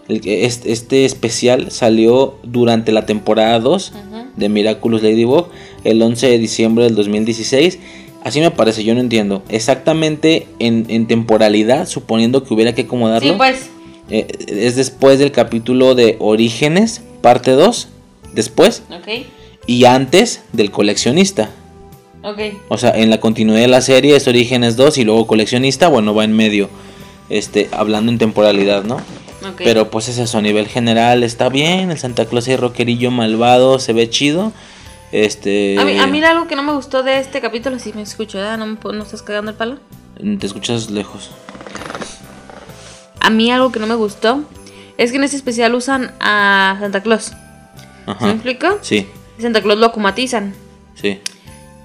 este, este especial salió durante la temporada 2 de Miraculous Ladybug, el 11 de diciembre del 2016. Así me parece, yo no entiendo. Exactamente en, en temporalidad, suponiendo que hubiera que acomodarlo. Sí, pues. Eh, es después del capítulo de Orígenes, parte 2. Después. Ok. Y antes del coleccionista. Ok. O sea, en la continuidad de la serie es Orígenes 2 y luego coleccionista. Bueno, va en medio. Este, hablando en temporalidad, ¿no? Ok. Pero pues es eso, a nivel general está bien. El Santa Claus y rockerillo malvado se ve chido. Este. A mí, a mí algo que no me gustó de este capítulo, si me escucho, ¿verdad? ¿No, me puedo- ¿No estás cagando el palo? Te escuchas lejos. A mí algo que no me gustó es que en este especial usan a Santa Claus. ¿Se me Ajá. explico? Sí, Santa Claus lo acumatizan. sí.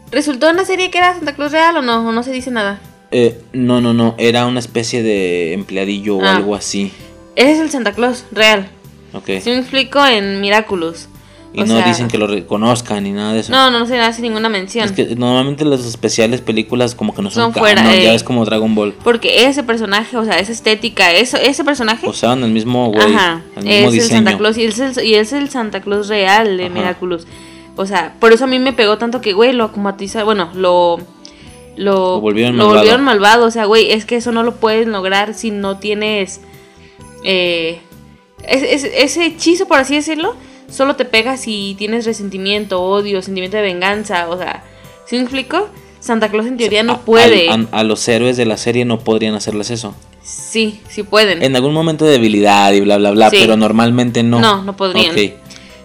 ¿Resultó en la serie que era Santa Claus real o no? ¿O no se dice nada? Eh, no, no, no. Era una especie de empleadillo o Ah. algo así. Ese es el Santa Claus real. Ok. Si me explico en Miraculous. Y O no sea, dicen que lo reconozcan ni nada de eso. No, no, se hace ninguna mención. Es que normalmente las especiales películas como que no son, Son fuera, canon, ya es como Dragon Ball. Porque ese personaje, o sea, esa estética, eso, ese personaje. Usaban el mismo güey, Ajá, el mismo es diseño. el Santa Claus y es el, y es el Santa Claus real de Ajá. Miraculous. O sea, por eso a mí me pegó tanto que, güey, lo acumatiza, bueno, lo... Lo, Lo volvieron lo malvado. volvieron malvado. O sea, güey, es que eso no lo puedes lograr si no tienes... Eh, es- es- ese hechizo, por así decirlo, solo te pega si tienes resentimiento, odio, sentimiento de venganza. O sea, ¿sí me explico? Santa Claus en teoría no A- puede. A, a los héroes de la serie no podrían hacerles eso. Sí, sí pueden. En algún momento de debilidad y bla bla bla, Sí. pero normalmente no. No, no podrían. Ok,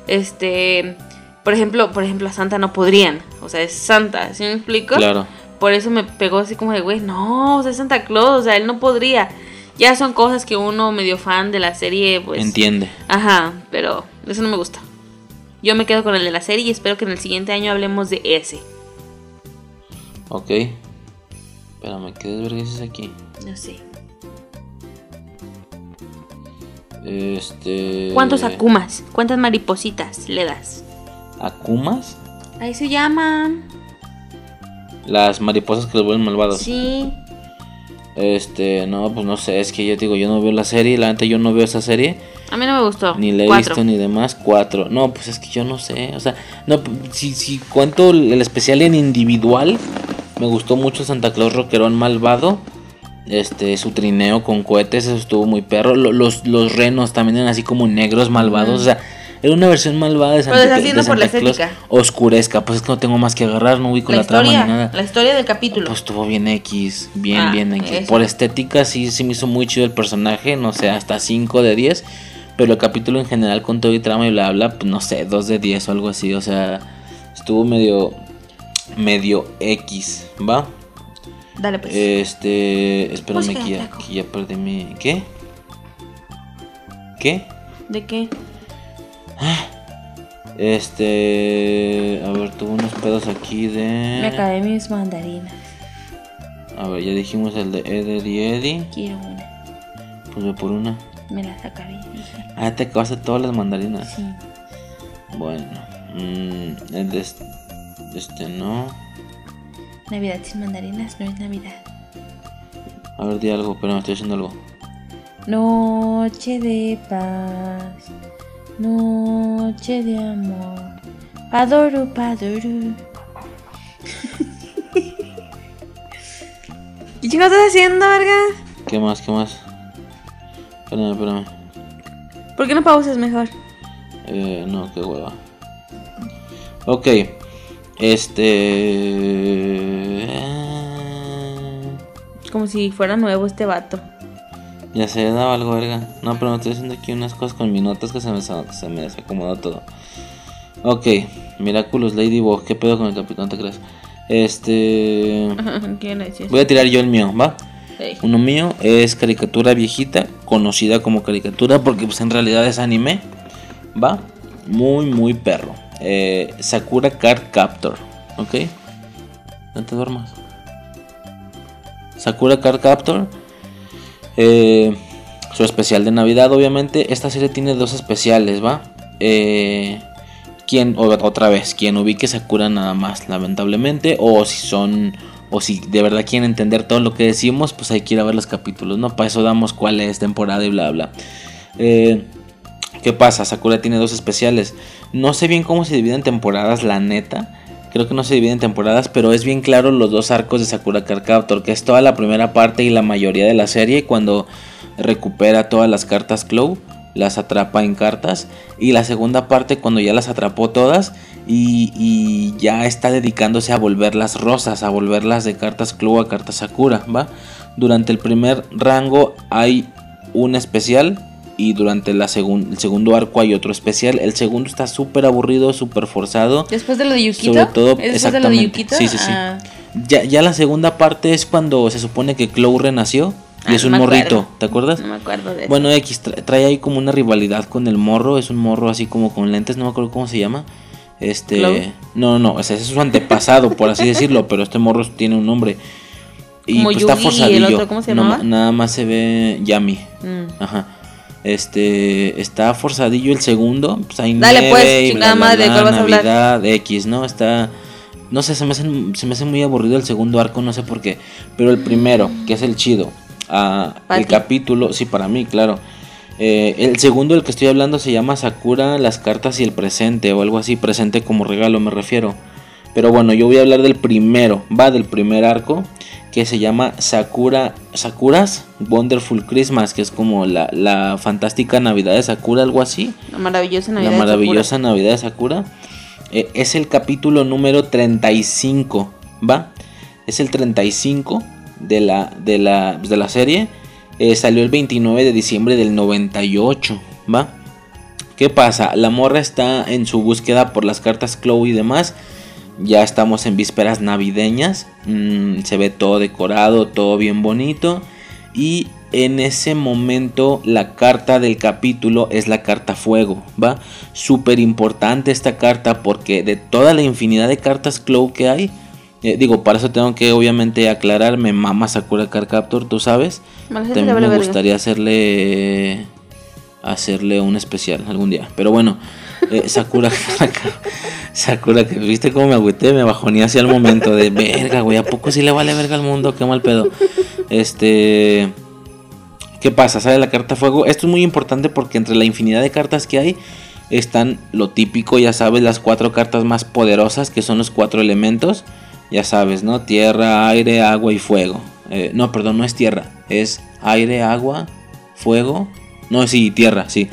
Este, por ejemplo, por ejemplo, a Santa no podrían. O sea, es Santa, ¿sí me explico? claro. Por eso me pegó así como de, güey, no, o sea, es Santa Claus, o sea, él no podría. Ya son cosas que uno medio fan de la serie, pues. Entiende. Ajá, pero eso no me gusta. Yo me quedo con el de la serie y espero que en el siguiente año hablemos de ese. Ok. Espérame, ¿qué desvergüenza es aquí? No sé. Este. ¿Cuántos akumas? ¿Cuántas maripositas le das? ¿Akumas? Ahí se llaman. Las mariposas que los vuelven malvados. Sí. Este, no, pues no sé, es que yo digo, yo no veo la serie, la neta yo no veo esa serie, A mí no me gustó. ni la he Cuatro. visto ni demás, cuatro. No, pues es que yo no sé, o sea, no, si, si cuento el especial en individual, me gustó mucho Santa Claus Rockerón Malvado, este, su trineo con cohetes, eso estuvo muy perro, Lo- los, los renos también eran así como negros malvados, o sea, era una versión malvada de Santa, Pero estás de por la Claus, estética. oscurezca, pues es que no tengo más que agarrar, no ubico La la, trama ni nada. la historia del capítulo. Pues estuvo bien X, bien, Ah, bien X. eso. Por estética sí, sí me hizo muy chido el personaje, no sé, hasta 5 de 10. Pero el capítulo en general con todo y trama y bla bla, pues no sé, 2 de 10 o algo así. O sea, estuvo medio, medio X, ¿va? Dale pues. Este, espérame que ya, que ya perdí mi... ¿Qué? ¿Qué? ¿De qué? Este, a ver, tuvo unos pedos aquí de... Me acabé mis mandarinas. A ver, ya dijimos el de Eder y Eddie. Quiero una. Pues ve por una. Me las acabé, dije. Ah, te acabaste todas las mandarinas. Sí. Bueno, mm, el de este, este no. Navidad sin mandarinas no es Navidad. A ver, di algo, pero me estoy haciendo algo. Noche de paz. Noche de amor. Padoru, padoru. ¿Qué chingados estás haciendo, verga? ¿Qué más? ¿Qué más? Espérame, espérame. ¿Por qué no pausas mejor? Eh, no, qué hueva. Ok. Este. Como si fuera nuevo este vato. Ya se daba algo, verga. No, pero me estoy haciendo aquí unas cosas con mis notas que se me, se me desacomodó todo. Ok. Miraculous Ladybug. ¿Qué pedo con el capitán, te crees? Este. Voy a tirar yo el mío, ¿va? Ey. Uno mío es caricatura viejita, conocida como caricatura porque pues en realidad es anime. Va, muy muy perro. Eh, Sakura Card Captor, ¿ok? No te duermas. Sakura Card Captor. Eh, su especial de Navidad, obviamente. Esta serie tiene dos especiales, ¿va? Eh, otra vez, quien ubique Sakura nada más, lamentablemente. O si son, o si de verdad quieren entender todo lo que decimos, pues hay que ir a ver los capítulos, ¿no? Para eso damos cuál es temporada y bla, bla. Eh, ¿Qué pasa? Sakura tiene dos especiales. No sé bien cómo se dividen temporadas, la neta. Creo que no se dividen temporadas, pero es bien claro los dos arcos de Sakura Card que es toda la primera parte y la mayoría de la serie cuando recupera todas las cartas Claw, las atrapa en cartas, y la segunda parte cuando ya las atrapó todas y, ya está dedicándose a volverlas rosas, a volverlas de cartas Claw a cartas Sakura, ¿va? Durante el primer rango hay un especial y durante la segun- el segundo arco hay otro especial. El segundo está súper aburrido, súper forzado. ¿Después de lo de Yukito? Sobre todo, ¿Es después de lo de exactamente. Yukito? Sí, sí, sí. Ah, Ya, ya la segunda parte es cuando se supone que Chloe renació y Ah, es un morrito. ¿te acuerdas? no me acuerdo de eso. Bueno, X tra- trae ahí como una rivalidad con el morro, es un morro así como con lentes, no me acuerdo cómo se llama. Este, ¿Chloe? no, no, ese es su antepasado, por así decirlo, pero este morro tiene un nombre. Y Como pues está Yugi y el forzadillo. otro, ¿cómo se No nada más se ve Yami. Mm. Ajá. Este, está forzadillo el segundo, pues hay Dale, pues, chingada madre, ¿cuál vas a hablar? Navidad, X, ¿no? Está no sé, se me, hace, se me hace muy aburrido el segundo arco, no sé por qué. Pero el primero, que es el chido. ah, el ti. capítulo, sí, para mí, claro. Eh, el segundo del que estoy hablando se llama Sakura, las cartas y el presente, o algo así, presente como regalo me refiero. Pero bueno, yo voy a hablar del primero, va del primer arco, que se llama Sakura, Sakuras Wonderful Christmas, que es como la, la fantástica Navidad de Sakura, algo así. La maravillosa Navidad. La de maravillosa Sakura. Navidad de Sakura. Eh, es el capítulo número 35, ¿va? Es el 35 de la, de la, de la serie. Eh, salió el 29 de diciembre del 98, ¿va? ¿Qué pasa? La morra está en su búsqueda por las cartas Chloe y demás. Ya estamos en vísperas navideñas. Mm, se ve todo decorado, todo bien bonito. Y en ese momento la carta del capítulo es la carta fuego, ¿va? Súper importante esta carta porque de toda la infinidad de cartas Clow que hay, eh, digo, para eso tengo que obviamente aclarar, me mama Sakura Card Captor, tú sabes. También me gustaría hacerle hacerle un especial algún día. Pero bueno, eh, Sakura, Sakura, que viste cómo me agüité, me bajoné hacia el momento de verga, güey, ¿a poco sí le vale verga al mundo? Qué mal pedo. Este. ¿Qué pasa? Sale la carta fuego. Esto es muy importante porque entre la infinidad de cartas que hay están lo típico, ya sabes, las cuatro cartas más poderosas que son los cuatro elementos. Ya sabes, ¿no? Tierra, aire, agua y fuego. Eh, no, perdón, no es tierra. Es aire, agua, fuego. No, sí, tierra, sí.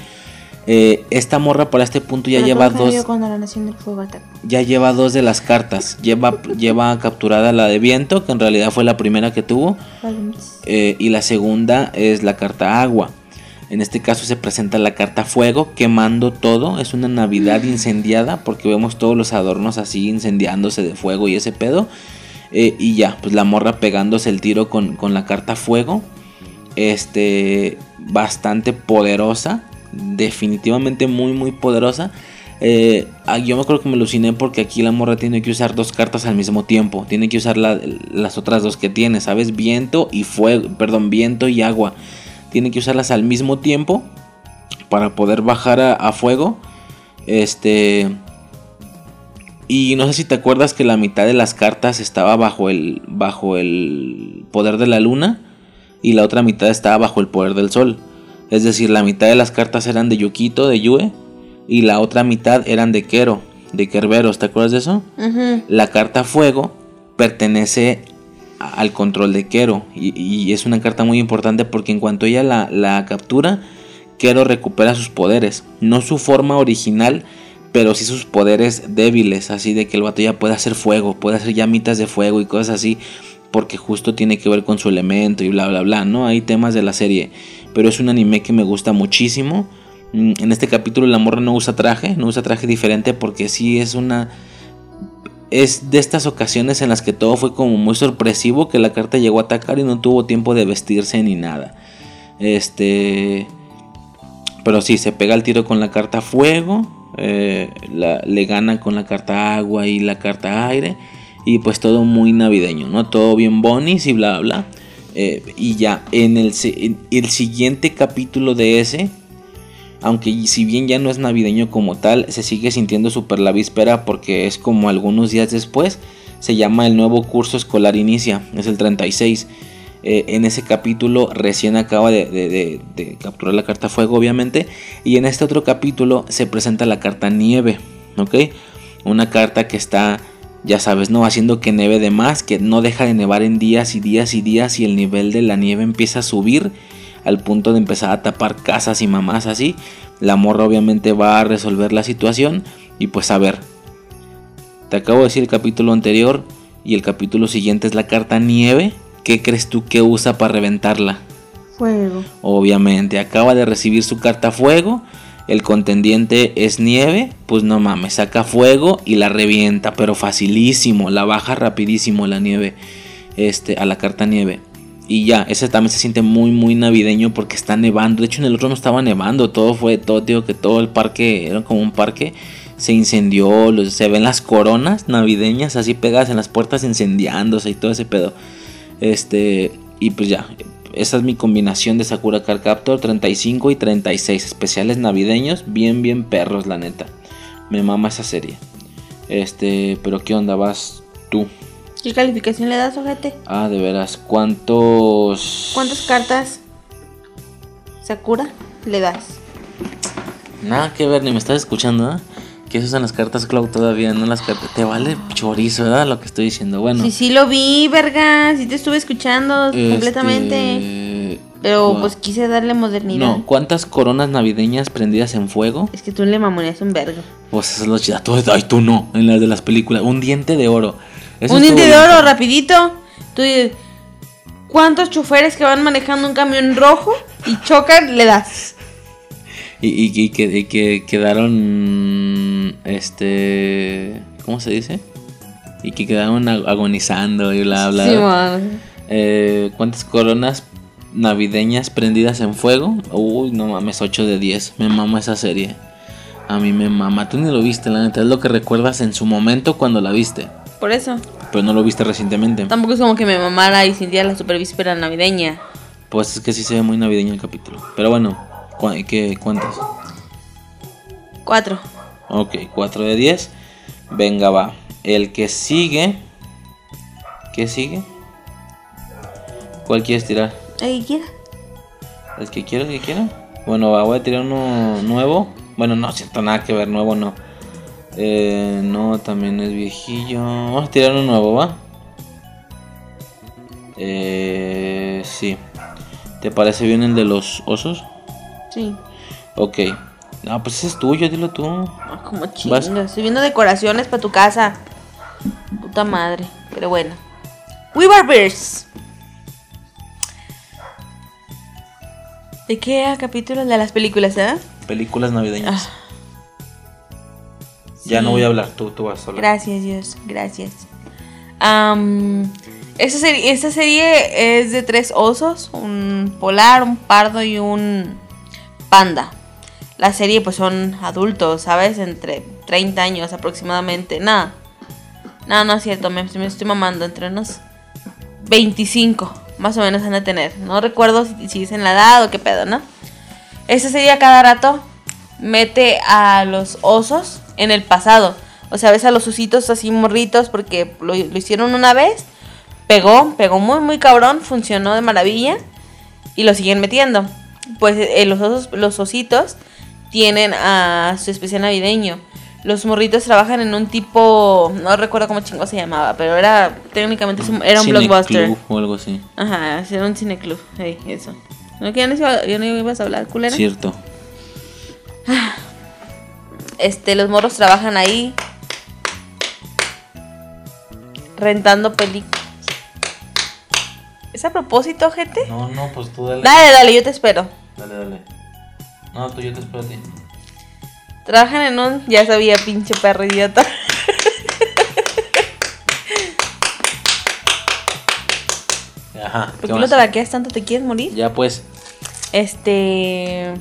Eh, esta morra para este punto ya Pero lleva ¿cómo cambió dos Cuando la nación del fuego atacó? ya lleva dos de las cartas. Lleva, lleva capturada la de viento, que en realidad fue la primera que tuvo. eh, y la segunda es la carta agua. En este caso se presenta la carta fuego, quemando todo. Es una Navidad incendiada, porque vemos todos los adornos así incendiándose de fuego y ese pedo. Eh, y ya, pues la morra pegándose el tiro con, con la carta fuego. Este, bastante poderosa. Definitivamente muy, muy poderosa. Eh, ah, yo me acuerdo que me aluciné porque aquí la morra tiene que usar dos cartas al mismo tiempo. Tiene que usar la- las otras dos que tiene, ¿sabes? Viento y fuego, perdón, viento y agua. Tiene que usarlas al mismo tiempo para poder bajar a, a fuego. Este. Y no sé si te acuerdas que la mitad de las cartas estaba bajo el, bajo el poder de la luna y la otra mitad estaba bajo el poder del sol. Es decir, la mitad de las cartas eran de Yukito, de Yue, y la otra mitad eran de Kero, de Kerberos. ¿Te acuerdas de eso? La carta fuego pertenece al control de Kero y, y es una carta muy importante porque en cuanto ella la, la captura, Kero recupera sus poderes, no su forma original, pero sí sus poderes débiles, así de que el vato ya puede hacer fuego, puede hacer llamitas de fuego y cosas así, porque justo tiene que ver con su elemento y bla bla bla, ¿no? Hay temas de la serie, pero es un anime que me gusta muchísimo. Mm, En este capítulo la morra no usa traje, no usa traje diferente porque sí es una es de estas ocasiones en las que todo fue como muy sorpresivo que la carta llegó a atacar y no tuvo tiempo de vestirse ni nada. Este pero sí, se pega el tiro con la carta fuego, eh, la- le gana con la carta agua y la carta aire. Y pues todo muy navideño, ¿no? Todo bien bonis y bla, bla, bla. Eh, y ya, en el, el siguiente capítulo de ese, aunque si bien ya no es navideño como tal, se sigue sintiendo súper la víspera porque es como algunos días después. Se llama el nuevo curso escolar inicia, es el 36. Eh, en ese capítulo recién acaba de- de capturar la carta fuego, obviamente. Y en este otro capítulo se presenta la carta nieve, ¿ok? Una carta que está, ya sabes, ¿no? Haciendo que nieve de más, que no deja de nevar en días y días y días y el nivel de la nieve empieza a subir al punto de empezar a tapar casas y mamás así. La morra obviamente va a resolver la situación y pues a ver. Te acabo de decir el capítulo anterior y el capítulo siguiente es la carta nieve. ¿Qué crees tú que usa para reventarla? Fuego. Obviamente, acaba de recibir su carta fuego. El contendiente es nieve. Pues no mames, saca fuego y la revienta. Pero facilísimo. La baja rapidísimo la nieve. Este, a la carta nieve. Y ya, ese también se siente muy, muy navideño porque está nevando. De hecho, en el otro no estaba nevando. Todo fue, todo, digo que todo el parque era como un parque. Se incendió. los- se ven las coronas navideñas así pegadas en las puertas incendiándose y todo ese pedo. Este, y pues ya, esa es mi combinación de Sakura Card Captor 35 y 36 especiales navideños, bien bien perros la neta. Me mama esa serie. Este, pero qué onda vas tú? ¿Qué calificación le das, ojete? Ah, de veras, ¿cuántos ¿Cuántas cartas Sakura le das? Nada que ver, ni me estás escuchando, ¿eh? Que esas son las cartas Cloud todavía, no las cartas. Te vale chorizo, ¿verdad? Lo que estoy diciendo. Bueno. Sí, sí lo vi, verga. Sí te estuve escuchando este, completamente. Pero pues quise darle modernidad. No, ¿cuántas coronas navideñas prendidas en fuego? Es que tú le mamoneas un vergo. Pues eso es lo chido. Tú- Ay, tú no, en las de las películas. Un diente de oro. Eso un diente de bien. oro, rapidito. Tú dices, ¿cuántos choferes que van manejando un camión rojo y chocan le das? Y, y- y que, y que quedaron. Este. ¿Cómo se dice? Y que quedaron ag- agonizando y bla, bla. Sí, man. Eh, ¿Cuántas coronas navideñas prendidas en fuego? Uy, no mames, 8 de 10. Me mama esa serie. A mí me mama. Tú ni lo viste, la neta. Es lo que recuerdas en su momento cuando la viste. Por eso. Pero no lo viste recientemente. Tampoco es como que me mamara y sintiera la super víspera navideña. Pues es que sí se ve muy navideño el capítulo. Pero bueno, ¿cu- ¿qué, ¿cuántas? Cuatro. Ok, 4 de 10. Venga, va. El que sigue. ¿Qué sigue? ¿Cuál quieres tirar? El que quiera. ¿El que quiera, el que quiera? Bueno, va, voy a tirar uno nuevo. Bueno, no siento nada que ver, nuevo no. Eh, no, también es viejillo. Vamos a tirar uno nuevo, ¿va? Eh, sí. ¿Te parece bien el de los osos? Sí. Ok. No, pues ese es tuyo, dilo tú. Ah, como. Estoy viendo decoraciones para tu casa. Puta madre. Pero bueno. We Were Bears. ¿De qué capítulo? De las películas, ¿eh? Películas navideñas. Ah. Ya no voy a hablar, tú, tú vas a hablar. Gracias, Dios. Gracias. Am, esta, serie, esta serie es de tres osos. Un polar, un pardo y un la serie pues son adultos, ¿sabes? Entre 30 años aproximadamente. Nada. No, no es cierto, me, estoy mamando. Entre unos 25, más o menos han de tener. No recuerdo si, si dicen la edad o qué pedo, ¿no? Esa serie a cada rato mete a los osos en el pasado. O sea, ves a los ositos así morritos porque lo hicieron una vez. Pegó, pegó muy, muy cabrón. Funcionó de maravilla. Y lo siguen metiendo. Pues eh, los, osos, los ositos tienen a su especial navideño. Los morritos trabajan en un tipo, no recuerdo cómo chingo se llamaba, pero era técnicamente era un Cine blockbuster. Club o algo así. Ajá, era un cineclub, hey, eso. ¿No, que ya, no iba- ya no ibas a hablar, culera? Cierto. Este, los morros trabajan ahí rentando películas. ¿Es a propósito, gente? No, no, pues tú dale. Dale, dale, yo te espero. Dale, dale. No, tú yo te espero a ti. Trabajan en un. Ya sabía, pinche perro idiota. Ajá. ¿Por ¿qué lo más? tabaqueas tanto? ¿Te quieres morir? Ya pues. Este.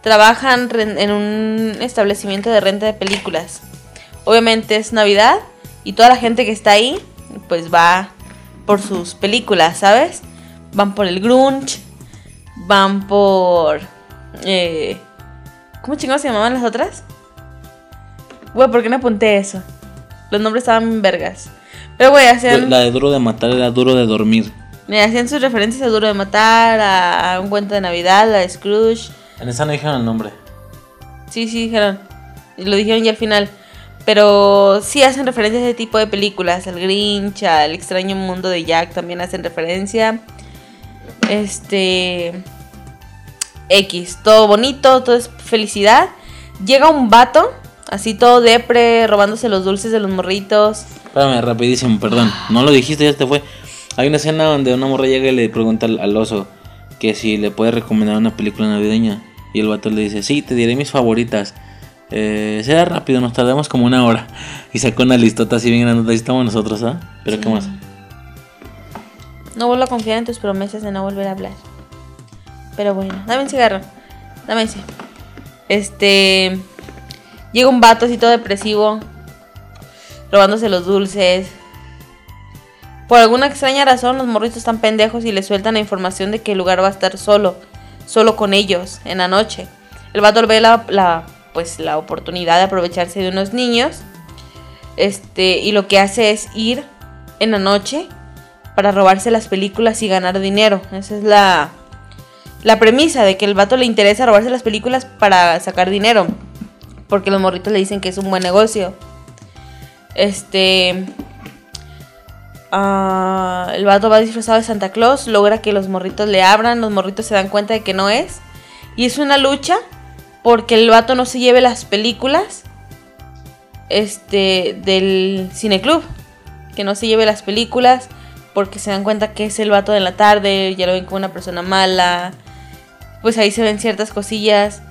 Trabajan en un establecimiento de renta de películas. Obviamente es Navidad y toda la gente que está ahí, pues va por sus películas, ¿sabes? Van por el Grunge, van por. Eh, ¿Cómo chingados se llamaban las otras? Güey, ¿por qué no apunté eso? Los nombres estaban vergas. Pero, güey, hacían. La de duro de matar era duro de dormir. Me hacían sus referencias a Duro de Matar, a, a Un Cuento de Navidad, a Scrooge. En esa no dijeron el nombre. Sí, sí, dijeron. Y lo dijeron ya al final. Pero sí hacen referencia a ese tipo de películas. Al Grinch, al extraño mundo de Jack también hacen referencia. Este. X. Todo bonito, todo es felicidad. Llega un vato, así todo depre, robándose los dulces de los morritos. Espérame, rapidísimo, perdón. No lo dijiste, ya te fue. Hay una escena donde una morra llega y le pregunta al, al oso que si le puede recomendar una película navideña. Y el vato le dice, sí, te diré mis favoritas. Eh, sea rápido, nos tardamos como una hora. Y sacó una listota así bien grande. Ahí estamos nosotros, ¿ah? Pero ¿qué más? No vuelvo a confiar en tus promesas de no volver a hablar. Pero bueno, dame un cigarro. Dame ese. Este. Llega un vato así todo depresivo. Robándose los dulces. Por alguna extraña razón, los morritos están pendejos y le sueltan la información de que el lugar va a estar solo. Solo con ellos, en la noche. El vato ve la, la, pues, la oportunidad de aprovecharse de unos niños. Este, y lo que hace es ir en la noche para robarse las películas y ganar dinero. Esa es la, la premisa de que el vato le interesa robarse las películas para sacar dinero. Porque los morritos le dicen que es un buen negocio. Este. ah, el vato va disfrazado de Santa Claus, logra que los morritos le abran, los morritos se dan cuenta de que no es. Y es una lucha porque el vato no se lleve las películas este del cineclub. Que no se lleve las películas porque se dan cuenta que es el vato de la tarde, ya lo ven como una persona mala. Pues ahí se ven ciertas cosillas,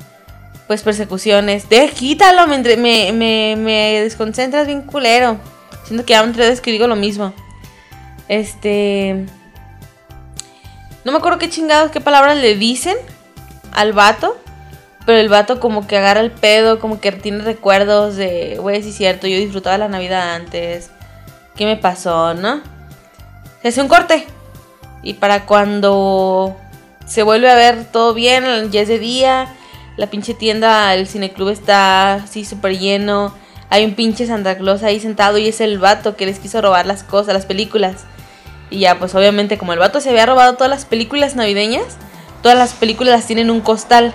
pues persecuciones. De quítalo, me, me, desconcentras bien culero. Siento que ya vez que digo lo mismo. Este. No me acuerdo qué chingados, qué palabras le dicen al vato. Pero el vato como que agarra el pedo, como que tiene recuerdos de, güey, sí es cierto, yo disfrutaba la Navidad antes. ¿Qué me pasó, no? Se hace un corte. Y para cuando se vuelve a ver todo bien, ya es de día, la pinche tienda, el cineclub está así súper lleno. Hay un pinche Santa Claus ahí sentado y es el vato que les quiso robar las cosas, las películas. Y ya, pues obviamente como el vato se había robado todas las películas navideñas, todas las películas las tienen en un costal.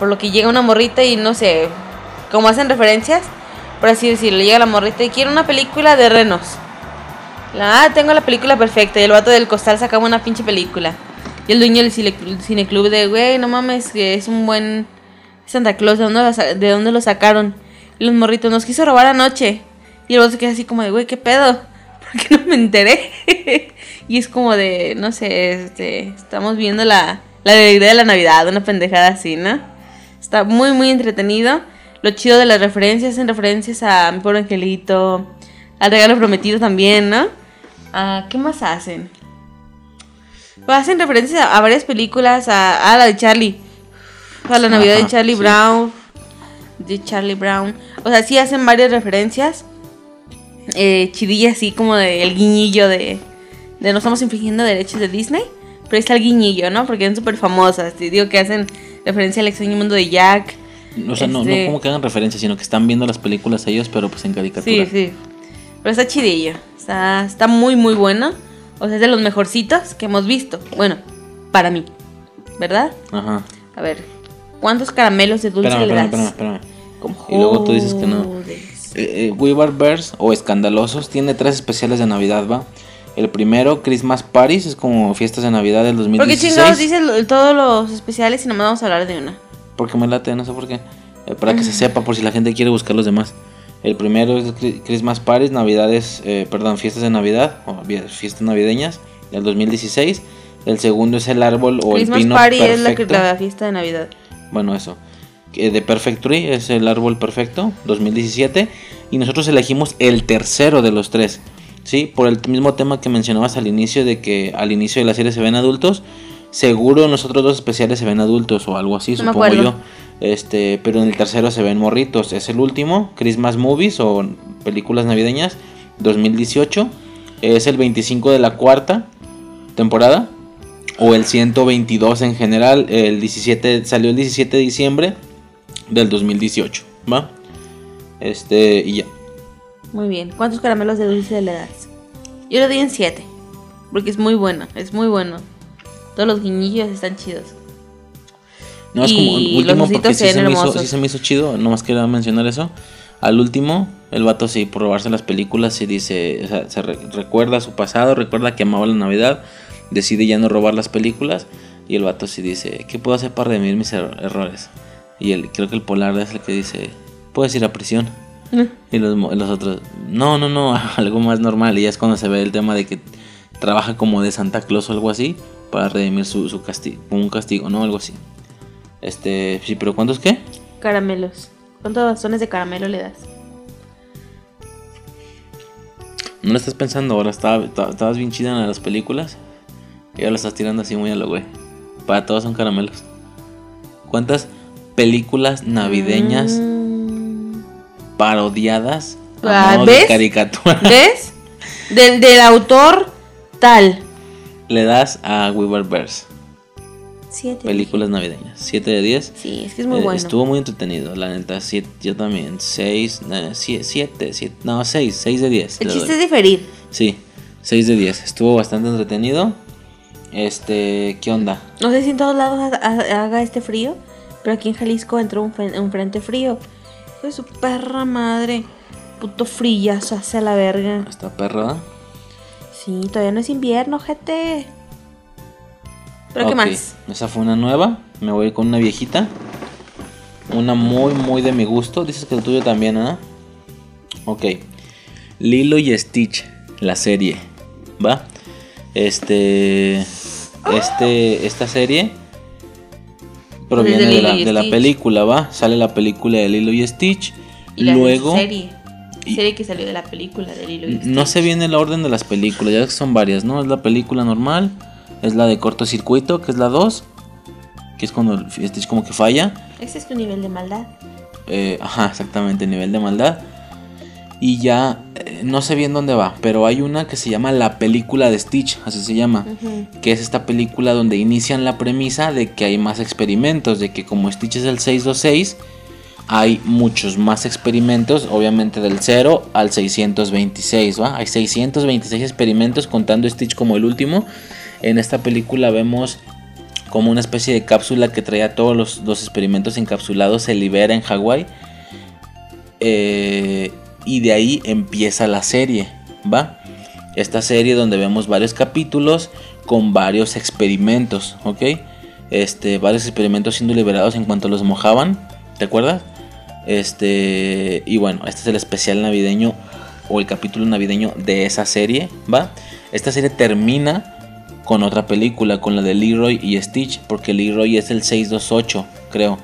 Por lo que llega una morrita y no sé, como hacen referencias, por así decirlo, llega la morrita y quiere una película de renos. La, ah, tengo la película perfecta. Y el vato del costal sacaba una pinche película. Y el dueño del cine- cineclub de, güey, no mames, que es un buen Santa Claus. ¿De dónde, lo sa- ¿De dónde lo sacaron? Y los morritos nos quiso robar anoche. Y el vato queda así como de, güey, ¿qué pedo? ¿Por qué no me enteré? y es como de, no sé, este, estamos viendo la, la alegría de la Navidad, una pendejada así, ¿no? Está muy, muy entretenido. Lo chido de las referencias, hacen referencias a Mi Pobre Angelito, al Regalo Prometido también, ¿no? Ah, ¿Qué más hacen? Pues hacen referencias a, a varias películas, a, a la de Charlie. sea, la Navidad de Charlie sí. Brown. De Charlie Brown. O sea, sí hacen varias referencias. Eh, chidilla así como de el guiñillo de, de no estamos infringiendo derechos de Disney. Pero ahí está el guiñillo, ¿no? Porque son súper famosas. Te digo que hacen referencia al extraño mundo de Jack. O sea, no, no Este- como que hagan referencia, sino que están viendo las películas ellos, pero pues en caricatura. Sí, sí. Pero está chidillo. Está, está muy, muy bueno. O sea, es de los mejorcitos que hemos visto. Bueno, para mí. ¿Verdad? Ajá. A ver. ¿Cuántos caramelos de dulce Espérame, le espérame, das? espérame, espérame. Como Y luego tú dices que no. Eh, eh, Bears o Escandalosos tiene tres especiales de Navidad, ¿va? El primero, Christmas Parties, es como fiestas de Navidad del ¿Por qué 2016. chingados dices todos los especiales y nomás vamos a hablar de una? Porque me late, no sé por qué. Eh, para que se sepa, por si la gente quiere buscar los demás. El primero es Christmas Parties, Navidades, eh, perdón, fiestas de Navidad, o fiestas navideñas del 2016. El segundo es el árbol o Christmas el pino Party es la, perfecto. fiesta de Navidad. Bueno, eso. Que De Perfect Tree es el árbol perfecto, 2017. Y nosotros elegimos el tercero de los tres. ¿Sí? Por el mismo tema que mencionabas al inicio, de que al inicio de la serie se ven adultos. Seguro en los otros dos especiales se ven adultos o algo así, No supongo yo. Este, pero en el tercero se ven morritos. Es el último, Christmas Movies o películas navideñas, 2018. Es el 25 de la cuarta temporada. O el 122 en general. El 17 salió el 17 de diciembre del 2018. ¿Va? Este, y ya. Muy bien. ¿Cuántos caramelos de dulce le das? Yo le doy en 7. Porque es muy bueno. Es muy bueno. Todos los guiñillos están chidos. No, es Y como los último porque sí se, me hizo, sí se me hizo chido. Nomás quería mencionar eso. Al último, el vato sí, por robarse las películas, sí dice, o sea, se re- recuerda su pasado, recuerda que amaba la Navidad, decide ya no robar las películas. Y el vato sí dice, ¿qué puedo hacer para redimir mis er- errores? Y el, creo que el polar es el que dice, puedes ir a prisión. Y los, los otros, no, no, no, algo más normal. Y ya es cuando se ve el tema de que trabaja como de Santa Claus o algo así para redimir su, su castigo, un castigo, ¿no? Algo así. Este, sí, pero ¿cuántos qué? Caramelos. ¿Cuántos bastones de caramelo le das? No lo estás pensando ahora, estaba, estaba- estabas bien chida en las películas y ahora lo estás tirando así muy a lo güey. Para todos son caramelos. ¿Cuántas películas navideñas Mm. Parodiadas Ah, a de ¿ves? caricatura ¿Ves? Del, del autor tal. le das a Weaver Bears? 7. Películas navideñas. 7 de 10. Sí, es que es muy Eh, bueno. Estuvo muy entretenido, la neta. siete- yo también. 6, 7, 7, no, 6, 6 de 10. El chiste doy. es diferir. Sí, 6 de 10. Estuvo bastante entretenido. Este, ¿qué onda? No sé si en todos lados ha- ha- haga este frío, pero aquí en Jalisco entró un, un frente frío. De su perra madre. Puto frillazo hacia la verga. Esta perra. Sí, todavía no es invierno, gente. ¿Pero qué Ok, más? Esa fue una nueva. Me voy con una viejita. Una muy, muy de mi gusto. Dices que el tuyo también, ¿ah? Ok. Lilo y Stitch, la serie. ¿Va? Este. Este. Esta serie. Proviene de de la, de la película, ¿va? Sale la película de Lilo y Stitch. Y la Luego. serie. y- Serie que salió de la película de Lilo y No Stitch. sé bien el orden de las películas, ya que son varias, ¿no? Es la película normal, es la de cortocircuito, que es la 2, que es cuando el Stitch como que falla. Ese es tu nivel de maldad. Eh, ajá, exactamente, nivel de maldad. Y ya, eh, no sé bien dónde va, pero hay una que se llama La película de Stitch, así se llama. Que es esta película donde inician la premisa de que hay más experimentos, de que como Stitch es el 626, hay muchos más experimentos, obviamente del 0 al 626, ¿va? Hay 626 experimentos contando Stitch como el último. En esta película vemos como una especie de cápsula que traía todos los, los experimentos encapsulados, se libera en Hawái. Eh, y de ahí empieza la serie, ¿va? Esta serie donde vemos varios capítulos con varios experimentos, ¿ok? Este, varios experimentos siendo liberados en cuanto los mojaban, ¿te acuerdas? Este, y bueno, este es el especial navideño o el capítulo navideño de esa serie, ¿va? Esta serie termina con otra película, con la de Leroy y Stitch, porque Leroy es el 628, creo.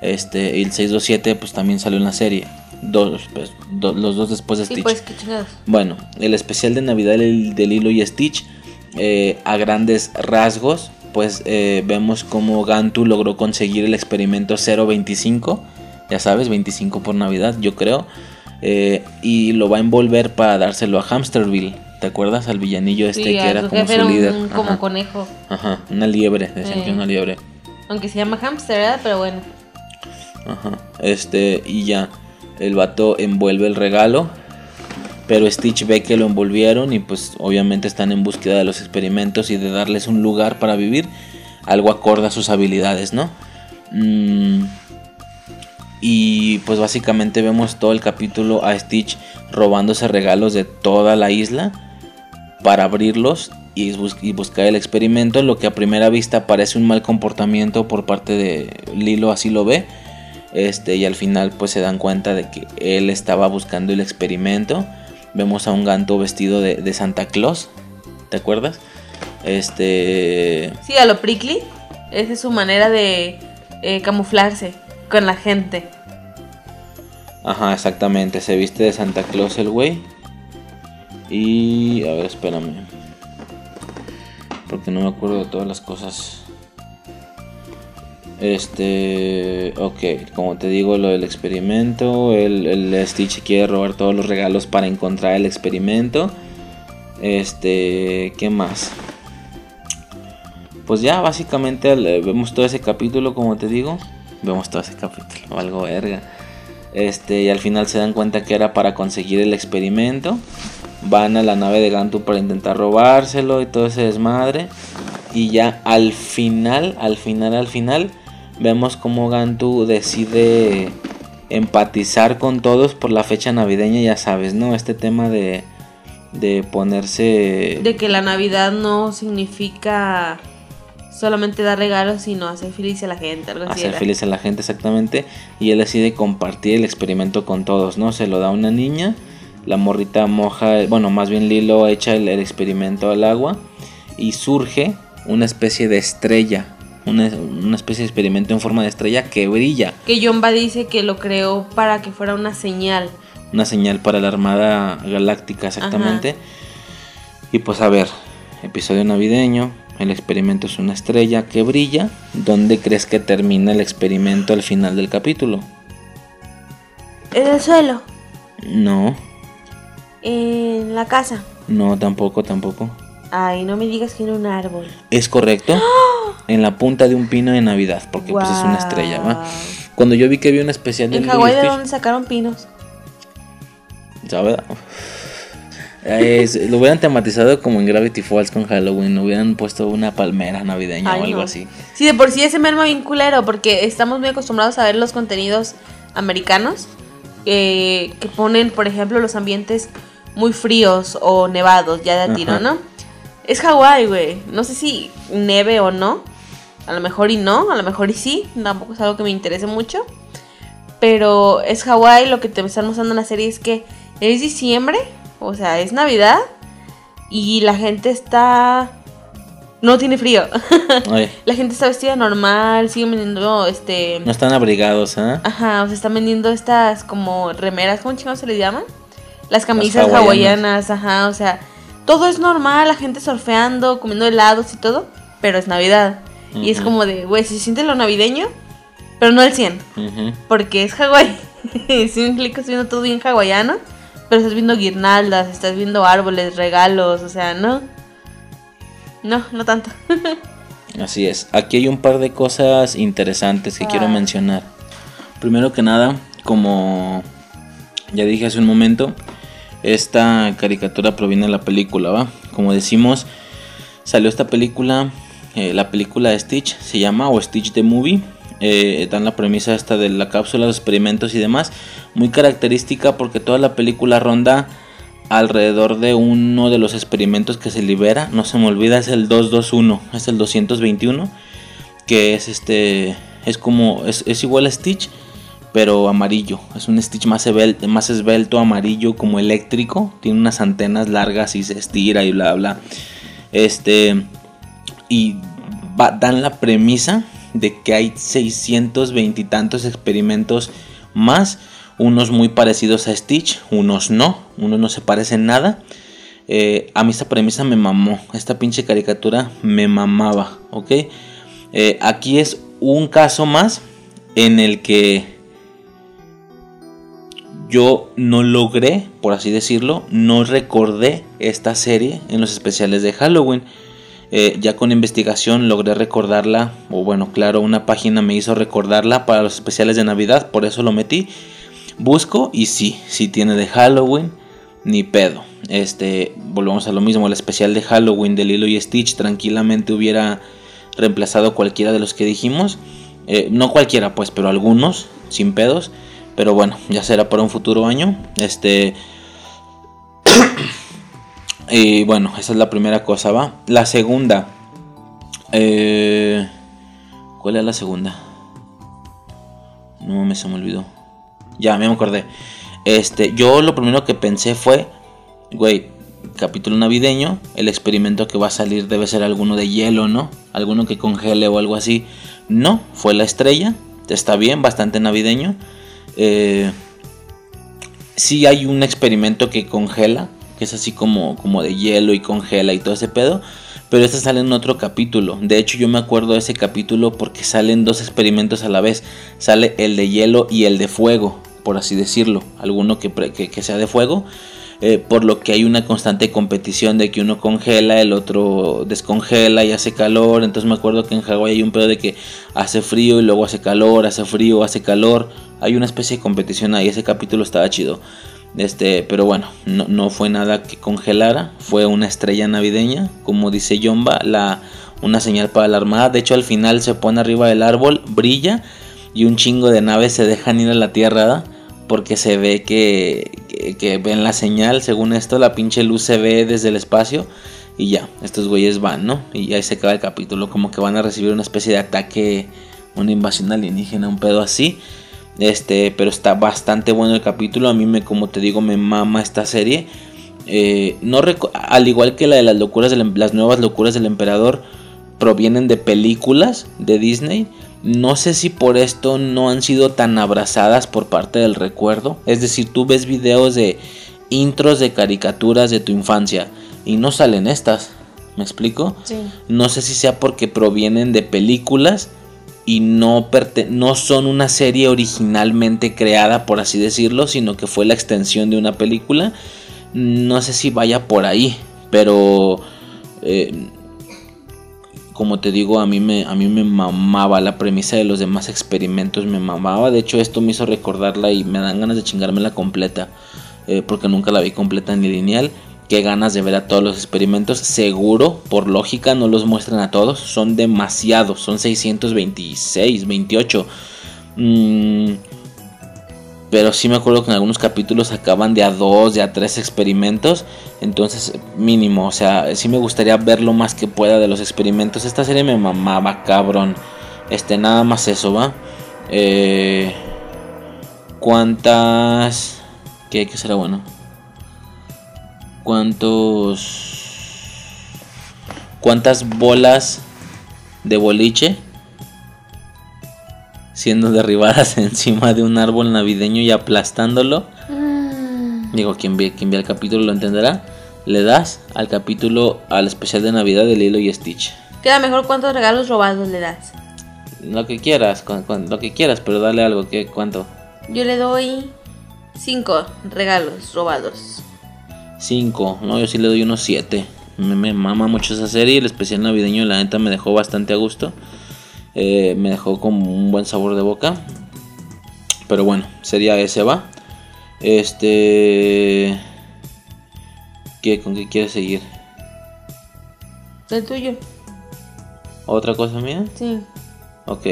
Este, y el 627 pues también salió en la serie. Dos, pues, do- los dos después de Sí, Stitch. pues. Bueno, el especial de Navidad del- de Lilo y Stitch, eh, a grandes rasgos, pues eh, vemos como Gantu logró conseguir el experimento 025, ya sabes, 25 por Navidad, yo creo, eh, y lo va a envolver para dárselo a Hamsterville. ¿Te acuerdas al villanillo este Sí, que era como su era un- líder? como Ajá. conejo. Ajá, una liebre, decían que una liebre. Aunque se llama hamster, ¿verdad? Pero bueno. Ajá. Este, y ya, el vato envuelve el regalo. Pero Stitch ve que lo envolvieron y pues obviamente están en búsqueda de los experimentos y de darles un lugar para vivir. Algo acorde a sus habilidades, ¿no? Mm, y pues básicamente vemos todo el capítulo a Stitch robándose regalos de toda la isla para abrirlos y, bus- y buscar el experimento, lo que a primera vista parece un mal comportamiento por parte de Lilo, así lo ve. Este, y al final pues se dan cuenta de que él estaba buscando el experimento. Vemos a un ganto vestido de, de Santa Claus, ¿te acuerdas? Este, Sí, a lo prickly. Esa es su manera de eh, camuflarse con la gente. Ajá, exactamente. Se viste de Santa Claus el güey. Y. A ver, espérame. Porque no me acuerdo de todas las cosas. Este. Ok, como te digo, lo del experimento. El, el Stitch quiere robar todos los regalos para encontrar el experimento. Este. ¿Qué más? Pues ya, básicamente al- vemos todo ese capítulo, como te digo. Vemos todo ese capítulo, algo verga. Este, y al final se dan cuenta que era para conseguir el experimento. Van a la nave de Gantu para intentar robárselo y todo ese desmadre. Y ya al final, al final, al final, vemos como Gantu decide empatizar con todos por la fecha navideña, ya sabes, ¿no? Este tema de, de ponerse... De que la Navidad no significa solamente dar regalos, sino hacer feliz a la gente. Algo así hacer feliz a la gente exactamente y él decide compartir el experimento con todos, ¿no? Se lo da a una niña, la morrita moja, bueno, más bien Lilo echa el, el experimento al agua y surge una especie de estrella, una, una especie de experimento en forma de estrella que brilla, Que Yomba dice que lo creó para que fuera una señal. una señal para la Armada Galáctica exactamente. Y pues a ver, episodio navideño, el experimento es una estrella que brilla, ¿dónde crees que termina el experimento al final del capítulo? En el suelo, No, en la casa. no, tampoco, tampoco. Ay, no me digas que en un árbol. Es correcto. En la punta de un pino de Navidad, porque pues es una estrella, ¿va? Cuando yo vi que había un especial de En Hawái, ¿de dónde sacaron pinos? ¿sabes? Es- lo hubieran tematizado como en Gravity Falls con Halloween, hubieran puesto una palmera navideña Ay, o algo no. así. Sí, de por sí ese merma bien culero, porque estamos muy acostumbrados a ver los contenidos americanos eh, que ponen, por ejemplo, los ambientes muy fríos o nevados, ya de a tiro. ¿no? Es Hawái, güey. No sé si neve o no. A lo mejor y no, a lo mejor y sí. Tampoco es algo que me interese mucho. Pero es Hawái, lo que te están mostrando en la serie es que es diciembre, o sea, es Navidad. Y la gente está... No tiene frío. La gente está vestida normal, siguen vendiendo este. no están abrigados, ¿ah? Ajá, o sea, están vendiendo estas como remeras, ¿cómo chingados se les llaman? Las camisas hawaianas. hawaianas, ajá, o sea, todo es normal, la gente surfeando, comiendo helados y todo, pero es Navidad. Y es como de, güey, se siente lo navideño, pero no al 100, Ujú. porque es Hawái. si me explico, estás viendo todo bien hawaiano, pero estás viendo guirnaldas, estás viendo árboles, regalos, o sea, no. No, no tanto. Así es. Aquí hay un par de cosas interesantes que quiero Ah. mencionar. Primero que nada, como ya dije hace un momento, esta caricatura proviene de la película, ¿va? Como decimos, salió esta película, eh, la película de Stitch se llama o Stitch the Movie. Eh, dan la premisa esta de la cápsula, los experimentos y demás. Muy característica porque toda la película ronda alrededor de uno de los experimentos que se libera. No se me olvida, es el 221, es el 221. Que es este, es como, es, es igual a Stitch, pero amarillo. Es un Stitch más esbelto, más esbelto, amarillo, como eléctrico. Tiene unas antenas largas y se estira y bla bla. Este, y dan la premisa de que hay 620 y tantos experimentos más, unos muy parecidos a Stitch, unos no, unos no se parecen nada. Eh, a mí esta premisa me mamó. Esta pinche caricatura me mamaba, ¿ok? Eh, aquí es un caso más en el que yo no logré, por así decirlo, no recordé esta serie en los especiales de Halloween. Eh, ya con investigación logré recordarla, o bueno, claro, una página me hizo recordarla para los especiales de Navidad, por eso lo metí. Busco y sí, sí tiene de Halloween, ni pedo. Este, volvemos a lo mismo, el especial de Halloween de Lilo y Stitch tranquilamente hubiera reemplazado cualquiera de los que dijimos. Eh, no cualquiera, pues, pero algunos, sin pedos. Pero bueno, ya será para un futuro año. Este. y bueno, esa es la primera cosa, ¿va? La segunda. Eh, ¿Cuál es la segunda? No me se me olvidó. Ya, me acordé. Este, yo lo primero que pensé fue, güey, capítulo navideño, el experimento que va a salir debe ser alguno de hielo, ¿no? Alguno que congele o algo así. No, fue la estrella. Está bien, bastante navideño. Eh, sí hay un experimento que congela, que es así como, como de hielo y congela y todo ese pedo. Pero este sale en otro capítulo. De hecho, yo me acuerdo de ese capítulo porque salen dos experimentos a la vez. Sale el de hielo y el de fuego, por así decirlo. Alguno que, que, sea de fuego. Eh, por lo que hay una constante competición de que uno congela, el otro descongela y hace calor. Entonces me acuerdo que en Hawái hay un pedo de que hace frío y luego hace calor, hace frío, hace calor. Hay una especie de competición ahí, ese capítulo estaba chido. Este, pero bueno, no, fue nada que congelara, fue una estrella navideña, como dice Yomba, la, una señal para la armada. De hecho, al final se pone arriba del árbol, brilla y un chingo de naves se dejan ir a la tierra porque se ve que, que, ven la señal. Según esto, la pinche luz se ve desde el espacio y ya, estos güeyes van, ¿no? Y ahí se acaba el capítulo, como que van a recibir una especie de ataque, una invasión alienígena, un pedo así. Este, pero está bastante bueno el capítulo. A mí me, como te digo, me mama esta serie. Eh, no al igual que la de las locuras em-, las nuevas locuras del emperador provienen de películas de Disney. No sé si por esto no han sido tan abrazadas por parte del recuerdo. Es decir, tú ves videos de intros de caricaturas de tu infancia y no salen estas. ¿Me explico? No sé si sea porque provienen de películas y no, no son una serie originalmente creada, por así decirlo, sino que fue la extensión de una película. No sé si vaya por ahí, pero eh, como te digo, a mí, me, a mí me mamaba la premisa de los demás experimentos, me mamaba. De hecho, esto me hizo recordarla y me dan ganas de chingármela completa, eh, porque nunca la vi completa ni lineal qué ganas de ver a todos los experimentos. Seguro, por lógica, no los muestran a todos. Son demasiados. Son 626, 28. Mm, pero sí me acuerdo que en algunos capítulos acaban de a dos, de a tres experimentos. Entonces, mínimo. O sea, sí me gustaría ver lo más que pueda de los experimentos. Esta serie me mamaba, cabrón. Este, nada más eso, ¿va? Eh, ¿Cuántas? ¿Qué, que será bueno? cuántos cuántas bolas de boliche siendo derribadas encima de un árbol navideño y aplastándolo. Mm. Digo, quien ve, quien ve el capítulo lo entenderá. Le das al capítulo, al especial de Navidad de Lilo y Stitch. Queda mejor cuántos regalos robados le das. Lo que quieras, lo que quieras, pero dale algo, ¿qué, ¿cuánto? Yo le doy cinco regalos robados. 5. No, yo sí le doy unos 7. Me, mama mucho esa serie. El especial navideño, la neta, me dejó bastante a gusto. Eh, me dejó como un buen sabor de boca. Pero bueno, sería ese, va. Este. ¿Qué? ¿Con qué quieres seguir? El tuyo. ¿Otra cosa mía? Sí. Ok.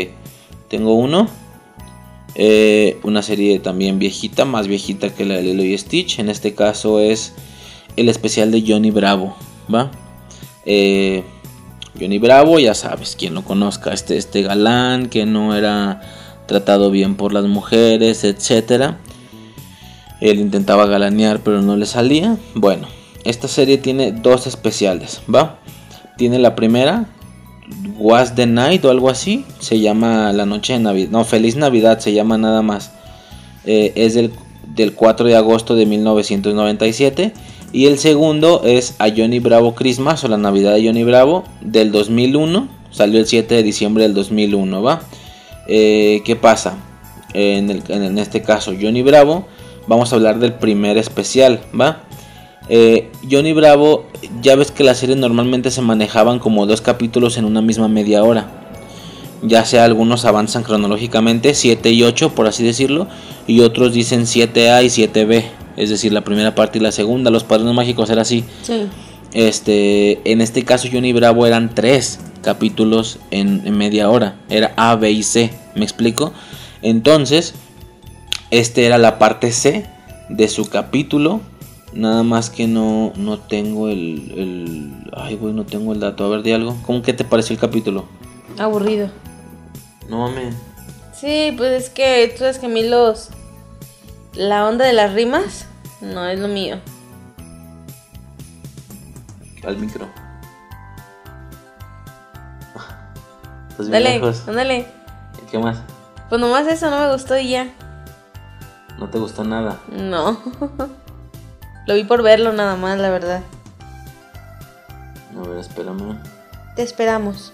Tengo uno. Eh, una serie también viejita, más viejita que la de Lilo y Stitch. En este caso es el especial de Johnny Bravo, ¿va? Eh, Johnny Bravo, ya sabes, quien lo conozca, este, este galán que no era tratado bien por las mujeres, etc. Él intentaba galanear, pero no le salía. Bueno, esta serie tiene dos especiales, ¿va? Tiene la primera, Was the Night o algo así. Se llama La Noche de Navidad. No, Feliz Navidad se llama nada más. Eh, es del del 4 de agosto de 1997. Y el segundo es A Johnny Bravo Christmas o la Navidad de Johnny Bravo del 2001. Salió el 7 de diciembre del 2001, ¿va? Eh, ¿Qué pasa? En, en este caso, Johnny Bravo. Vamos a hablar del primer especial, ¿va? Eh, Johnny Bravo, ya ves que las series normalmente se manejaban como dos capítulos en una misma media hora. Ya sea algunos avanzan cronológicamente, 7 y 8 por así decirlo, y otros dicen 7A y 7B, es decir, la primera parte y la segunda. Los padrinos mágicos era así. Sí. Este, en este caso Johnny Bravo eran tres capítulos en, en media hora. Era A, B y C. ¿Me explico? Entonces, este era la parte C de su capítulo. Nada más que no, no tengo el, el... Ay, güey, no tengo el dato. A ver, de algo. ¿Cómo que te pareció el capítulo? Aburrido. No mames. Sí, pues es que tú sabes que a mí los. La onda de las rimas no es lo mío. Al micro. Estás bien Dale, lejos. ándale. ¿Qué más? Pues nomás eso no me gustó y ya. No te gustó nada. No. lo vi por verlo nada más, la verdad. A ver, espérame. Te esperamos.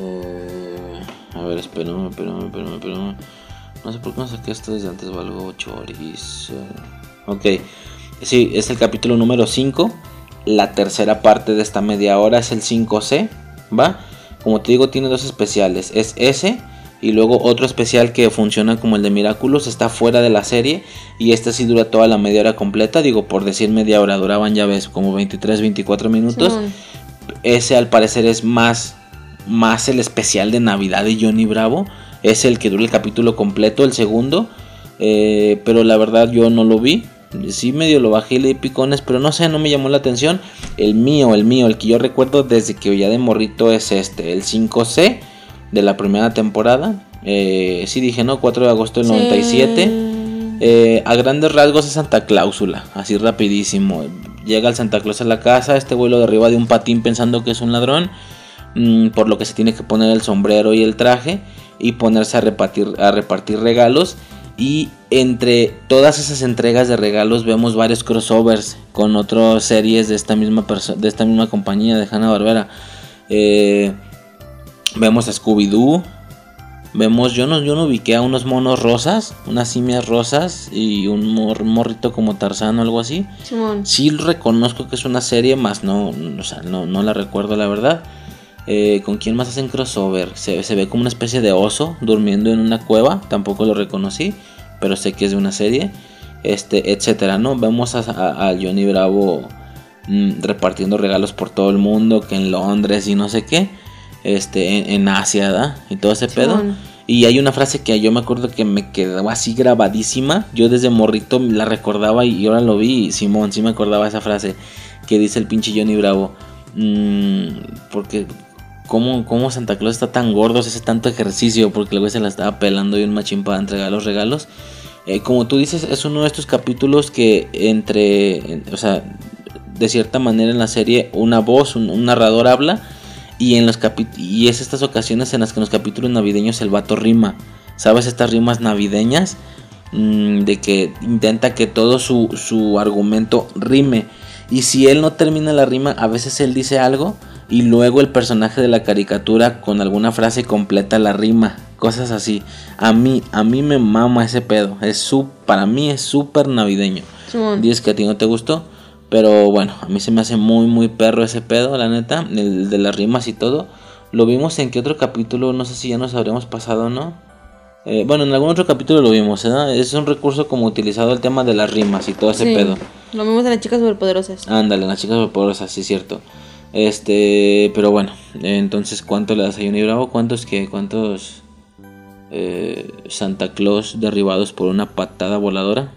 Eh, a ver, espérame, espérame, espérame, espérame. No sé por qué no saqué esto desde antes, valgo chorizo. Ok, sí, es el capítulo número 5. La tercera parte de esta media hora es el 5C, ¿va? Como te digo, tiene dos especiales. Es ese y luego otro especial que funciona como el de Miraculous. Está fuera de la serie y este sí dura toda la media hora completa. Digo, por decir media hora, duraban ya ves como 23, 24 minutos. Ese al parecer es más, más el especial de Navidad de Johnny Bravo. Es el que dura el capítulo completo, el segundo. Eh, pero la verdad yo no lo vi. Sí medio lo bajé y le di picones, pero no sé, no me llamó la atención. El mío, el mío, el que yo recuerdo desde que ya de morrito es este, el 5C de la primera temporada. Eh, sí dije, ¿no? 4 de agosto del 97. Eh, a grandes rasgos es Santa Cláusula, así rapidísimo. Llega el Santa Claus a la casa, este vuelo de arriba de un patín pensando que es un ladrón, mm, por lo que se tiene que poner el sombrero y el traje y ponerse a repartir, a repartir regalos. Y entre todas esas entregas de regalos vemos varios crossovers con otras series de esta misma, de esta misma compañía de Hanna Barbera. vemos a Scooby-Doo, Vemos, yo no, yo no ubiqué a unos monos rosas, unas simias rosas y un mor- morrito como Tarzán o algo así. Simón. Sí reconozco que es una serie, más no, o sea, no, no la recuerdo la verdad. Eh, ¿Con quién más hacen crossover? Se, se ve como una especie de oso durmiendo en una cueva, tampoco lo reconocí, pero sé que es de una serie, este, etcétera, ¿no? Vemos a, a- a Johnny Bravo mm, repartiendo regalos por todo el mundo, que en Londres y no sé qué, este, en, en Asia, ¿verdad? Y todo ese pedo. Y hay una frase que yo me acuerdo que me quedó así grabadísima. Yo desde morrito la recordaba y ahora lo vi. y Simón, sí me acordaba esa frase que dice el pinche Johnny Bravo. Mm, porque, ¿cómo, ¿cómo Santa Claus está tan gordo? Se hace tanto ejercicio. Porque el güey se la estaba pelando y un machín para entregar los regalos. Eh, como tú dices, es uno de estos capítulos que entre. en- O sea, de cierta manera en la serie, una voz, un, un narrador habla. Y, en los capi- y es estas ocasiones en las que en los capítulos navideños el vato rima. ¿Sabes? Estas rimas navideñas. mm, de que intenta que todo su, su argumento rime. Y si él no termina la rima, a veces él dice algo. Y luego el personaje de la caricatura con alguna frase completa la rima. Cosas así. A mí, a mí me mama ese pedo. Es su, para mí es súper navideño. Simón. Dices que a ti no te gustó. Pero bueno, a mí se me hace muy, muy perro ese pedo, la neta. El de las rimas y todo. Lo vimos en qué otro capítulo, no sé si ya nos habríamos pasado o no. Eh, bueno, en algún otro capítulo lo vimos, ¿verdad? Es un recurso como utilizado el tema de las rimas y todo ese Sí. pedo. Lo vimos en las chicas superpoderosas. Ándale, las chicas poderosas, sí, cierto. Este, pero bueno, entonces, ¿cuánto le das a Johnny Bravo? ¿Cuántos que ¿Cuántos eh, Santa Claus derribados por una patada voladora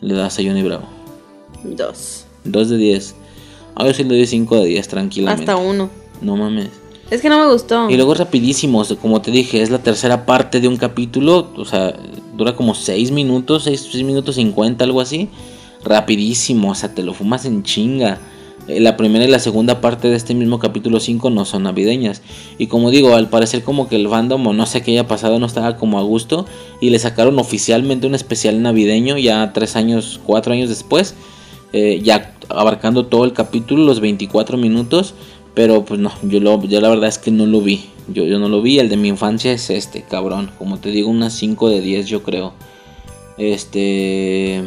le das a Johnny Bravo? Dos. 2 de 10. A yo sí le doy 5 de 10 tranquilamente. Hasta uno. No mames. Es que no me gustó. Y luego rapidísimo, como te dije, es la tercera parte de un capítulo, o sea, dura como 6 minutos, 6, minutos 50, algo así. Rapidísimo, o sea, te lo fumas en chinga. Eh, la primera y la segunda parte de este mismo capítulo 5 no son navideñas. Y como digo, al parecer como que el fandom o no sé qué haya pasado no estaba como a gusto y le sacaron oficialmente un especial navideño ya tres años, cuatro años después, eh, ya abarcando todo el capítulo, los 24 minutos. Pero pues no, yo, lo, yo la verdad es que no lo vi. Yo, yo no lo vi. El de mi infancia es este, cabrón. Como te digo, unas 5 de 10 yo creo. Este...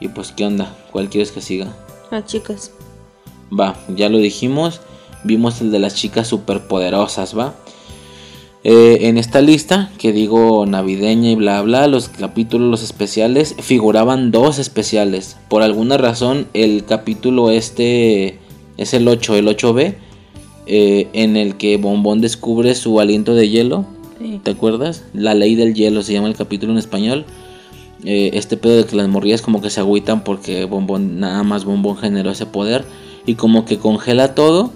Y pues, ¿qué onda? ¿Cuál quieres que siga? Ah, chicas. Va, ya lo dijimos. Vimos el de las chicas superpoderosas, ¿va? Eh, en esta lista, que digo navideña y bla bla, los capítulos, los especiales, figuraban dos especiales. Por alguna razón, el capítulo este es el 8, el 8B, eh, en el que Bombón descubre su aliento de hielo. ¿Te acuerdas? La ley del hielo se llama el capítulo en español. Eh, este pedo de que las morrillas como que se agüitan porque Bombón, nada más Bombón generó ese poder. Y como que congela todo,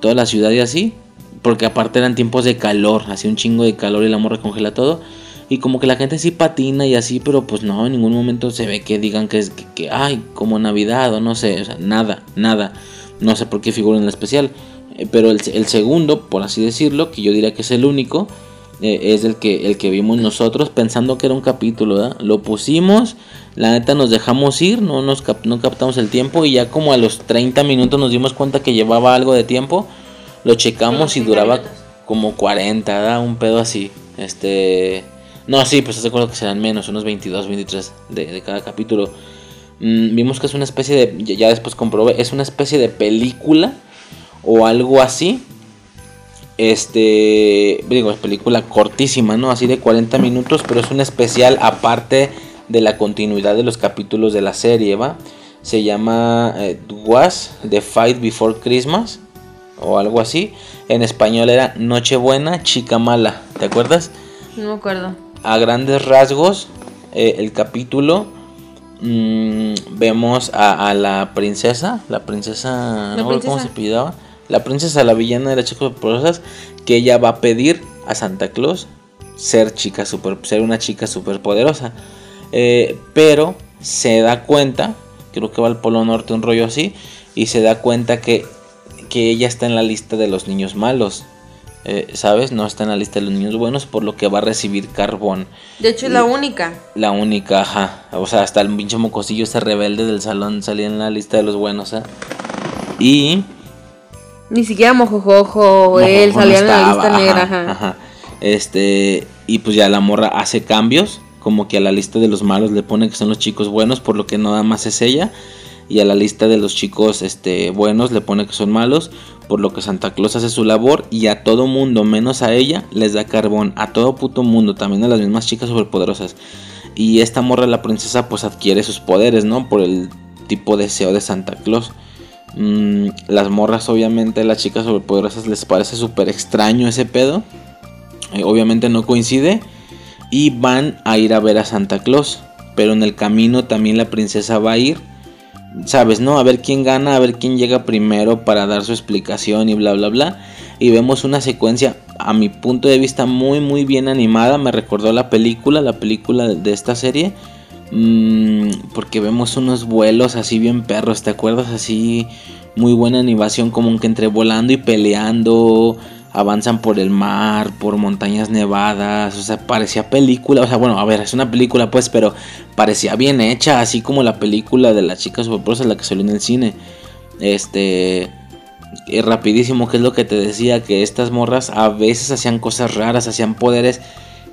toda la ciudad y así. Porque aparte eran tiempos de calor, hacía un chingo de calor y la morra congela todo. Y como que la gente sí patina y así, pero pues no, en ningún momento se ve que digan que es que, que ay, como Navidad o no sé, nada, nada. No sé por qué figura en la especial. Eh, pero el, segundo, por así decirlo, que yo diría que es el único, eh, es el que, el que vimos nosotros pensando que era un capítulo. ¿verdad? Lo pusimos, la neta nos dejamos ir, no, nos cap no captamos el tiempo y ya como a los 30 minutos nos dimos cuenta que llevaba algo de tiempo. Lo checamos y duraba como 40, ¿verdad? un pedo así. Este... No, sí, pues te acuerdo que serán menos, unos 22, 23 de, de cada capítulo. Mm, vimos que es una especie de, ya después comprobé, es una especie de película o algo así. Este, digo, es película cortísima, ¿no? Así de 40 minutos, pero es un especial aparte de la continuidad de los capítulos de la serie, ¿va? Se llama eh, Was The Fight Before Christmas o algo así. En español era Nochebuena, Chica Mala, ¿te acuerdas? No me acuerdo. A grandes rasgos, eh, el capítulo mmm, vemos a, a, la princesa, la princesa, ¿La no princesa? cómo se pidaba, la princesa, la villana de las chicas superpoderosas, que ella va a pedir a Santa Claus ser chica super, ser una chica superpoderosa, eh, pero se da cuenta, creo que va al Polo Norte un rollo así, y se da cuenta que, que ella está en la lista de los niños malos. Eh, ¿Sabes? No está en la lista de los niños buenos, por lo que va a recibir carbón. De hecho, es la única. La única, ajá. O sea, hasta el pinche mocosillo ese rebelde del salón salía en la lista de los buenos, ¿eh? Y. Ni siquiera Mojojojo o él Mojojojo salía no en la lista negra, ajá, ajá. Este. Y pues ya la morra hace cambios. Como que a la lista de los malos le pone que son los chicos buenos, por lo que nada más es ella. Y a la lista de los chicos este, buenos le pone que son malos, por lo que Santa Claus hace su labor y a todo mundo, menos a ella, les da carbón. A todo puto mundo, también a las mismas chicas superpoderosas. Y esta morra, la princesa, pues adquiere sus poderes, ¿no? Por el tipo de deseo de Santa Claus. Mm, las morras, obviamente, las chicas superpoderosas les parece súper extraño ese pedo. Eh, obviamente no coincide. Y van a ir a ver a Santa Claus. Pero en el camino también la princesa va a ir. Sabes, ¿no? A ver quién gana, a ver quién llega primero para dar su explicación y bla, bla, bla. Y vemos una secuencia, a mi punto de vista, muy, muy bien animada. Me recordó la película, la película de, de esta serie. Mm, porque vemos unos vuelos así bien perros, ¿te acuerdas? Así, muy buena animación, como que entre volando y peleando. Avanzan por el mar, por montañas nevadas, o sea, parecía película, o sea, bueno, a ver, es una película pues, pero parecía bien hecha, así como la película de la chica superpoderosa, la que salió en el cine. Este, es rapidísimo, que es lo que te decía, que estas morras a veces hacían cosas raras, hacían poderes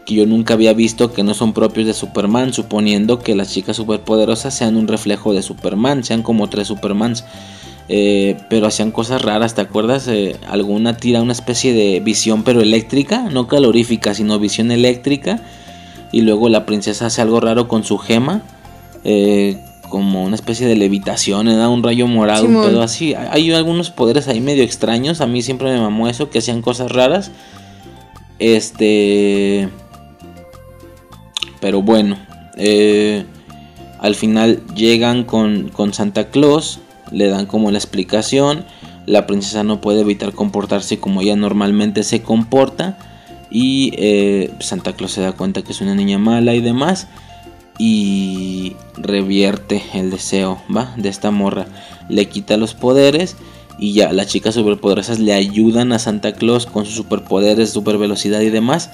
que yo nunca había visto que no son propios de Superman, suponiendo que las chicas superpoderosas sean un reflejo de Superman, sean como tres Supermans. Eh, pero hacían cosas raras, ¿te acuerdas? Eh, alguna tira una especie de visión pero eléctrica, no calorífica, sino visión eléctrica. Y luego la princesa hace algo raro con su gema, eh, como una especie de levitación, le da un rayo morado, un pedo así. Hay, hay algunos poderes ahí medio extraños, a mí siempre me mamó eso, que hacían cosas raras. Este... Pero bueno, eh, al final llegan con, con Santa Claus, le dan como la explicación, la princesa no puede evitar comportarse como ella normalmente se comporta y eh, Santa Claus se da cuenta que es una niña mala y demás. y revierte el deseo, ¿va? De esta morra. Le quita los poderes y ya las chicas superpoderosas le ayudan a Santa Claus con sus superpoderes, super velocidad y demás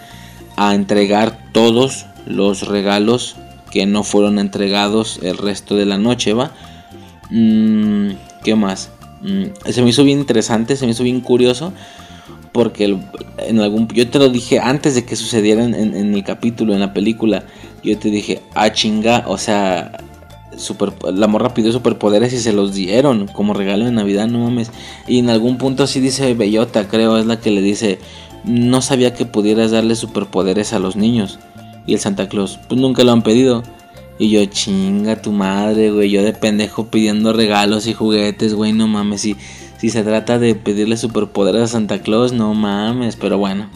a entregar todos los regalos que no fueron entregados el resto de la noche, ¿va? Mm, ¿Qué más? Mm, se me hizo bien interesante, se me hizo bien curioso porque en algún yo te lo dije antes de que sucediera en, en, el capítulo en la película yo te dije ah chinga o sea super, la morra pidió superpoderes y se los dieron como regalo de navidad no mames y en algún punto sí dice bellota creo es la que le dice no sabía que pudieras darle superpoderes a los niños y el Santa Claus pues nunca lo han pedido y yo, chinga tu madre, güey. Yo de pendejo pidiendo regalos y juguetes, güey. No mames. Si, si se trata de pedirle superpoderes a Santa Claus, no mames. Pero bueno,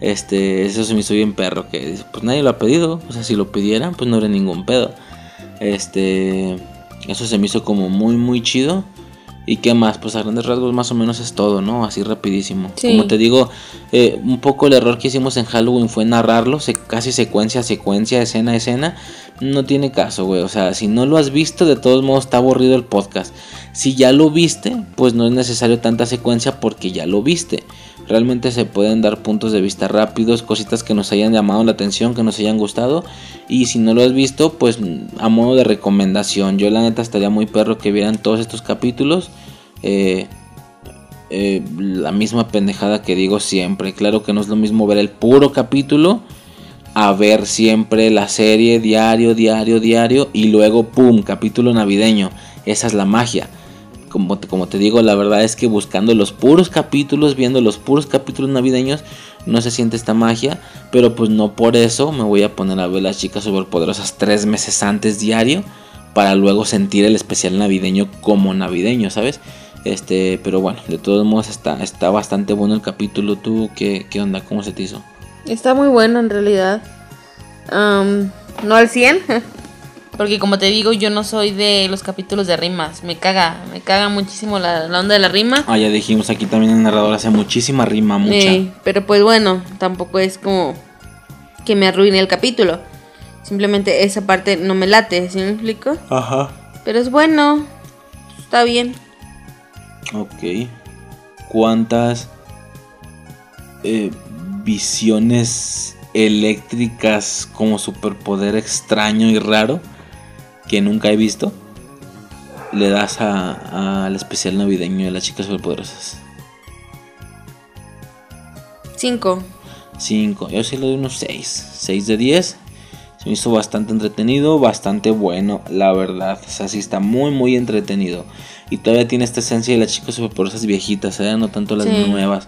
este, eso se me hizo bien perro. Que pues nadie lo ha pedido. O sea, si lo pidieran, pues no era ningún pedo. Este, eso se me hizo como muy, muy chido. ¿Y qué más? Pues a grandes rasgos más o menos es todo, ¿no? Así rapidísimo. Como te digo, eh, un poco el error que hicimos en Halloween fue narrarlo, casi secuencia a secuencia, escena a escena. No tiene caso, güey. O sea, si no lo has visto, de todos modos está aburrido el podcast. Si ya lo viste, pues no es necesario tanta secuencia porque ya lo viste. Realmente se pueden dar puntos de vista rápidos, cositas que nos hayan llamado la atención, que nos hayan gustado. Y si no lo has visto, pues a modo de recomendación. Yo la neta estaría muy perro que vieran todos estos capítulos. Eh, eh, la misma pendejada que digo siempre. Claro que no es lo mismo ver el puro capítulo a ver siempre la serie diario, diario, diario y luego, ¡pum!, capítulo navideño. Esa es la magia como como te digo, la verdad es que buscando los puros capítulos, viendo los puros capítulos navideños, no se siente esta magia. Pero pues no por eso me voy a poner a ver las chicas superpoderosas tres meses antes diario. Para luego sentir el especial navideño como navideño, ¿sabes? Este, pero bueno, de todos modos está, está bastante bueno el capítulo. ¿Tú qué, qué onda? ¿Cómo se te hizo? Está muy bueno en realidad. no al 100, Porque como te digo, yo no soy de los capítulos de rimas. Me caga, me caga muchísimo la, onda de la rima. Ah, ya dijimos aquí también el narrador hace muchísima rima, mucha. Sí, pero pues bueno, tampoco es como que me arruine el capítulo. Simplemente esa parte no me late, ¿sí me explico? Ajá. Pero es bueno, está bien. Ok. ¿Cuántas eh, visiones eléctricas como superpoder extraño y raro que nunca he visto, le das al especial navideño de las chicas superpoderosas? 5. 5. Yo sí le doy unos 6. 6 de 10. Se me hizo bastante entretenido, bastante bueno, la verdad. O sea, sí está muy, muy entretenido. Y todavía tiene esta esencia de las chicas superpoderosas viejitas, ¿eh? no tanto las nuevas.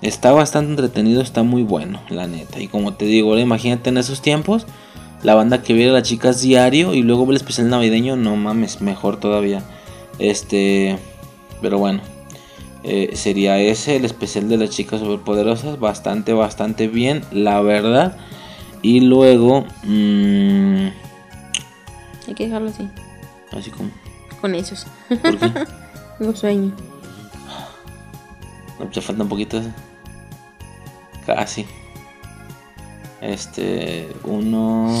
Está bastante entretenido, está muy bueno, la neta. Y como te digo, imagínate en esos tiempos la banda que viera a las chicas diario y luego ve el especial navideño, no mames, mejor todavía. Este, pero bueno, eh, sería ese el especial de las chicas superpoderosas, bastante, bastante bien, la verdad. Y luego, mmm, hay que dejarlo así. Así como. Con esos. ¿Por qué? Tengo sueño. No, pues falta un poquito. Casi. Este, uno,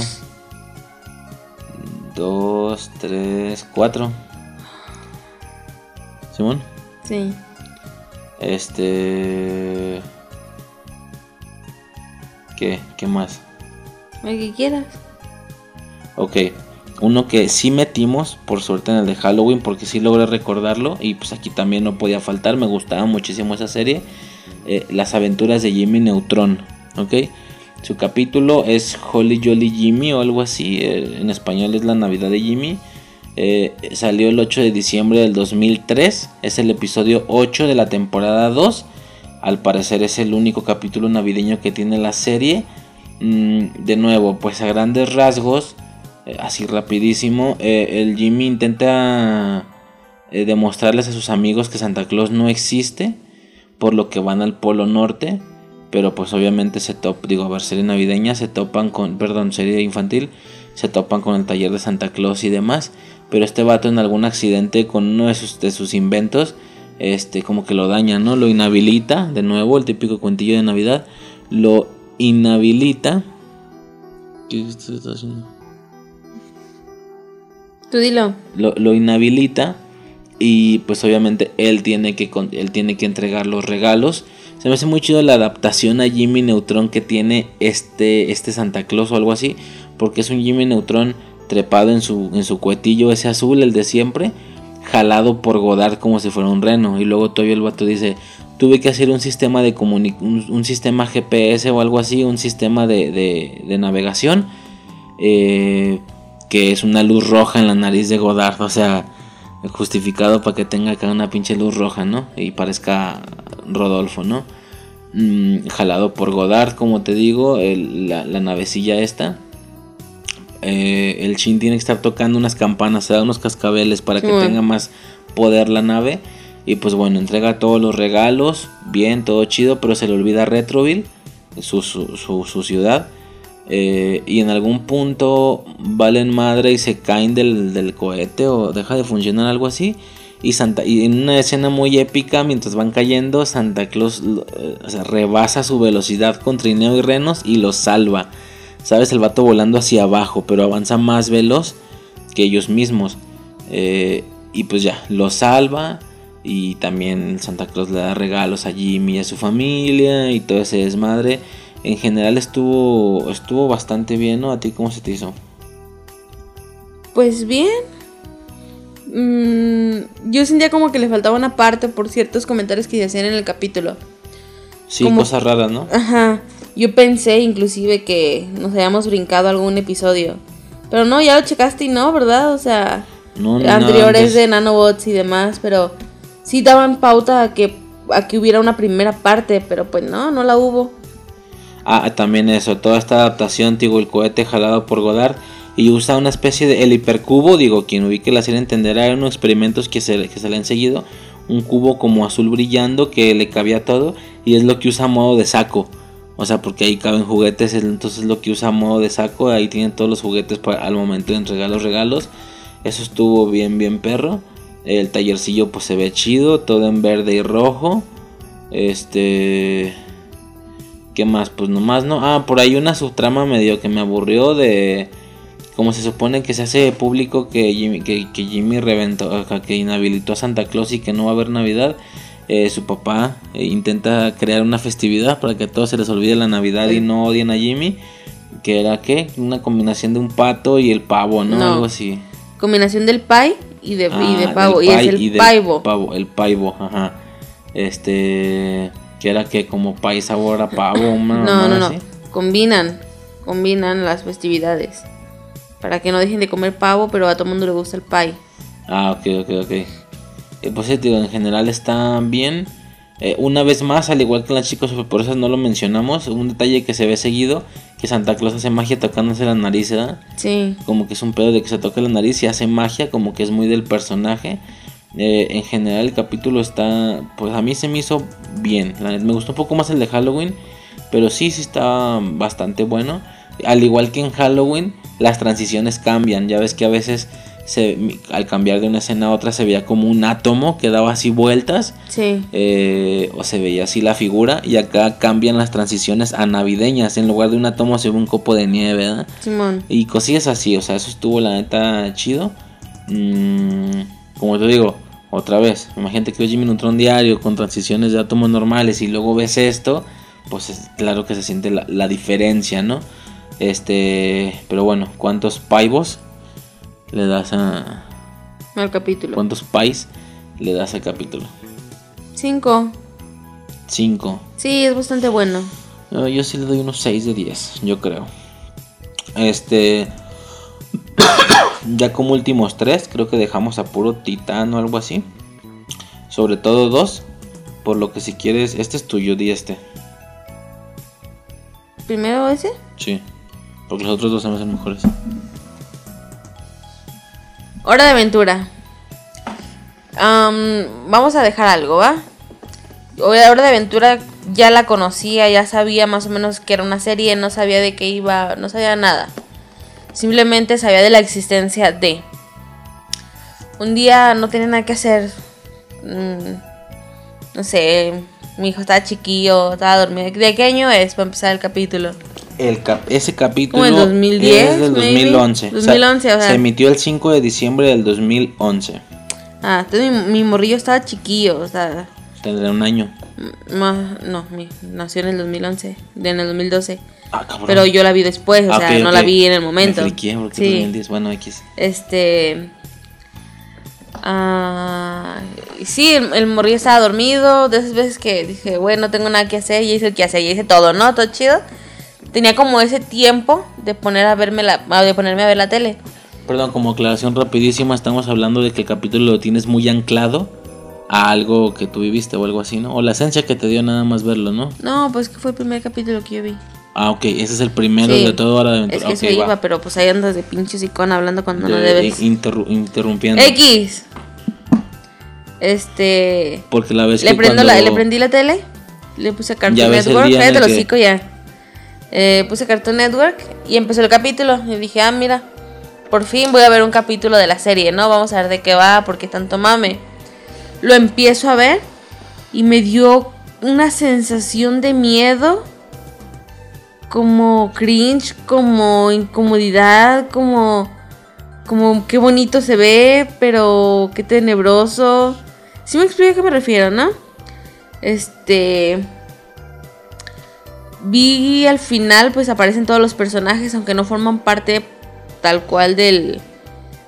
dos, tres, cuatro. ¿Simón? Sí. Este. ¿Qué? ¿Qué más? El que quieras. Ok. Uno que sí metimos, por suerte, en el de Halloween, porque sí logré recordarlo. Y pues aquí también no podía faltar. Me gustaba muchísimo esa serie. Eh, las aventuras de Jimmy Neutron. ¿Ok? Su capítulo es Holly Jolly Jimmy o algo así. Eh, en español es la Navidad de Jimmy. Eh, salió el 8 de diciembre del 2003. Es el episodio 8 de la temporada 2. Al parecer es el único capítulo navideño que tiene la serie. Mm, de nuevo, pues a grandes rasgos, eh, así rapidísimo, el Jimmy intenta demostrarles a sus amigos que Santa Claus no existe. Por lo que van al Polo Norte pero pues obviamente se topan, digo, a ver, serie navideña, se topan con, perdón, serie infantil, se topan con el taller de Santa Claus y demás, pero este vato en algún accidente con uno de sus, de sus inventos, este, como que lo daña, ¿no? Lo inhabilita, de nuevo, el típico cuentillo de Navidad, lo inhabilita. ¿Qué estás haciendo? Tú dilo. Lo, lo inhabilita y pues obviamente él tiene, que, él tiene que entregar los regalos. Se me hace muy chido la adaptación a Jimmy Neutron que tiene este, este Santa Claus o algo así. Porque es un Jimmy Neutron trepado en su, en su cuetillo ese azul, el de siempre. Jalado por Godard como si fuera un reno. Y luego todavía el vato dice, tuve que hacer un sistema de un, sistema GPS o algo así, un sistema de, de- de navegación. eh, que es una luz roja en la nariz de Godard. O sea, justificado para que tenga acá una pinche luz roja, ¿no? Y parezca Rodolfo, ¿no? Mm, jalado por Godard, como te digo, el- la, la navecilla esta. Eh, el Shin tiene que estar tocando unas campanas, se da unos cascabeles para que tenga más poder la nave. Y pues bueno, entrega todos los regalos, bien, todo chido, pero se le olvida Retroville, su, su, su- su ciudad. Eh, y en algún punto valen madre y se caen del, del cohete o deja de funcionar algo así. Y, Santa, y en una escena muy épica, mientras van cayendo, Santa Claus eh, rebasa su velocidad con trineo y renos y los salva. ¿Sabes? El vato volando hacia abajo, pero avanza más veloz que ellos mismos. Eh, y pues ya, los salva. Y también Santa Claus le da regalos a Jimmy y a su familia y todo ese desmadre. En general estuvo estuvo bastante bien, ¿no? ¿A ti cómo se te hizo? Pues bien. Mm, yo sentía como que le faltaba una parte por ciertos comentarios que se hacían en el capítulo. Sí, Como- cosas raras, ¿no? Ajá. Yo pensé inclusive que nos habíamos brincado algún episodio. Pero no, ya lo checaste y no, ¿verdad? O sea, No, no, anteriores de nanobots y demás, pero sí daban pauta a que, a que hubiera una primera parte, pero pues no, no la hubo. Ah, también eso, toda esta adaptación, digo, el cohete jalado por Godard y usa una especie de el hipercubo, digo, quien ubique la serie entenderá, eran unos experimentos que se, que se le han seguido, un cubo como azul brillando que le cabía todo y es lo que usa a modo de saco. O sea, porque ahí caben juguetes, entonces es lo que usa a modo de saco, ahí tienen todos los juguetes para, al momento de entregar los regalos. Eso estuvo bien, bien perro. El tallercillo pues se ve chido, todo en verde y rojo. Este... ¿Qué más? Pues nomás no. Ah, por ahí una subtrama medio que me aburrió de... Como se supone que se hace público que Jimmy, que, que Jimmy reventó, que inhabilitó a Santa Claus y que no va a haber Navidad. eh, su papá eh, intenta crear una festividad para que a todos se les olvide la Navidad y no odien a Jimmy. Que era qué? Una combinación de un pato y el pavo, ¿no? No. Algo así. Combinación del pie y de, y de Ah, pavo. Y es el y paivo. pavo, el paivo, ajá. Este. Que era que como pie sabor a pavo, una No, no, no. así. Combinan. Combinan las festividades. Para que no dejen de comer pavo, pero a todo mundo le gusta el pie. Ah, ok, ok, ok. Eh, pues sí, digo, en general está bien. Eh, una vez más, al igual que las chicas superpoderosas no lo mencionamos, un detalle que se ve seguido, que Santa Claus hace magia tocándose la nariz, ¿verdad? Sí. Como que es un pedo de que se toca la nariz y hace magia, como que es muy del personaje. Eh, en general el capítulo está, pues a mí se me hizo bien. Me gustó un poco más el de Halloween, pero sí, sí está bastante bueno. Al igual que en Halloween, las transiciones cambian. Ya ves que a veces se, al cambiar de una escena a otra se veía como un átomo que daba así vueltas. Sí. eh, o se veía así la figura. Y acá cambian las transiciones a navideñas. En lugar de un átomo se ve un copo de nieve. ¿verdad? Simón. Y cosillas así, o sea, eso estuvo la neta chido. Mm, como te digo, otra vez, imagínate que ves Jimmy Neutron diario con transiciones de átomos normales y luego ves esto, pues es claro que se siente la, la diferencia, ¿no? Este, pero bueno, ¿cuántos paivos le das a. Al capítulo. ¿Cuántos pais le das al capítulo? Cinco. 5. Sí, es bastante bueno. No, yo sí le doy unos 6 de 10, yo creo. Este. Ya como últimos tres, creo que dejamos a puro titán o algo así. Sobre todo dos. Por lo que si quieres, este es tuyo, di este. ¿Primero ese? Sí. Porque los otros dos se me hacen mejores. Hora de aventura. Am, vamos a dejar algo, ¿va? Hora de aventura ya la conocía, ya sabía más o menos que era una serie, no sabía de qué iba, no sabía nada. Simplemente sabía de la existencia de. Un día no tenía nada que hacer. mm, no sé, mi hijo estaba chiquillo, estaba dormido. ¿De qué año es para empezar el capítulo? el cap- ese capítulo en 2010, es del maybe. 2011. 2011, o sea. Se emitió el 5 de diciembre del 2011. Ah, entonces mi, mi morrillo estaba chiquillo, o sea, Tendrá un año. Más, no, mi- nació en el 2011, de en el 2012. Ah. Pero yo la vi después, o Ah, sea, no la vi en el momento. Me friqué porque Sí. 2010, bueno, X. Este. ah, sí, el, el morrillo estaba dormido. De esas veces que dije, güey, no tengo nada que hacer. Y hice el que hacer, y hice todo, ¿no? Todo chido. Tenía como ese tiempo de poner a verme la, ah, de ponerme a ver la tele. Perdón, como aclaración rapidísima, estamos hablando de que el capítulo lo tienes muy anclado a algo que tú viviste o algo así, ¿no? O la esencia que te dio nada más verlo, ¿no? No, pues que fue el primer capítulo que yo vi. Ah, ok, ese es el primero Sí, de toda hora de Es aventura. que Ok, se va. iba, pero pues ahí andas de pinche sicón hablando cuando no De- debes. interru- interrumpiendo. X. Este. Porque la vez Le, que prendo cuando- la, le prendí la tele, le puse Cartoon Ya Network, en cállate el los que- hocico ya. Eh, puse Cartoon Network y empezó el capítulo. Y dije, ah, mira, por fin voy a ver un capítulo de la serie, ¿no? Vamos a ver de qué va, porque tanto mame. Lo empiezo a ver y me dio una sensación de miedo, como cringe, como incomodidad, como como qué bonito se ve, pero qué tenebroso. Si me explico a qué me refiero, ¿no? Este vi al final pues aparecen todos los personajes aunque no forman parte tal cual del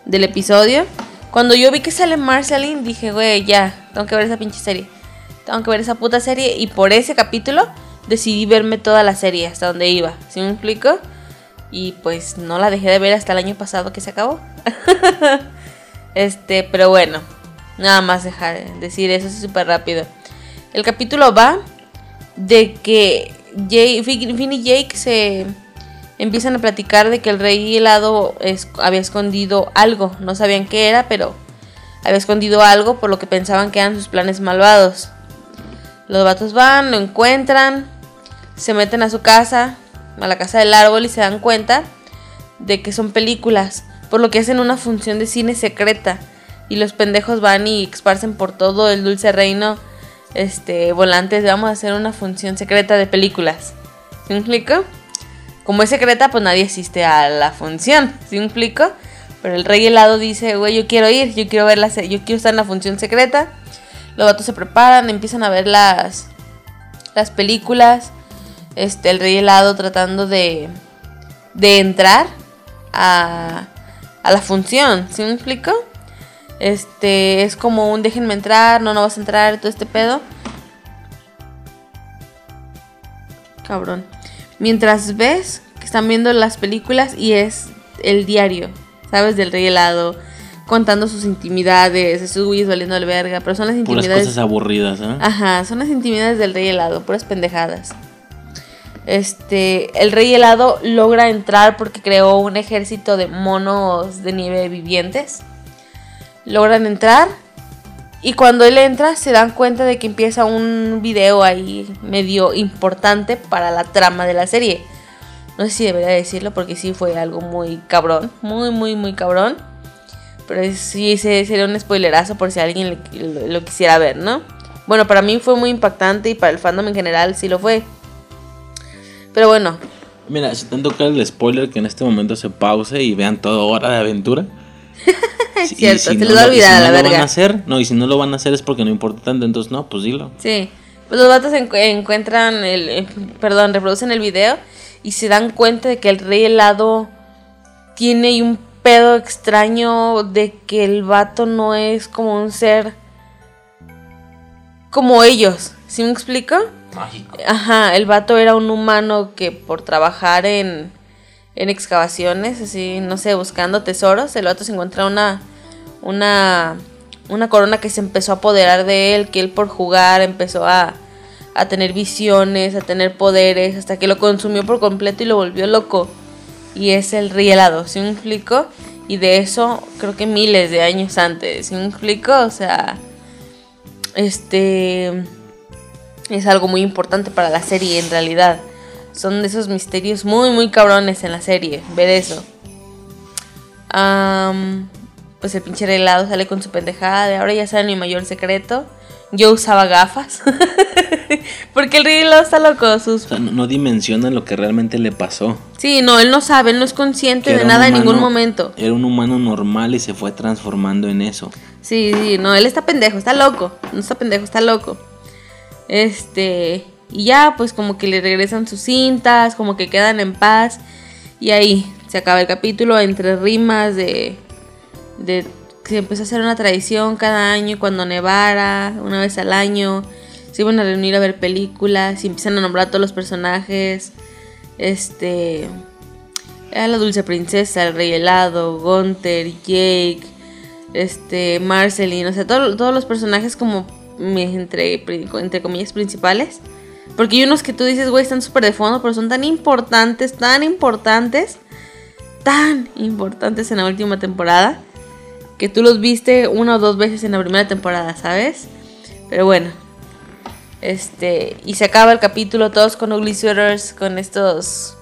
del episodio. Cuando yo vi que sale Marceline dije, güey, ya, tengo que ver esa pinche serie. Tengo que ver esa puta serie y por ese capítulo decidí verme toda la serie hasta donde iba. ¿Sí me explico? Y pues no la dejé de ver hasta el año pasado que se acabó. este, pero bueno, nada más dejar decir eso súper rápido. El capítulo va de que Jay, Finn y Jake se empiezan a platicar de que el rey helado había escondido algo. No sabían qué era, pero había escondido algo por lo que pensaban que eran sus planes malvados. Los vatos van, lo encuentran, se meten a su casa, a la casa del árbol y se dan cuenta de que son películas, por lo que hacen una función de cine secreta y los pendejos van y esparcen por todo el dulce reino este volantes, vamos a hacer una función secreta de películas. ¿Sí me explico? Como es secreta, pues nadie asiste a la función, ¿sí me explico? Pero el rey helado dice, güey, yo quiero ir, yo quiero ver la yo quiero estar en la función secreta. Los vatos se preparan, empiezan a ver las las películas. Este, el rey helado tratando de de entrar a a la función, ¿sí me explico? Este, es como un déjenme entrar, no, no vas a entrar, todo este pedo. Cabrón. Mientras ves que están viendo las películas y es el diario, ¿sabes? Del rey helado, contando sus intimidades, esos güeyes valiendo el verga, pero son las Puras intimidades. cosas aburridas, ¿eh? Ajá, son las intimidades del rey helado, puras pendejadas. Este, el rey helado logra entrar porque creó un ejército de monos de nieve vivientes. Logran entrar y cuando él entra se dan cuenta de que empieza un video ahí medio importante para la trama de la serie. No sé si debería decirlo porque sí fue algo muy cabrón, muy muy muy cabrón. Pero sí ese sería un spoilerazo por si alguien lo quisiera ver, ¿no? Bueno, para mí fue muy impactante y para el fandom en general sí lo fue. Pero bueno, Mira, si te toca el spoiler que en este momento se pause y vean toda hora de aventura. es Si- cierto, si se no les va a lo- si olvidar a no la lo van a verga. hacer, no, y si no lo van a hacer es porque no importa tanto, entonces no, pues dilo. Sí. Pues los vatos encu- encuentran el. eh, Perdón, reproducen el video y se dan cuenta de que el rey helado tiene un pedo extraño de que el vato no es como un ser como ellos. ¿Sí me explico? Mágico. Ajá, el vato era un humano que por trabajar en, en excavaciones, así, no sé, buscando tesoros, el vato se encuentra una, una, una corona que se empezó a apoderar de él, que él por jugar empezó a, a tener visiones, a tener poderes, hasta que lo consumió por completo y lo volvió loco. Y es el rey helado, ¿sí me explico? Y de eso creo que miles de años antes, ¿sí me explico? O sea, este es algo muy importante para la serie en realidad. Son de esos misterios muy, muy cabrones en la serie. Ver eso. Am, pues el pinche helado sale con su pendejada de ahora ya saben mi mayor secreto. Yo usaba gafas. Porque el rey Helado está loco. Sus... O sea, no, no dimensiona lo que realmente le pasó. Sí, no, él no sabe, él no es consciente Que de nada en ningún momento. Era un humano normal y se fue transformando en eso. Sí, sí, no, él está pendejo, está loco. No está pendejo, está loco. Este. Y ya, pues como que le regresan sus cintas, como que quedan en paz. Y ahí se acaba el capítulo entre rimas de. de se empezó a hacer una tradición cada año cuando nevara, una vez al año. Se iban a reunir a ver películas y empiezan a nombrar a todos los personajes. Este. La dulce princesa, el rey helado, Gunther, Jake, este, Marceline, o sea, todo- todos los personajes como entre, entre comillas principales. Porque hay unos que tú dices, güey, están súper de fondo, pero son tan importantes, tan importantes, tan importantes en la última temporada, que tú los viste una o dos veces en la primera temporada, ¿sabes? Pero bueno. Este, y se acaba el capítulo todos con ugly sweaters, con estos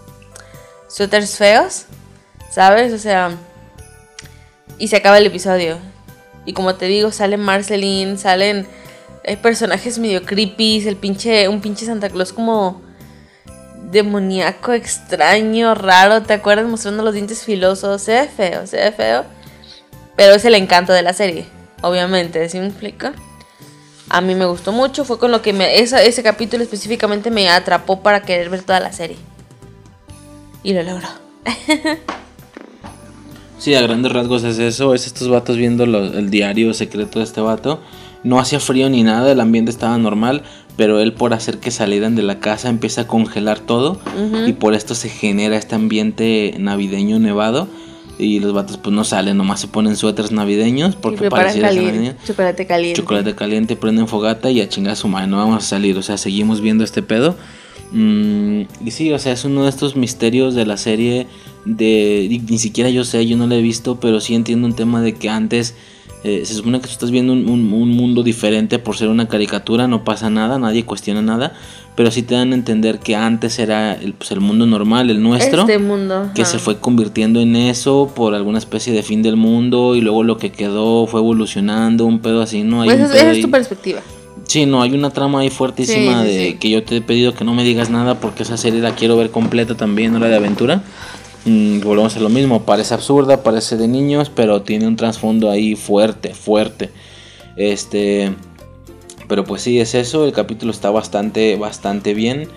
suéteres feos, ¿sabes? O sea, y se acaba el episodio. Y como te digo, sale Marceline, salen hay personajes medio creepy, el pinche un pinche Santa Claus como demoníaco, extraño, raro, ¿te acuerdas? Mostrando los dientes filosos, se ve feo, se ve feo. Pero es el encanto de la serie, obviamente, ¿sí me explico? A mí me gustó mucho, fue con lo que me ese capítulo específicamente me atrapó para querer ver toda la serie. Y lo logró. Sí, a grandes rasgos es eso. Es estos vatos viendo el diario secreto de este vato. No hacía frío ni nada, el ambiente estaba normal. Pero él, por hacer que salieran de la casa, empieza a congelar todo. Y por esto se genera este ambiente navideño nevado. Y los vatos, pues no salen, nomás se ponen suéteres navideños. Porque pareciera navideño. chocolate caliente. Chocolate caliente, prenden fogata y a chingar a su madre, no vamos a salir. O sea, seguimos viendo este pedo. Mm, y sí, o sea, es uno de estos misterios de la serie. De ni siquiera yo sé, yo no lo he visto, pero sí entiendo un tema de que antes eh, se supone que tú estás viendo un, un- un mundo diferente por ser una caricatura, no pasa nada, nadie cuestiona nada, pero sí te dan a entender que antes era el, pues, el mundo normal, el nuestro Este mundo. que ajá. se fue convirtiendo en eso por alguna especie de fin del mundo y luego lo que quedó fue evolucionando, un pedo así, ¿no? Hay Pues esa, es tu perspectiva. Sí, no, hay una trama ahí fuertísima Sí, sí, de sí. que yo te he pedido que no me digas nada porque esa serie la quiero ver completa también, hora de aventura. Mm, volvemos a lo mismo, parece absurda, parece de niños, pero tiene un trasfondo ahí fuerte, fuerte. Este, pero pues sí, es eso, el capítulo está bastante, bastante bien.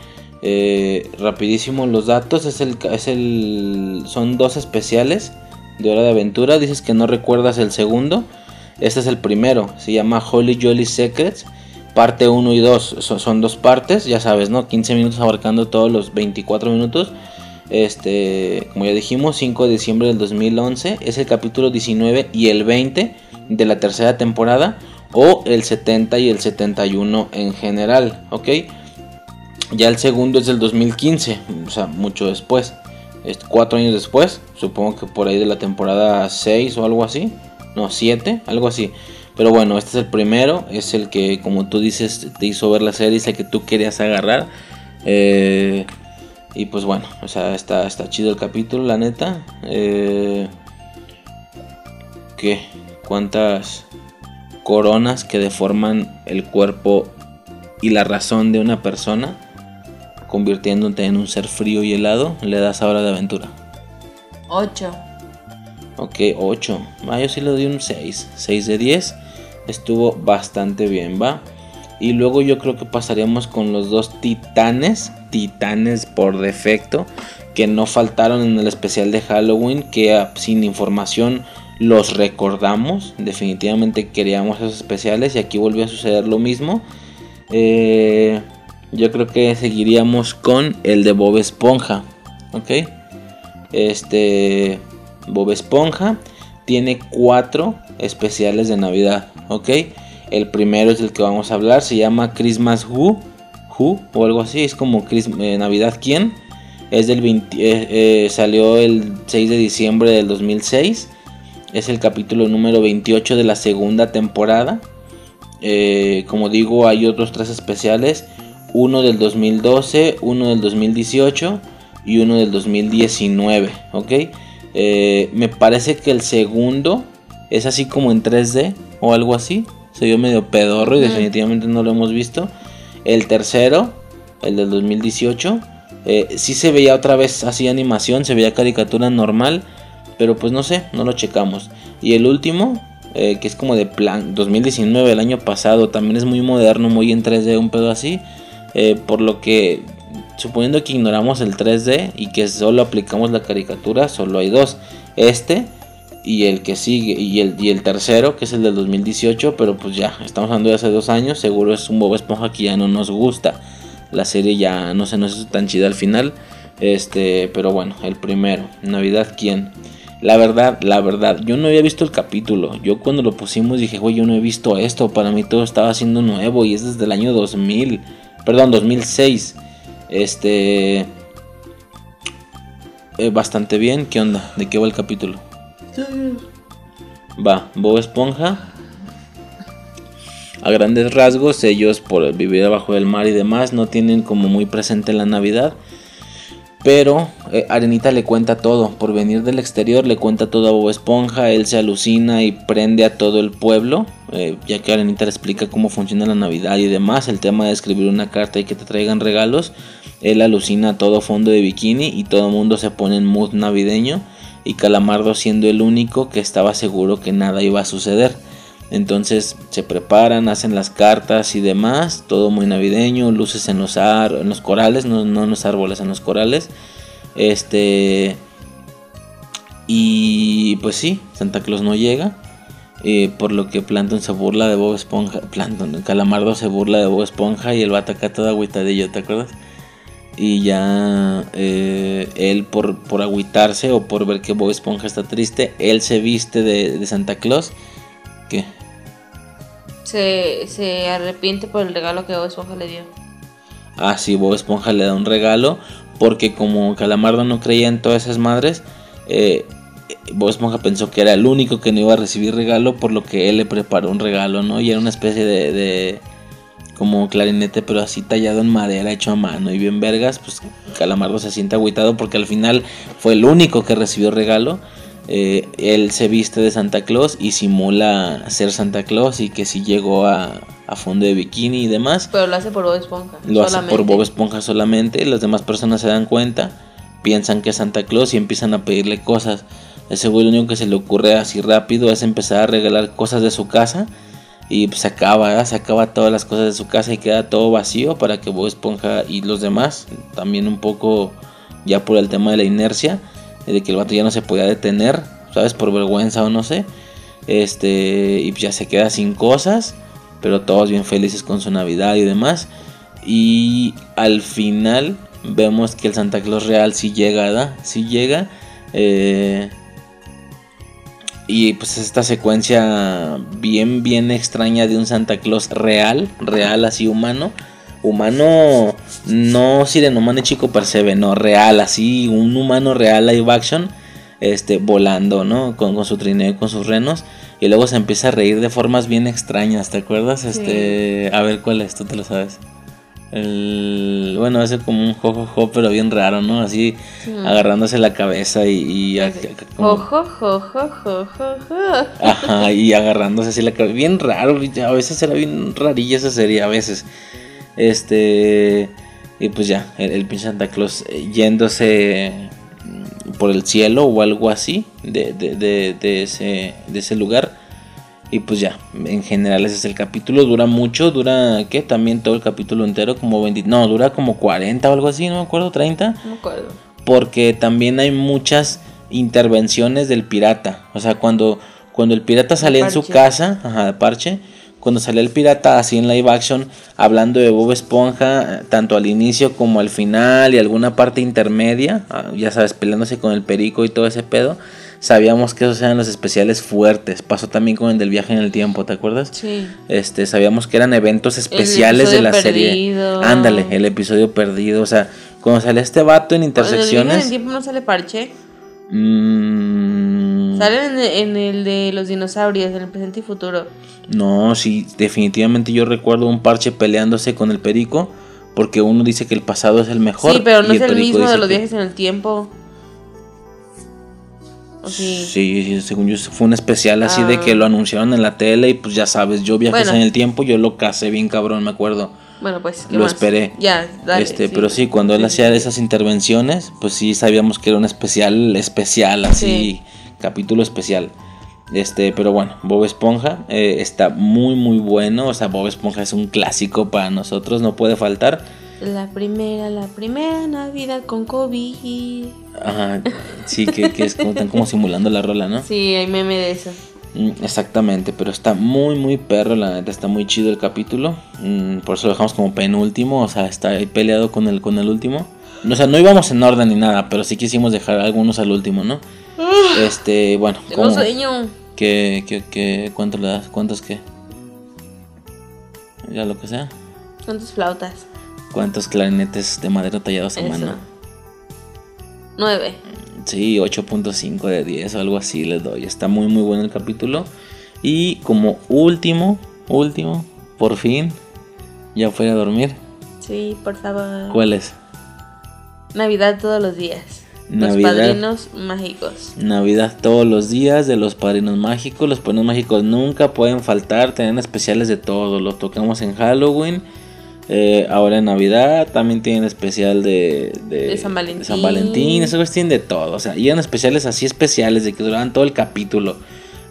Eh, rapidísimo los datos, es el, es el, son dos especiales de Hora de Aventura. Dices que no recuerdas el segundo. Este es el primero, se llama Holy Jolly Secrets, parte 1 y 2. Son, son dos partes, ya sabes, ¿no? 15 minutos abarcando todos los 24 minutos. Este, como ya dijimos, 5 de diciembre del 2011 es el capítulo 19 y el 20 de la tercera temporada o el 70 y el 71 en general, ¿ok? Ya el segundo es del 2015, o sea, mucho después. Es cuatro años después, supongo que por ahí de la temporada 6 o algo así. No, 7, algo así. Pero bueno, este es el primero, es el que, como tú dices, te hizo ver la serie, es el que tú querías agarrar. Eh, y pues bueno, o sea, está, está chido el capítulo, la neta. Eh, ¿Qué? ¿Cuántas coronas que deforman el cuerpo y la razón de una persona? convirtiéndote en un ser frío y helado, le das ahora de aventura. 8. Ok, 8. Ah, yo sí le doy un 6. 6 de 10. Estuvo bastante bien, ¿va? Y luego yo creo que pasaríamos con los dos titanes. Titanes por defecto. Que no faltaron en el especial de Halloween. Que ah, sin información los recordamos. Definitivamente queríamos esos especiales. Y aquí volvió a suceder lo mismo. Eh, yo creo que seguiríamos con el de Bob Esponja. ¿Ok? Este... Bob Esponja tiene cuatro especiales de Navidad. ¿Ok? El primero es el que vamos a hablar. Se llama Christmas Who. Who o algo así. Es como Chris- eh, Navidad quién. Es del 20 eh, eh, salió el 6 de diciembre del 2006. Es el capítulo número 28 de la segunda temporada. Como digo, hay otros tres especiales. Uno del 2012, uno del 2018 y uno del 2019. ¿Ok? Me parece que el segundo es así como en 3D o algo así. Se vio medio pedorro y definitivamente no lo hemos visto. El tercero, el del 2018, eh, sí se veía otra vez así animación, se veía caricatura normal, pero pues no sé, no lo checamos. Y el último, eh, que es como de plan 2019, el año pasado, también es muy moderno, muy en 3D, un pedo así. eh, por lo que, suponiendo que ignoramos el 3D y que solo aplicamos la caricatura, solo hay dos. Este y el que sigue, y el, y el tercero, que es el del 2018, pero pues ya, estamos hablando de hace dos años, seguro es un Bob Esponja que ya no nos gusta. La serie ya no se nos hizo tan chida al final. Este, pero bueno, el primero, Navidad, ¿quién? La verdad, la verdad, yo no había visto el capítulo. Yo cuando lo pusimos dije, güey, yo no he visto esto. Para mí todo estaba siendo nuevo y es desde el año 2000. Perdón, 2006. Este... eh, bastante bien. ¿Qué onda? ¿De qué va el capítulo? Va, Bob Esponja. A grandes rasgos, ellos por vivir abajo del mar y demás no tienen como muy presente la Navidad. Pero eh, Arenita le cuenta todo. Por venir del exterior le cuenta todo a Bob Esponja. Él se alucina y prende a todo el pueblo. eh, ya que Arenita le explica cómo funciona la Navidad y demás. El tema de escribir una carta y que te traigan regalos. Él alucina todo fondo de bikini y todo el mundo se pone en mood navideño. Y Calamardo siendo el único que estaba seguro que nada iba a suceder. Entonces se preparan, hacen las cartas y demás, todo muy navideño, luces en los, ar- en los corales, no, no en los árboles, en los corales. Este. Y pues sí, Santa Claus no llega. eh, por lo que Planton se burla de Bob Esponja. Planton, Calamardo se burla de Bob Esponja y él va a atacar todo agüitadillo, ¿te acuerdas? Y ya eh, él por, por agüitarse o por ver que Bob Esponja está triste, él se viste de, de Santa Claus. ¿Qué? Se, se arrepiente por el regalo que Bob Esponja le dio. Ah, sí, Bob Esponja le da un regalo. Porque como Calamardo no creía en todas esas madres, eh, Bob Esponja pensó que era el único que no iba a recibir regalo. Por lo que él le preparó un regalo, ¿no? Y era una especie de, de como clarinete, pero así tallado en madera, hecho a mano y bien vergas. Pues Calamardo se siente agüitado porque al final fue el único que recibió regalo. Eh, él se viste de Santa Claus y simula ser Santa Claus y que si llegó a, a fondo de bikini y demás. Pero lo hace por Bob Esponja. Lo hace solamente. por Bob Esponja solamente. Las demás personas se dan cuenta, piensan que es Santa Claus y empiezan a pedirle cosas. Ese güey lo único que se le ocurre así rápido es empezar a regalar cosas de su casa. Y pues se acaba, ¿verdad? se acaba todas las cosas de su casa y queda todo vacío para que Bob Esponja y los demás, también un poco ya por el tema de la inercia, de que el vato ya no se podía detener, ¿sabes? Por vergüenza o no sé. Este, y pues ya se queda sin cosas, pero todos bien felices con su Navidad y demás. Y al final vemos que el Santa Claus real sí llega, ¿verdad? Sí llega. eh, y pues esta secuencia bien, bien extraña de un Santa Claus real, real así humano. Humano, no sirenomano y chico percebe, no, real, así, un humano real live action, este, volando, ¿no? Con, con su trineo y con sus renos. Y luego se empieza a reír de formas bien extrañas, ¿te acuerdas? Este, a ver cuál es, tú te lo sabes. El, bueno, ese como un jojojo, pero bien raro, ¿no? Así Mm. agarrándose la cabeza y, y ac- como- jo, jo, jo, jo, jo. Ajá, y agarrándose así la cabeza. Bien raro, a veces era bien rarilla esa serie, a veces. Este. Y pues ya, el, el pinche Santa Claus eh, yéndose mm, por el cielo o algo así de, de, de, de ese, de ese lugar. Y pues ya, en general ese es el capítulo. Dura mucho, dura, ¿qué? También todo el capítulo entero, como 20. No, dura como 40 o algo así, no me acuerdo, 30 No me acuerdo. porque también hay muchas intervenciones del pirata. O sea, cuando, cuando el pirata salía en su casa, ajá, de parche, cuando salía el pirata así en live action, hablando de Bob Esponja, tanto al inicio como al final y alguna parte intermedia, ah, ya sabes, peleándose con el perico y todo ese pedo, sabíamos que esos eran los especiales fuertes. Pasó también con el del viaje en el tiempo, ¿te acuerdas? Sí. Este, sabíamos que eran eventos especiales de la episodio serie. perdido. Ándale, el episodio perdido. O sea, cuando salía este vato en ¿En el intersecciones. tiempo no sale parche? mm, Sale en, en el de los dinosaurios, en el presente y futuro. no, sí, definitivamente yo recuerdo un parche peleándose con el perico. Porque uno dice que el pasado es el mejor. Sí, pero no y es el mismo de los que- viajes en el tiempo. ¿O sí? Sí, sí, según yo fue un especial así de Ah. que lo anunciaron en la tele y pues ya sabes, yo viajes Bueno. en el tiempo, yo lo casé bien cabrón, me acuerdo. Bueno, pues. ¿qué lo más? esperé. Ya, dale. este, pero sí, cuando él hacía esas intervenciones, pues sí sabíamos que era un especial, especial, así, Sí. capítulo especial. Este, pero bueno, Bob Esponja eh, está muy muy bueno. O sea, Bob Esponja es un clásico para nosotros, no puede faltar. La primera, la primera Navidad con COVID. Ajá, sí, que, que es como, están como simulando la rola, ¿no? Sí, hay meme de eso. Mm, Exactamente, pero está muy muy perro, la neta está muy chido el capítulo. Mm, por eso lo dejamos como penúltimo, o sea, está ahí peleado con el con el último. O sea, no íbamos en orden ni nada, pero sí quisimos dejar algunos al último, ¿no? Este, bueno, Tengo ¿cómo? sueño. ¿Qué, qué, qué, ¿Cuánto le das? ¿Cuántos qué? Ya lo que sea. ¿Cuántas flautas? ¿Cuántos clarinetes de madera tallados a Eso. mano? Nueve. Sí, 8.5 de 10 o algo así les doy. Está muy muy bueno el capítulo. Y como último, último, por fin, ya fui a dormir. Sí, por favor. ¿Cuál es? Navidad todos los días. Navidad. Los padrinos mágicos. Navidad todos los días de los padrinos mágicos. Los padrinos mágicos nunca pueden faltar. Tienen especiales de todo. Los tocamos en Halloween. Eh, ahora en Navidad también tienen especial de, De San Valentín. de San Valentín. Esos tienen de todo. O sea, y eran especiales así especiales de que duraban todo el capítulo.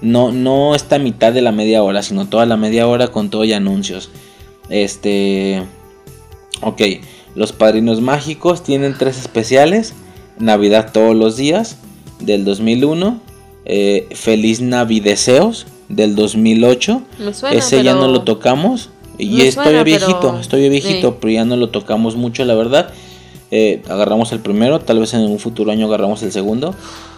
No, no esta mitad de la media hora, sino toda la media hora con todo y anuncios. Este. Ok, los padrinos mágicos tienen tres especiales. Navidad todos los días del 2001. eh, Feliz Navideseos del 2008. Me suena, Ese ya no lo tocamos. Y Me estoy suena, viejito, pero- estoy viejito, sí. pero ya no lo tocamos mucho, la verdad. Eh, agarramos el primero, tal vez en un futuro año agarramos el segundo.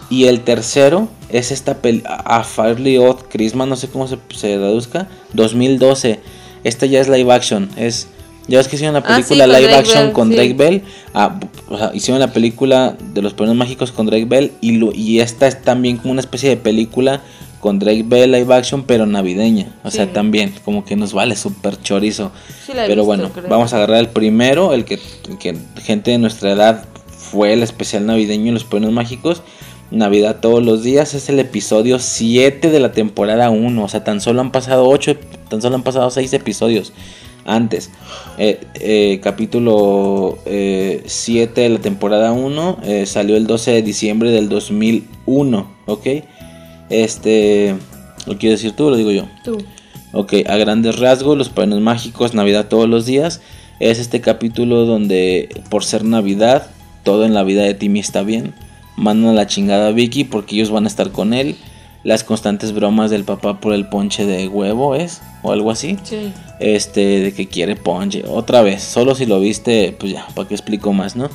Y el tercero es esta peli A Fairly Odd Christmas, no sé cómo se, se traduzca, 2012. Esta ya es live action, es... Ya ves que hicieron la Ah, sí, película live Drake action Bell, con sí. Drake Bell. Ah, o sea, hicieron la película de los Padrinos Mágicos con Drake Bell. Y, lo- y esta es también como una especie de película con Drake Bell live action, pero navideña. O sea, también, como que nos vale súper chorizo. Sí Pero visto, bueno, creo. vamos a agarrar el primero, el que, que gente de nuestra edad fue el especial navideño en los Padrinos Mágicos. Navidad todos los días es el episodio 7 de la temporada 1. O sea, tan solo han pasado 8, tan solo han pasado 6 episodios antes. Eh, eh, capítulo 7 de la temporada 1 eh, salió el 12 de diciembre del 2001. ¿Ok? Este. ¿Lo quieres decir tú o lo digo yo? Tú. Ok, a grandes rasgos, los padrinos mágicos, Navidad todos los días. Es este capítulo donde, por ser Navidad, todo en la vida de Timmy está bien. Mandan a la chingada a Vicky porque ellos van a estar con él. Las constantes bromas del papá por el ponche de huevo es, o algo así. Sí. Este, de que quiere ponche. Otra vez, solo si lo viste, pues ya, para que explico más, ¿no?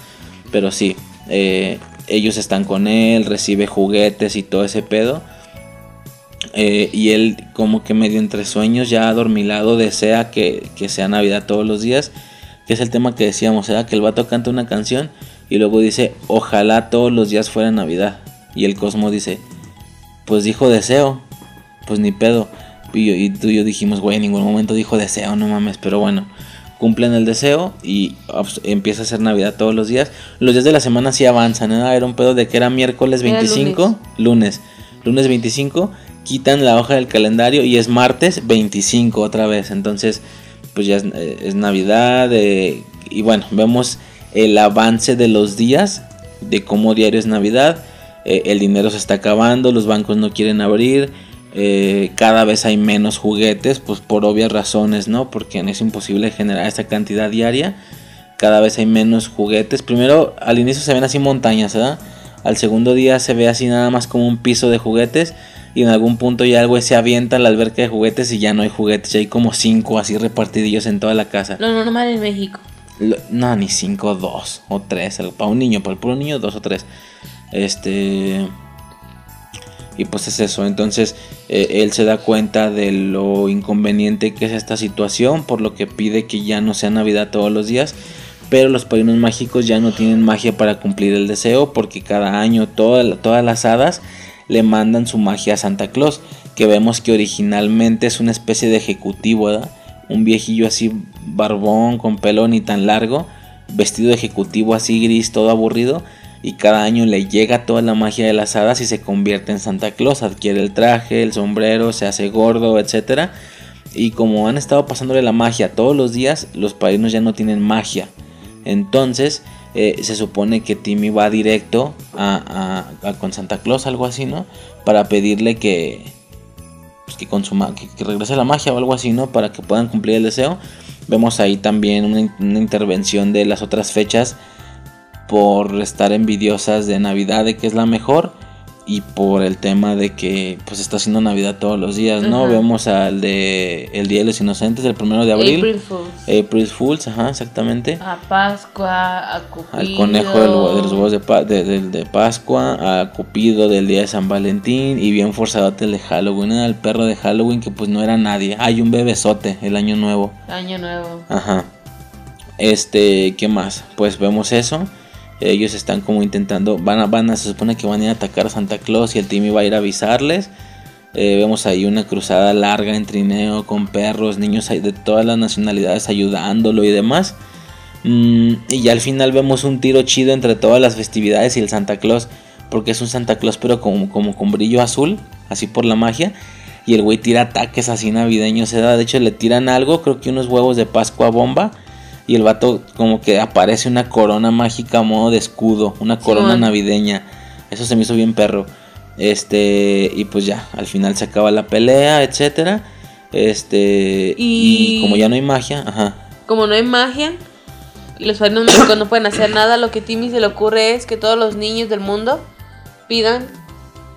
Pero sí, eh, ellos están con él, recibe juguetes y todo ese pedo. Eh, y él como que medio entre sueños ya adormilado desea que, que sea Navidad todos los días. Que es el tema que decíamos, ¿verdad? Que el vato canta una canción y luego dice, ojalá todos los días fuera Navidad. Y el Cosmo dice, pues dijo deseo, pues ni pedo. Y, yo- y tú y yo dijimos, güey, en ningún momento dijo deseo, no mames, pero bueno. Cumplen el deseo y empieza a ser Navidad todos los días. Los días de la semana sí avanzan, ¿eh? Era un pedo de que era miércoles Era 25, lunes. Lunes 25, quitan la hoja del calendario y es martes 25 otra vez. Entonces, pues ya es, eh, Navidad. eh, y bueno, vemos el avance de los días, de cómo diario es Navidad. eh, el dinero se está acabando, los bancos no quieren abrir. cada vez hay menos juguetes, pues por obvias razones, ¿no? Porque es imposible generar esa cantidad diaria. Cada vez hay menos juguetes. Primero, al inicio se ven así montañas, ¿verdad? Al segundo día se ve así nada más como un piso de juguetes. Y en algún punto ya algo se avienta a la alberca de juguetes y ya no hay juguetes. Ya hay como cinco así repartidillos en toda la casa. Lo normal en México. Lo- No, ni cinco, dos o tres. Para un niño, para el puro niño, dos o tres. Este. Y pues es eso. Entonces eh, él se da cuenta de lo inconveniente que es esta situación. Por lo que pide que ya no sea Navidad todos los días. Pero los padrinos mágicos ya no tienen magia para cumplir el deseo. Porque cada año toda todas las hadas le mandan su magia a Santa Claus. Que vemos que originalmente es una especie de ejecutivo. Un viejillo así barbón, con pelo ni tan largo. Vestido de ejecutivo así gris, todo aburrido. Y cada año le llega toda la magia de las hadas y se convierte en Santa Claus. Adquiere el traje, el sombrero, se hace gordo, etc. Y como han estado pasándole la magia todos los días, los padrinos ya no tienen magia. Entonces eh, se supone que Timmy va directo a, a- con Santa Claus, algo así, ¿no? Para pedirle que, pues, que, consuma, que, regrese la magia o algo así, ¿no? Para que puedan cumplir el deseo. Vemos ahí también una, una intervención de las otras fechas por estar envidiosas de Navidad, de que es la mejor. Y por el tema de que pues está haciendo Navidad todos los días, ¿no? Ajá. Vemos al de El Día de los Inocentes, el primero de abril. April Fools. April Fools, ajá, exactamente. A Pascua, a Cupido. Al conejo del de los huevos de, pa- de, del- de Pascua, a Cupido del día de San Valentín y bien forzadote el de Halloween, al perro de Halloween que pues no era nadie. Hay un bebesote, el año nuevo. Año Nuevo. Ajá. Este, ¿qué más? Pues vemos eso. Ellos están como intentando, van a, van a, se supone que van a ir a atacar a Santa Claus y el Timmy va a ir a avisarles. Eh, vemos ahí una cruzada larga en trineo con perros, niños de todas las nacionalidades ayudándolo y demás. Mm, y ya al final vemos un tiro chido entre todas las festividades y el Santa Claus. Porque es un Santa Claus pero como, como con brillo azul, así por la magia. Y el güey tira ataques así navideños. se da, De hecho le tiran algo, creo que unos huevos de Pascua bomba. Y el vato como que aparece una corona mágica a modo de escudo. Una corona navideña. Eso se me hizo bien perro. Este, y pues ya, al final se acaba la pelea, etcétera. Este, y... Y- como ya no hay magia, ajá. Como no hay magia y los padrinos mágicos no pueden hacer nada, lo que a Timmy se le ocurre es que todos los niños del mundo pidan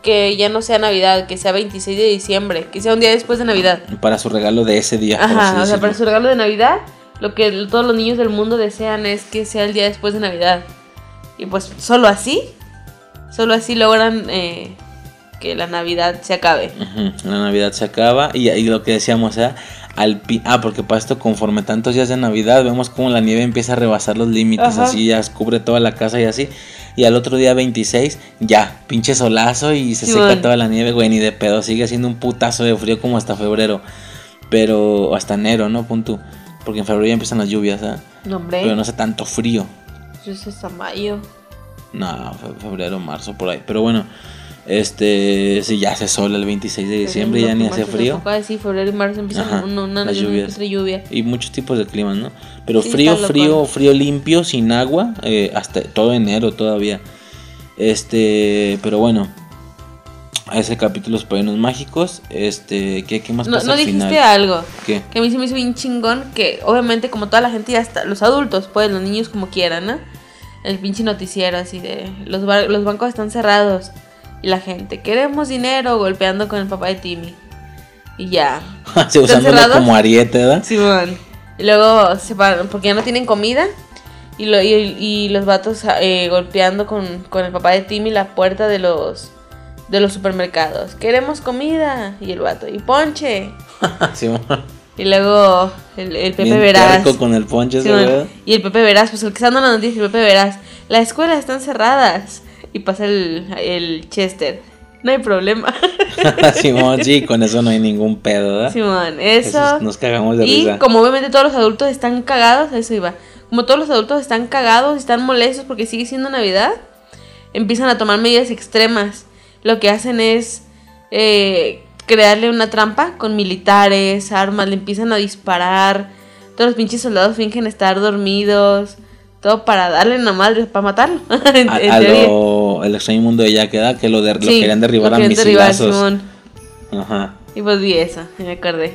que ya no sea Navidad, que sea 26 de diciembre, que sea un día después de Navidad. Para su regalo de ese día. Ajá, o sea, decirlo. para su regalo de Navidad, lo que todos los niños del mundo desean es que sea el día después de Navidad. Y pues solo así, solo así logran eh, que la Navidad se acabe. La Navidad se acaba y, y lo que decíamos era al pi- ah porque para esto conforme tantos días de Navidad vemos como la nieve empieza a rebasar los límites así ya cubre toda la casa y así y al otro día 26 ya pinche solazo y se Simón. seca toda la nieve güey ni de pedo sigue haciendo un putazo de frío como hasta febrero pero hasta enero no punto porque en febrero ya empiezan las lluvias ¿ah? No, hombre, pero no hace tanto frío eso es hasta mayo. no, fe- febrero, marzo, por ahí. Pero bueno, este, sí, ya hace sol el 26 de diciembre, ya ni hace frío. Sí, febrero y marzo empiezan Ajá, una, una, las una lluvias. otra lluvia. Y muchos tipos de climas, ¿no? Pero Sí, frío, frío, frío limpio, sin agua, eh, hasta todo enero todavía. Este, pero bueno, ese capítulo es Padrinos Mágicos. Este, ¿qué, qué más No, pasa no al dijiste final? algo ¿Qué? que a mí se me hizo bien chingón, que obviamente como toda la gente ya está, los adultos, pues los niños como quieran, ¿no? El pinche noticiero así de los, bar- los bancos están cerrados y la gente, queremos dinero golpeando con el papá de Timmy. Y ya. Sí, usándolo como ariete, ¿verdad? Simón. Y luego se van, porque ya no tienen comida. Y, lo- y, y los vatos eh, golpeando con, con el papá de Timmy la puerta de los de los supermercados. Queremos comida. Y el vato, y ponche. Sí. Y luego el, el Pepe Bien Verás. con el ponche. ¿verdad? y el Pepe Verás, pues el que está dando la noticia, el Pepe Verás. Las escuelas están cerradas. Y pasa el, el Chester. No hay problema. Simón, sí, con eso no hay ningún pedo, ¿verdad? Simón, eso. Eso es- nos cagamos de y risa. como obviamente todos los adultos están cagados, eso iba. Como todos los adultos están cagados y están molestos porque sigue siendo Navidad, empiezan a tomar medidas extremas. Lo que hacen es eh, crearle una trampa con militares, armas, le empiezan a disparar. Todos los pinches soldados fingen estar dormidos. Todo para darle una madre, para matarlo. A, a lo, el extraño mundo de Jack, ¿verdad? Que lo, de- lo querían derribar lo a querían derribar, misilazos. Ajá. Y pues vi eso, y me acordé.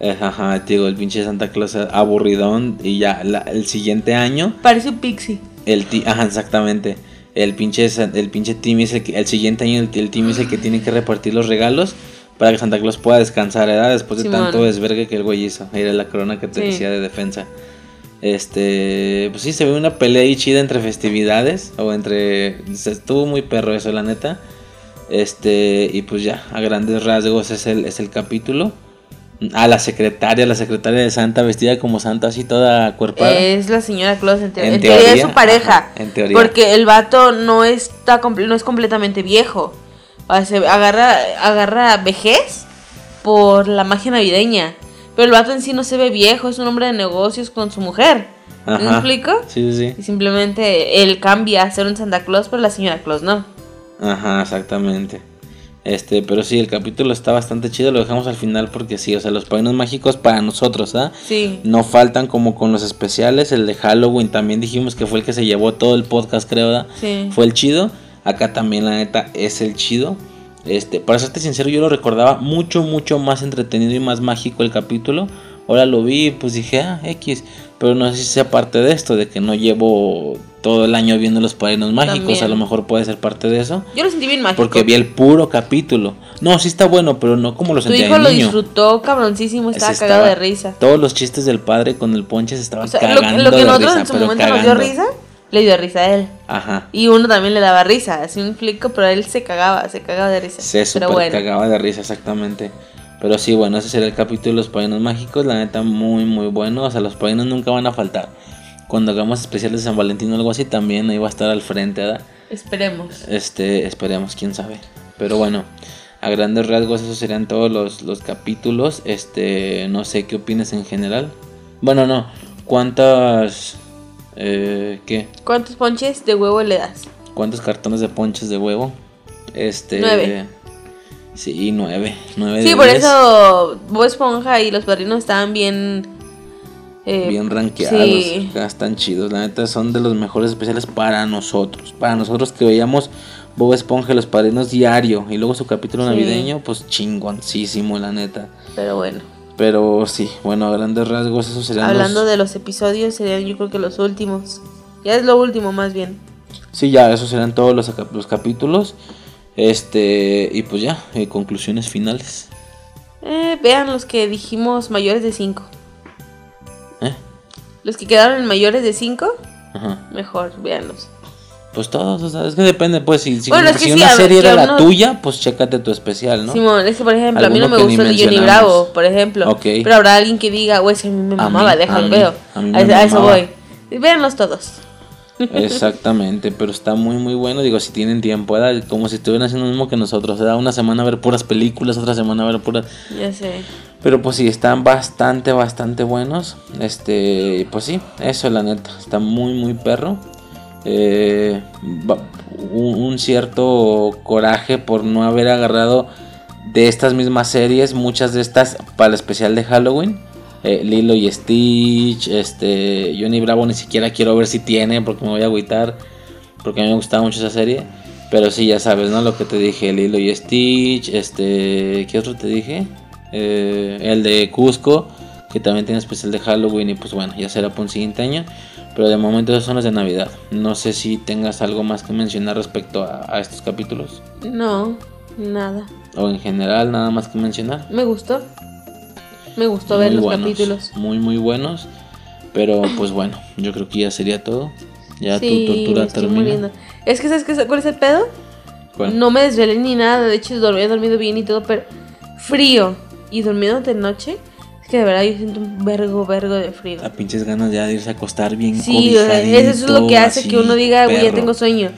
Eh, Ajá, digo, el pinche Santa Claus aburridón. Y ya, la- el siguiente año, Parece un pixie. el ti ajá, exactamente. El pinche, el pinche Timmy es el que, el siguiente año el, el Timmy es el que tiene que repartir los regalos para que Santa Claus pueda descansar, ¿verdad? Después de Simón. tanto desvergue que el güey hizo. Era la corona que te Sí. decía de defensa. Este, pues sí, se ve una pelea ahí chida entre festividades. O entre. se- Estuvo muy perro eso, la neta. Este, y pues ya, a grandes rasgos es el, es el capítulo. Ah, la secretaria, la secretaria de Santa vestida como Santa, así toda cuerpada. Es la señora Claus, en, teo- En en teoría, es su pareja. ajá, en teoría. Porque el vato no está no es completamente viejo. O sea, se agarra, agarra vejez por la magia navideña. Pero el vato en sí no se ve viejo, es un hombre de negocios con su mujer. ¿Me Ajá. explico? Sí, sí, Y sí. simplemente él cambia a ser un Santa Claus, pero la señora Claus no. Ajá, exactamente. Este, pero sí, el capítulo está bastante chido, lo dejamos al final porque sí, o sea, los padrinos mágicos para nosotros, ¿ah? Sí. No faltan como con los especiales, el de Halloween también dijimos que fue el que se llevó todo el podcast, creo, ¿verdad? Sí. Fue el chido. Acá también la neta es el chido. Este, para serte sincero, yo lo recordaba mucho, mucho más entretenido y más mágico el capítulo. Ahora lo vi pues dije, ah, X. Pero no sé si sea parte de esto, de que no llevo todo el año viendo los padrinos mágicos. También. A lo mejor puede ser parte de eso. Yo lo sentí bien mágico. Porque vi el puro capítulo. No, sí está bueno, pero no como lo Tu sentía hijo de lo niño. disfrutó cabroncísimo, estaba Ese cagado de estaba- risa. Todos los chistes del padre con el ponche se estaban O sea, lo, cagando lo que de nosotros risa, en su momento nos dio cagando. risa, le dio risa a él. Ajá. Y uno también le daba risa, así un flico, pero él se cagaba, se cagaba de risa. Se super pero bueno, cagaba de risa, exactamente. Pero sí, bueno, ese será el capítulo de los padrinos mágicos. La neta, muy, muy bueno. O sea, los padrinos nunca van a faltar. Cuando hagamos especiales de San Valentín o algo así, también ahí va a estar al frente, ¿verdad? esperemos. Este, esperemos, quién sabe. Pero bueno, a grandes rasgos, esos serían todos los, los capítulos. Este, no sé qué opinas en general. Bueno, no. ¿Cuántas. Eh, ¿Qué? ¿Cuántos ponches de huevo le das? ¿Cuántos cartones de ponches de huevo? Este. Nueve. Sí, nueve. Nueve Sí, de por diez. eso Bob Esponja y los padrinos estaban bien... eh, Bien rankeados. Sí. Están chidos. La neta son de los mejores especiales para nosotros. Para nosotros que veíamos Bob Esponja y los padrinos diario. Y luego su capítulo Sí. navideño, pues chingoncísimo, la neta. Pero bueno, Pero sí, bueno, a grandes rasgos, esos serían hablando los... de los episodios, serían yo creo que los últimos. Ya es lo último más bien. Sí, ya, esos serán todos los, los capítulos. Este, y pues ya, eh, conclusiones finales. Eh, vean los que dijimos mayores de 5. ¿Eh? Los que quedaron en mayores de 5, Ajá. mejor, véanlos. Pues todos, o sea, es que depende, pues, si, si, Bueno, si sí, una ver, serie era la uno- tuya, pues chécate tu especial, ¿no? Simón, es que por ejemplo, a mí no me gustó el Johnny. Bravo, por ejemplo. Ok. Pero habrá alguien que diga, güey, si a mí me mamaba, déjalo, veo. a A, eso voy. Véanlos todos. Exactamente, pero está muy muy bueno, digo, si tienen tiempo, como si estuvieran haciendo lo mismo que nosotros, ¿verdad? Una semana a ver puras películas, otra semana a ver puras... Ya sé. Pero pues sí, están bastante, bastante buenos. Este, pues sí, eso la neta, está muy, muy perro. Eh, un, un cierto coraje por no haber agarrado de estas mismas series, muchas de estas para el especial de Halloween. Eh, Lilo y Stitch, este, Johnny Bravo ni siquiera quiero ver si tiene porque me voy a agüitar, porque a mí me gustaba mucho esa serie. Pero sí, ya sabes, ¿no? Lo que te dije, Lilo y Stitch, este, ¿qué otro te dije? Eh, el de Cusco, que también tiene especial de Halloween y pues bueno, ya será para un siguiente año. Pero de momento esos son los de Navidad. No sé si tengas algo más que mencionar respecto a, a estos capítulos. No, nada. O en general, nada más que mencionar. Me gustó. Me gustó ver Muy los buenos, capítulos. Muy, muy buenos. Pero pues bueno, yo creo que ya sería todo. Ya sí, tu tortura termina. muriendo. Es que, ¿sabes qué? cuál es el pedo? ¿Cuál? No me desvelé ni nada. De hecho, dormí, he dormido bien y todo, pero frío. Y durmiendo de noche, es que de verdad yo siento un vergo, vergo de frío. A pinches ganas ya de irse a acostar bien Sí, eso es lo que hace así, que uno diga, güey, ya perro". tengo sueño.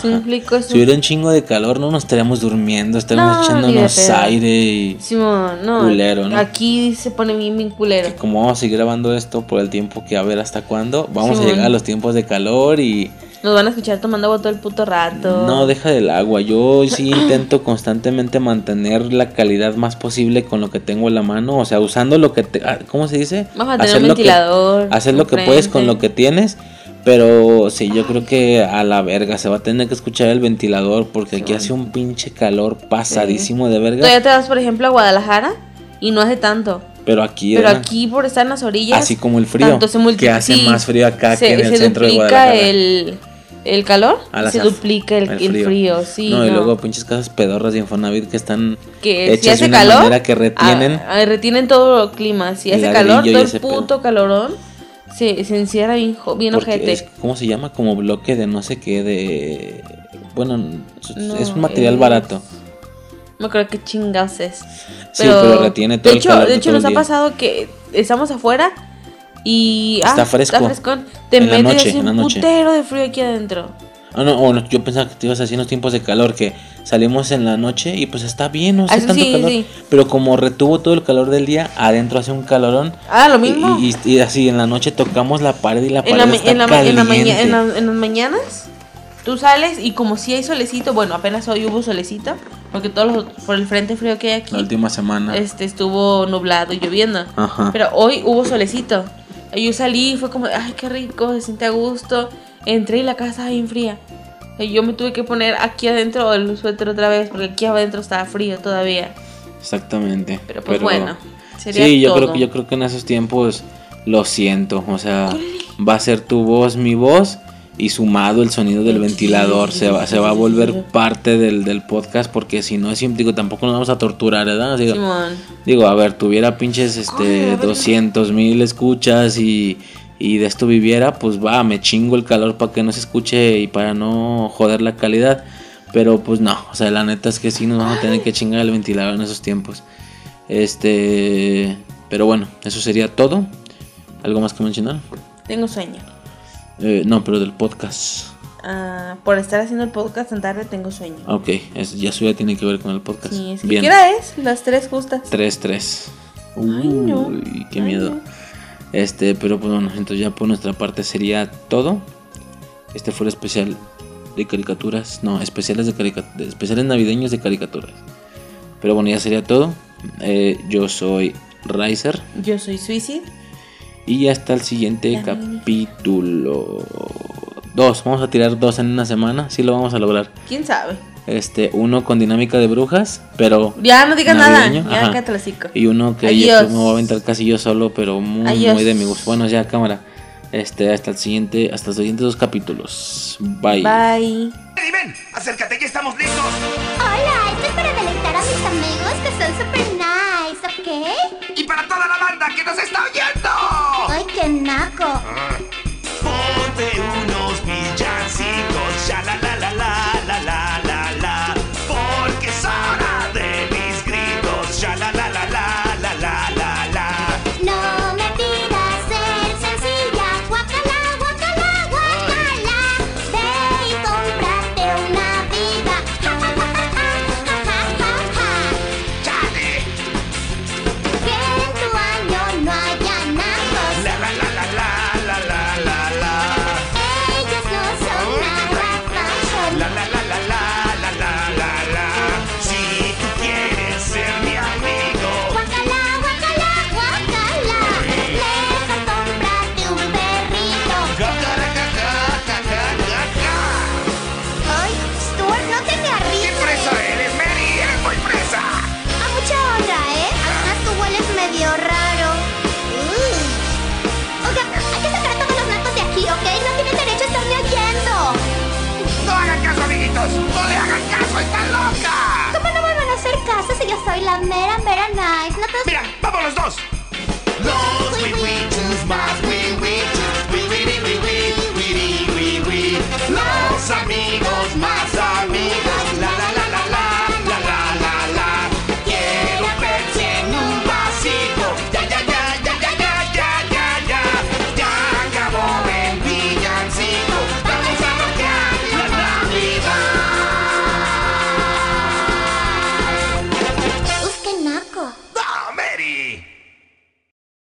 ¿Sí me Ajá. explico? Si hubiera un chingo de calor, no nos estaríamos durmiendo, estaríamos No, echándonos aire y Simón, no. Culero, ¿no? Aquí se pone bien, bien culero. que como vamos a seguir grabando esto por el tiempo que a ver hasta cuándo, vamos a Simón. llegar a los tiempos de calor y Nos van a escuchar tomando agua todo el puto rato. no deja del agua. Yo sí intento constantemente mantener la calidad más posible con lo que tengo en la mano, o sea, usando lo que te, ah, ¿cómo se dice? Vamos a tener un lo que- ventilador hacer lo que puedes con lo que tienes. Pero sí, yo creo que a la verga se va a tener que escuchar el ventilador porque aquí hace un pinche calor pasadísimo de verga. Todavía te vas, por ejemplo, a Guadalajara y no hace tanto. Pero aquí, Pero ¿verdad? aquí, por estar en las orillas. Así como el frío, tanto se que hace sí, más frío acá se- que en el se centro de duplica Guadalajara. el, el calor se af- duplica el, el frío. sí. no, y luego pinches casas pedorras de Infonavit que están que si hechas hace de una calor, manera que retienen. ah, ah, retienen todo el clima. Si hace calor, todo el pedo. puto calorón se, se encierra bien, bien ojete. es, ¿Cómo se llama? Como bloque de no sé qué, de... Bueno, es- No, es un material es- barato. No creo que chingados es. Sí, pero retiene todo de el hecho, calor De hecho, nos ha pasado que estamos afuera y. Está ah, fresco. Está frescón. Te En la metes noche, así en la un noche. putero de frío aquí adentro. Ah, no, bueno, yo pensaba que te ibas en los tiempos de calor, que salimos en la noche y pues está bien, no hace Ah, tanto sí, calor. sí. Pero como retuvo todo el calor del día, adentro hace un calorón. Ah, lo mismo. Y, y- y así en la noche tocamos la pared y la pared en, la, está en, la, ma- en, la maña- caliente. en, la- en las mañanas, tú sales y como si hay solecito, bueno, apenas hoy hubo solecito, Porque todos los- por el frente frío que hay aquí, La última semana. este estuvo nublado y lloviendo. Ajá. Pero hoy hubo solecito. Y Yo salí y fue como, ay, qué rico, se siente a gusto. Entré y la casa bien fría. Y yo me tuve que poner aquí adentro el suéter otra vez, porque aquí adentro estaba frío todavía. Exactamente. Pero pues bueno, sería Sí, yo todo. creo que yo creo que en esos tiempos lo siento, o sea, va a ser tu voz, mi voz y sumado el sonido del ventilador se va se va a volver parte del, del podcast porque si no es digo tampoco nos vamos a torturar, ¿verdad? Digo, digo, a ver, tuviera pinches este 200 mil escuchas y y de esto viviera, pues va, me chingo el calor para que no se escuche y para no joder la calidad. Pero pues no, o sea, la neta es que sí nos vamos a tener que chingar el ventilador en esos tiempos. Este, pero bueno, eso sería todo. ¿Algo más que mencionar? Tengo sueño. Eh, no, pero del podcast. Ah, por estar haciendo el podcast tan tarde tengo sueño. Ok, ya eso ya tiene que ver con el podcast. Sí, es que Bien. ¿Qué hora es? Las tres justas. 3-3. no. Uy, qué Ay, miedo. no. Este, pero pues bueno, entonces ya por nuestra parte sería todo. Este fue el especial de caricaturas. No, especiales de caricaturas. Especiales navideños de caricaturas. Pero bueno, ya sería todo. Eh, yo soy Riser. Yo soy Suicide. Y hasta el siguiente capítulo. Dos, vamos a tirar dos en una semana. Sí lo vamos a lograr. ¿Quién sabe? Este, uno con dinámica de brujas, pero. Ya no digas nada. Ya ajá. Y uno que yo me voy a aventar casi yo solo, pero muy, Adiós. muy de mi gusto. Bueno, ya cámara. Este, hasta el siguiente, hasta los siguientes dos capítulos. Bye. Bye. Eddie, ven, acércate, ya estamos listos. Hola, esto es para deleitar a mis amigos que son super nice, ¿ok? Y para toda la banda que nos está oyendo. Ay, qué naco. Ponte Mira, vamos los dos. Los wee wee más wee wee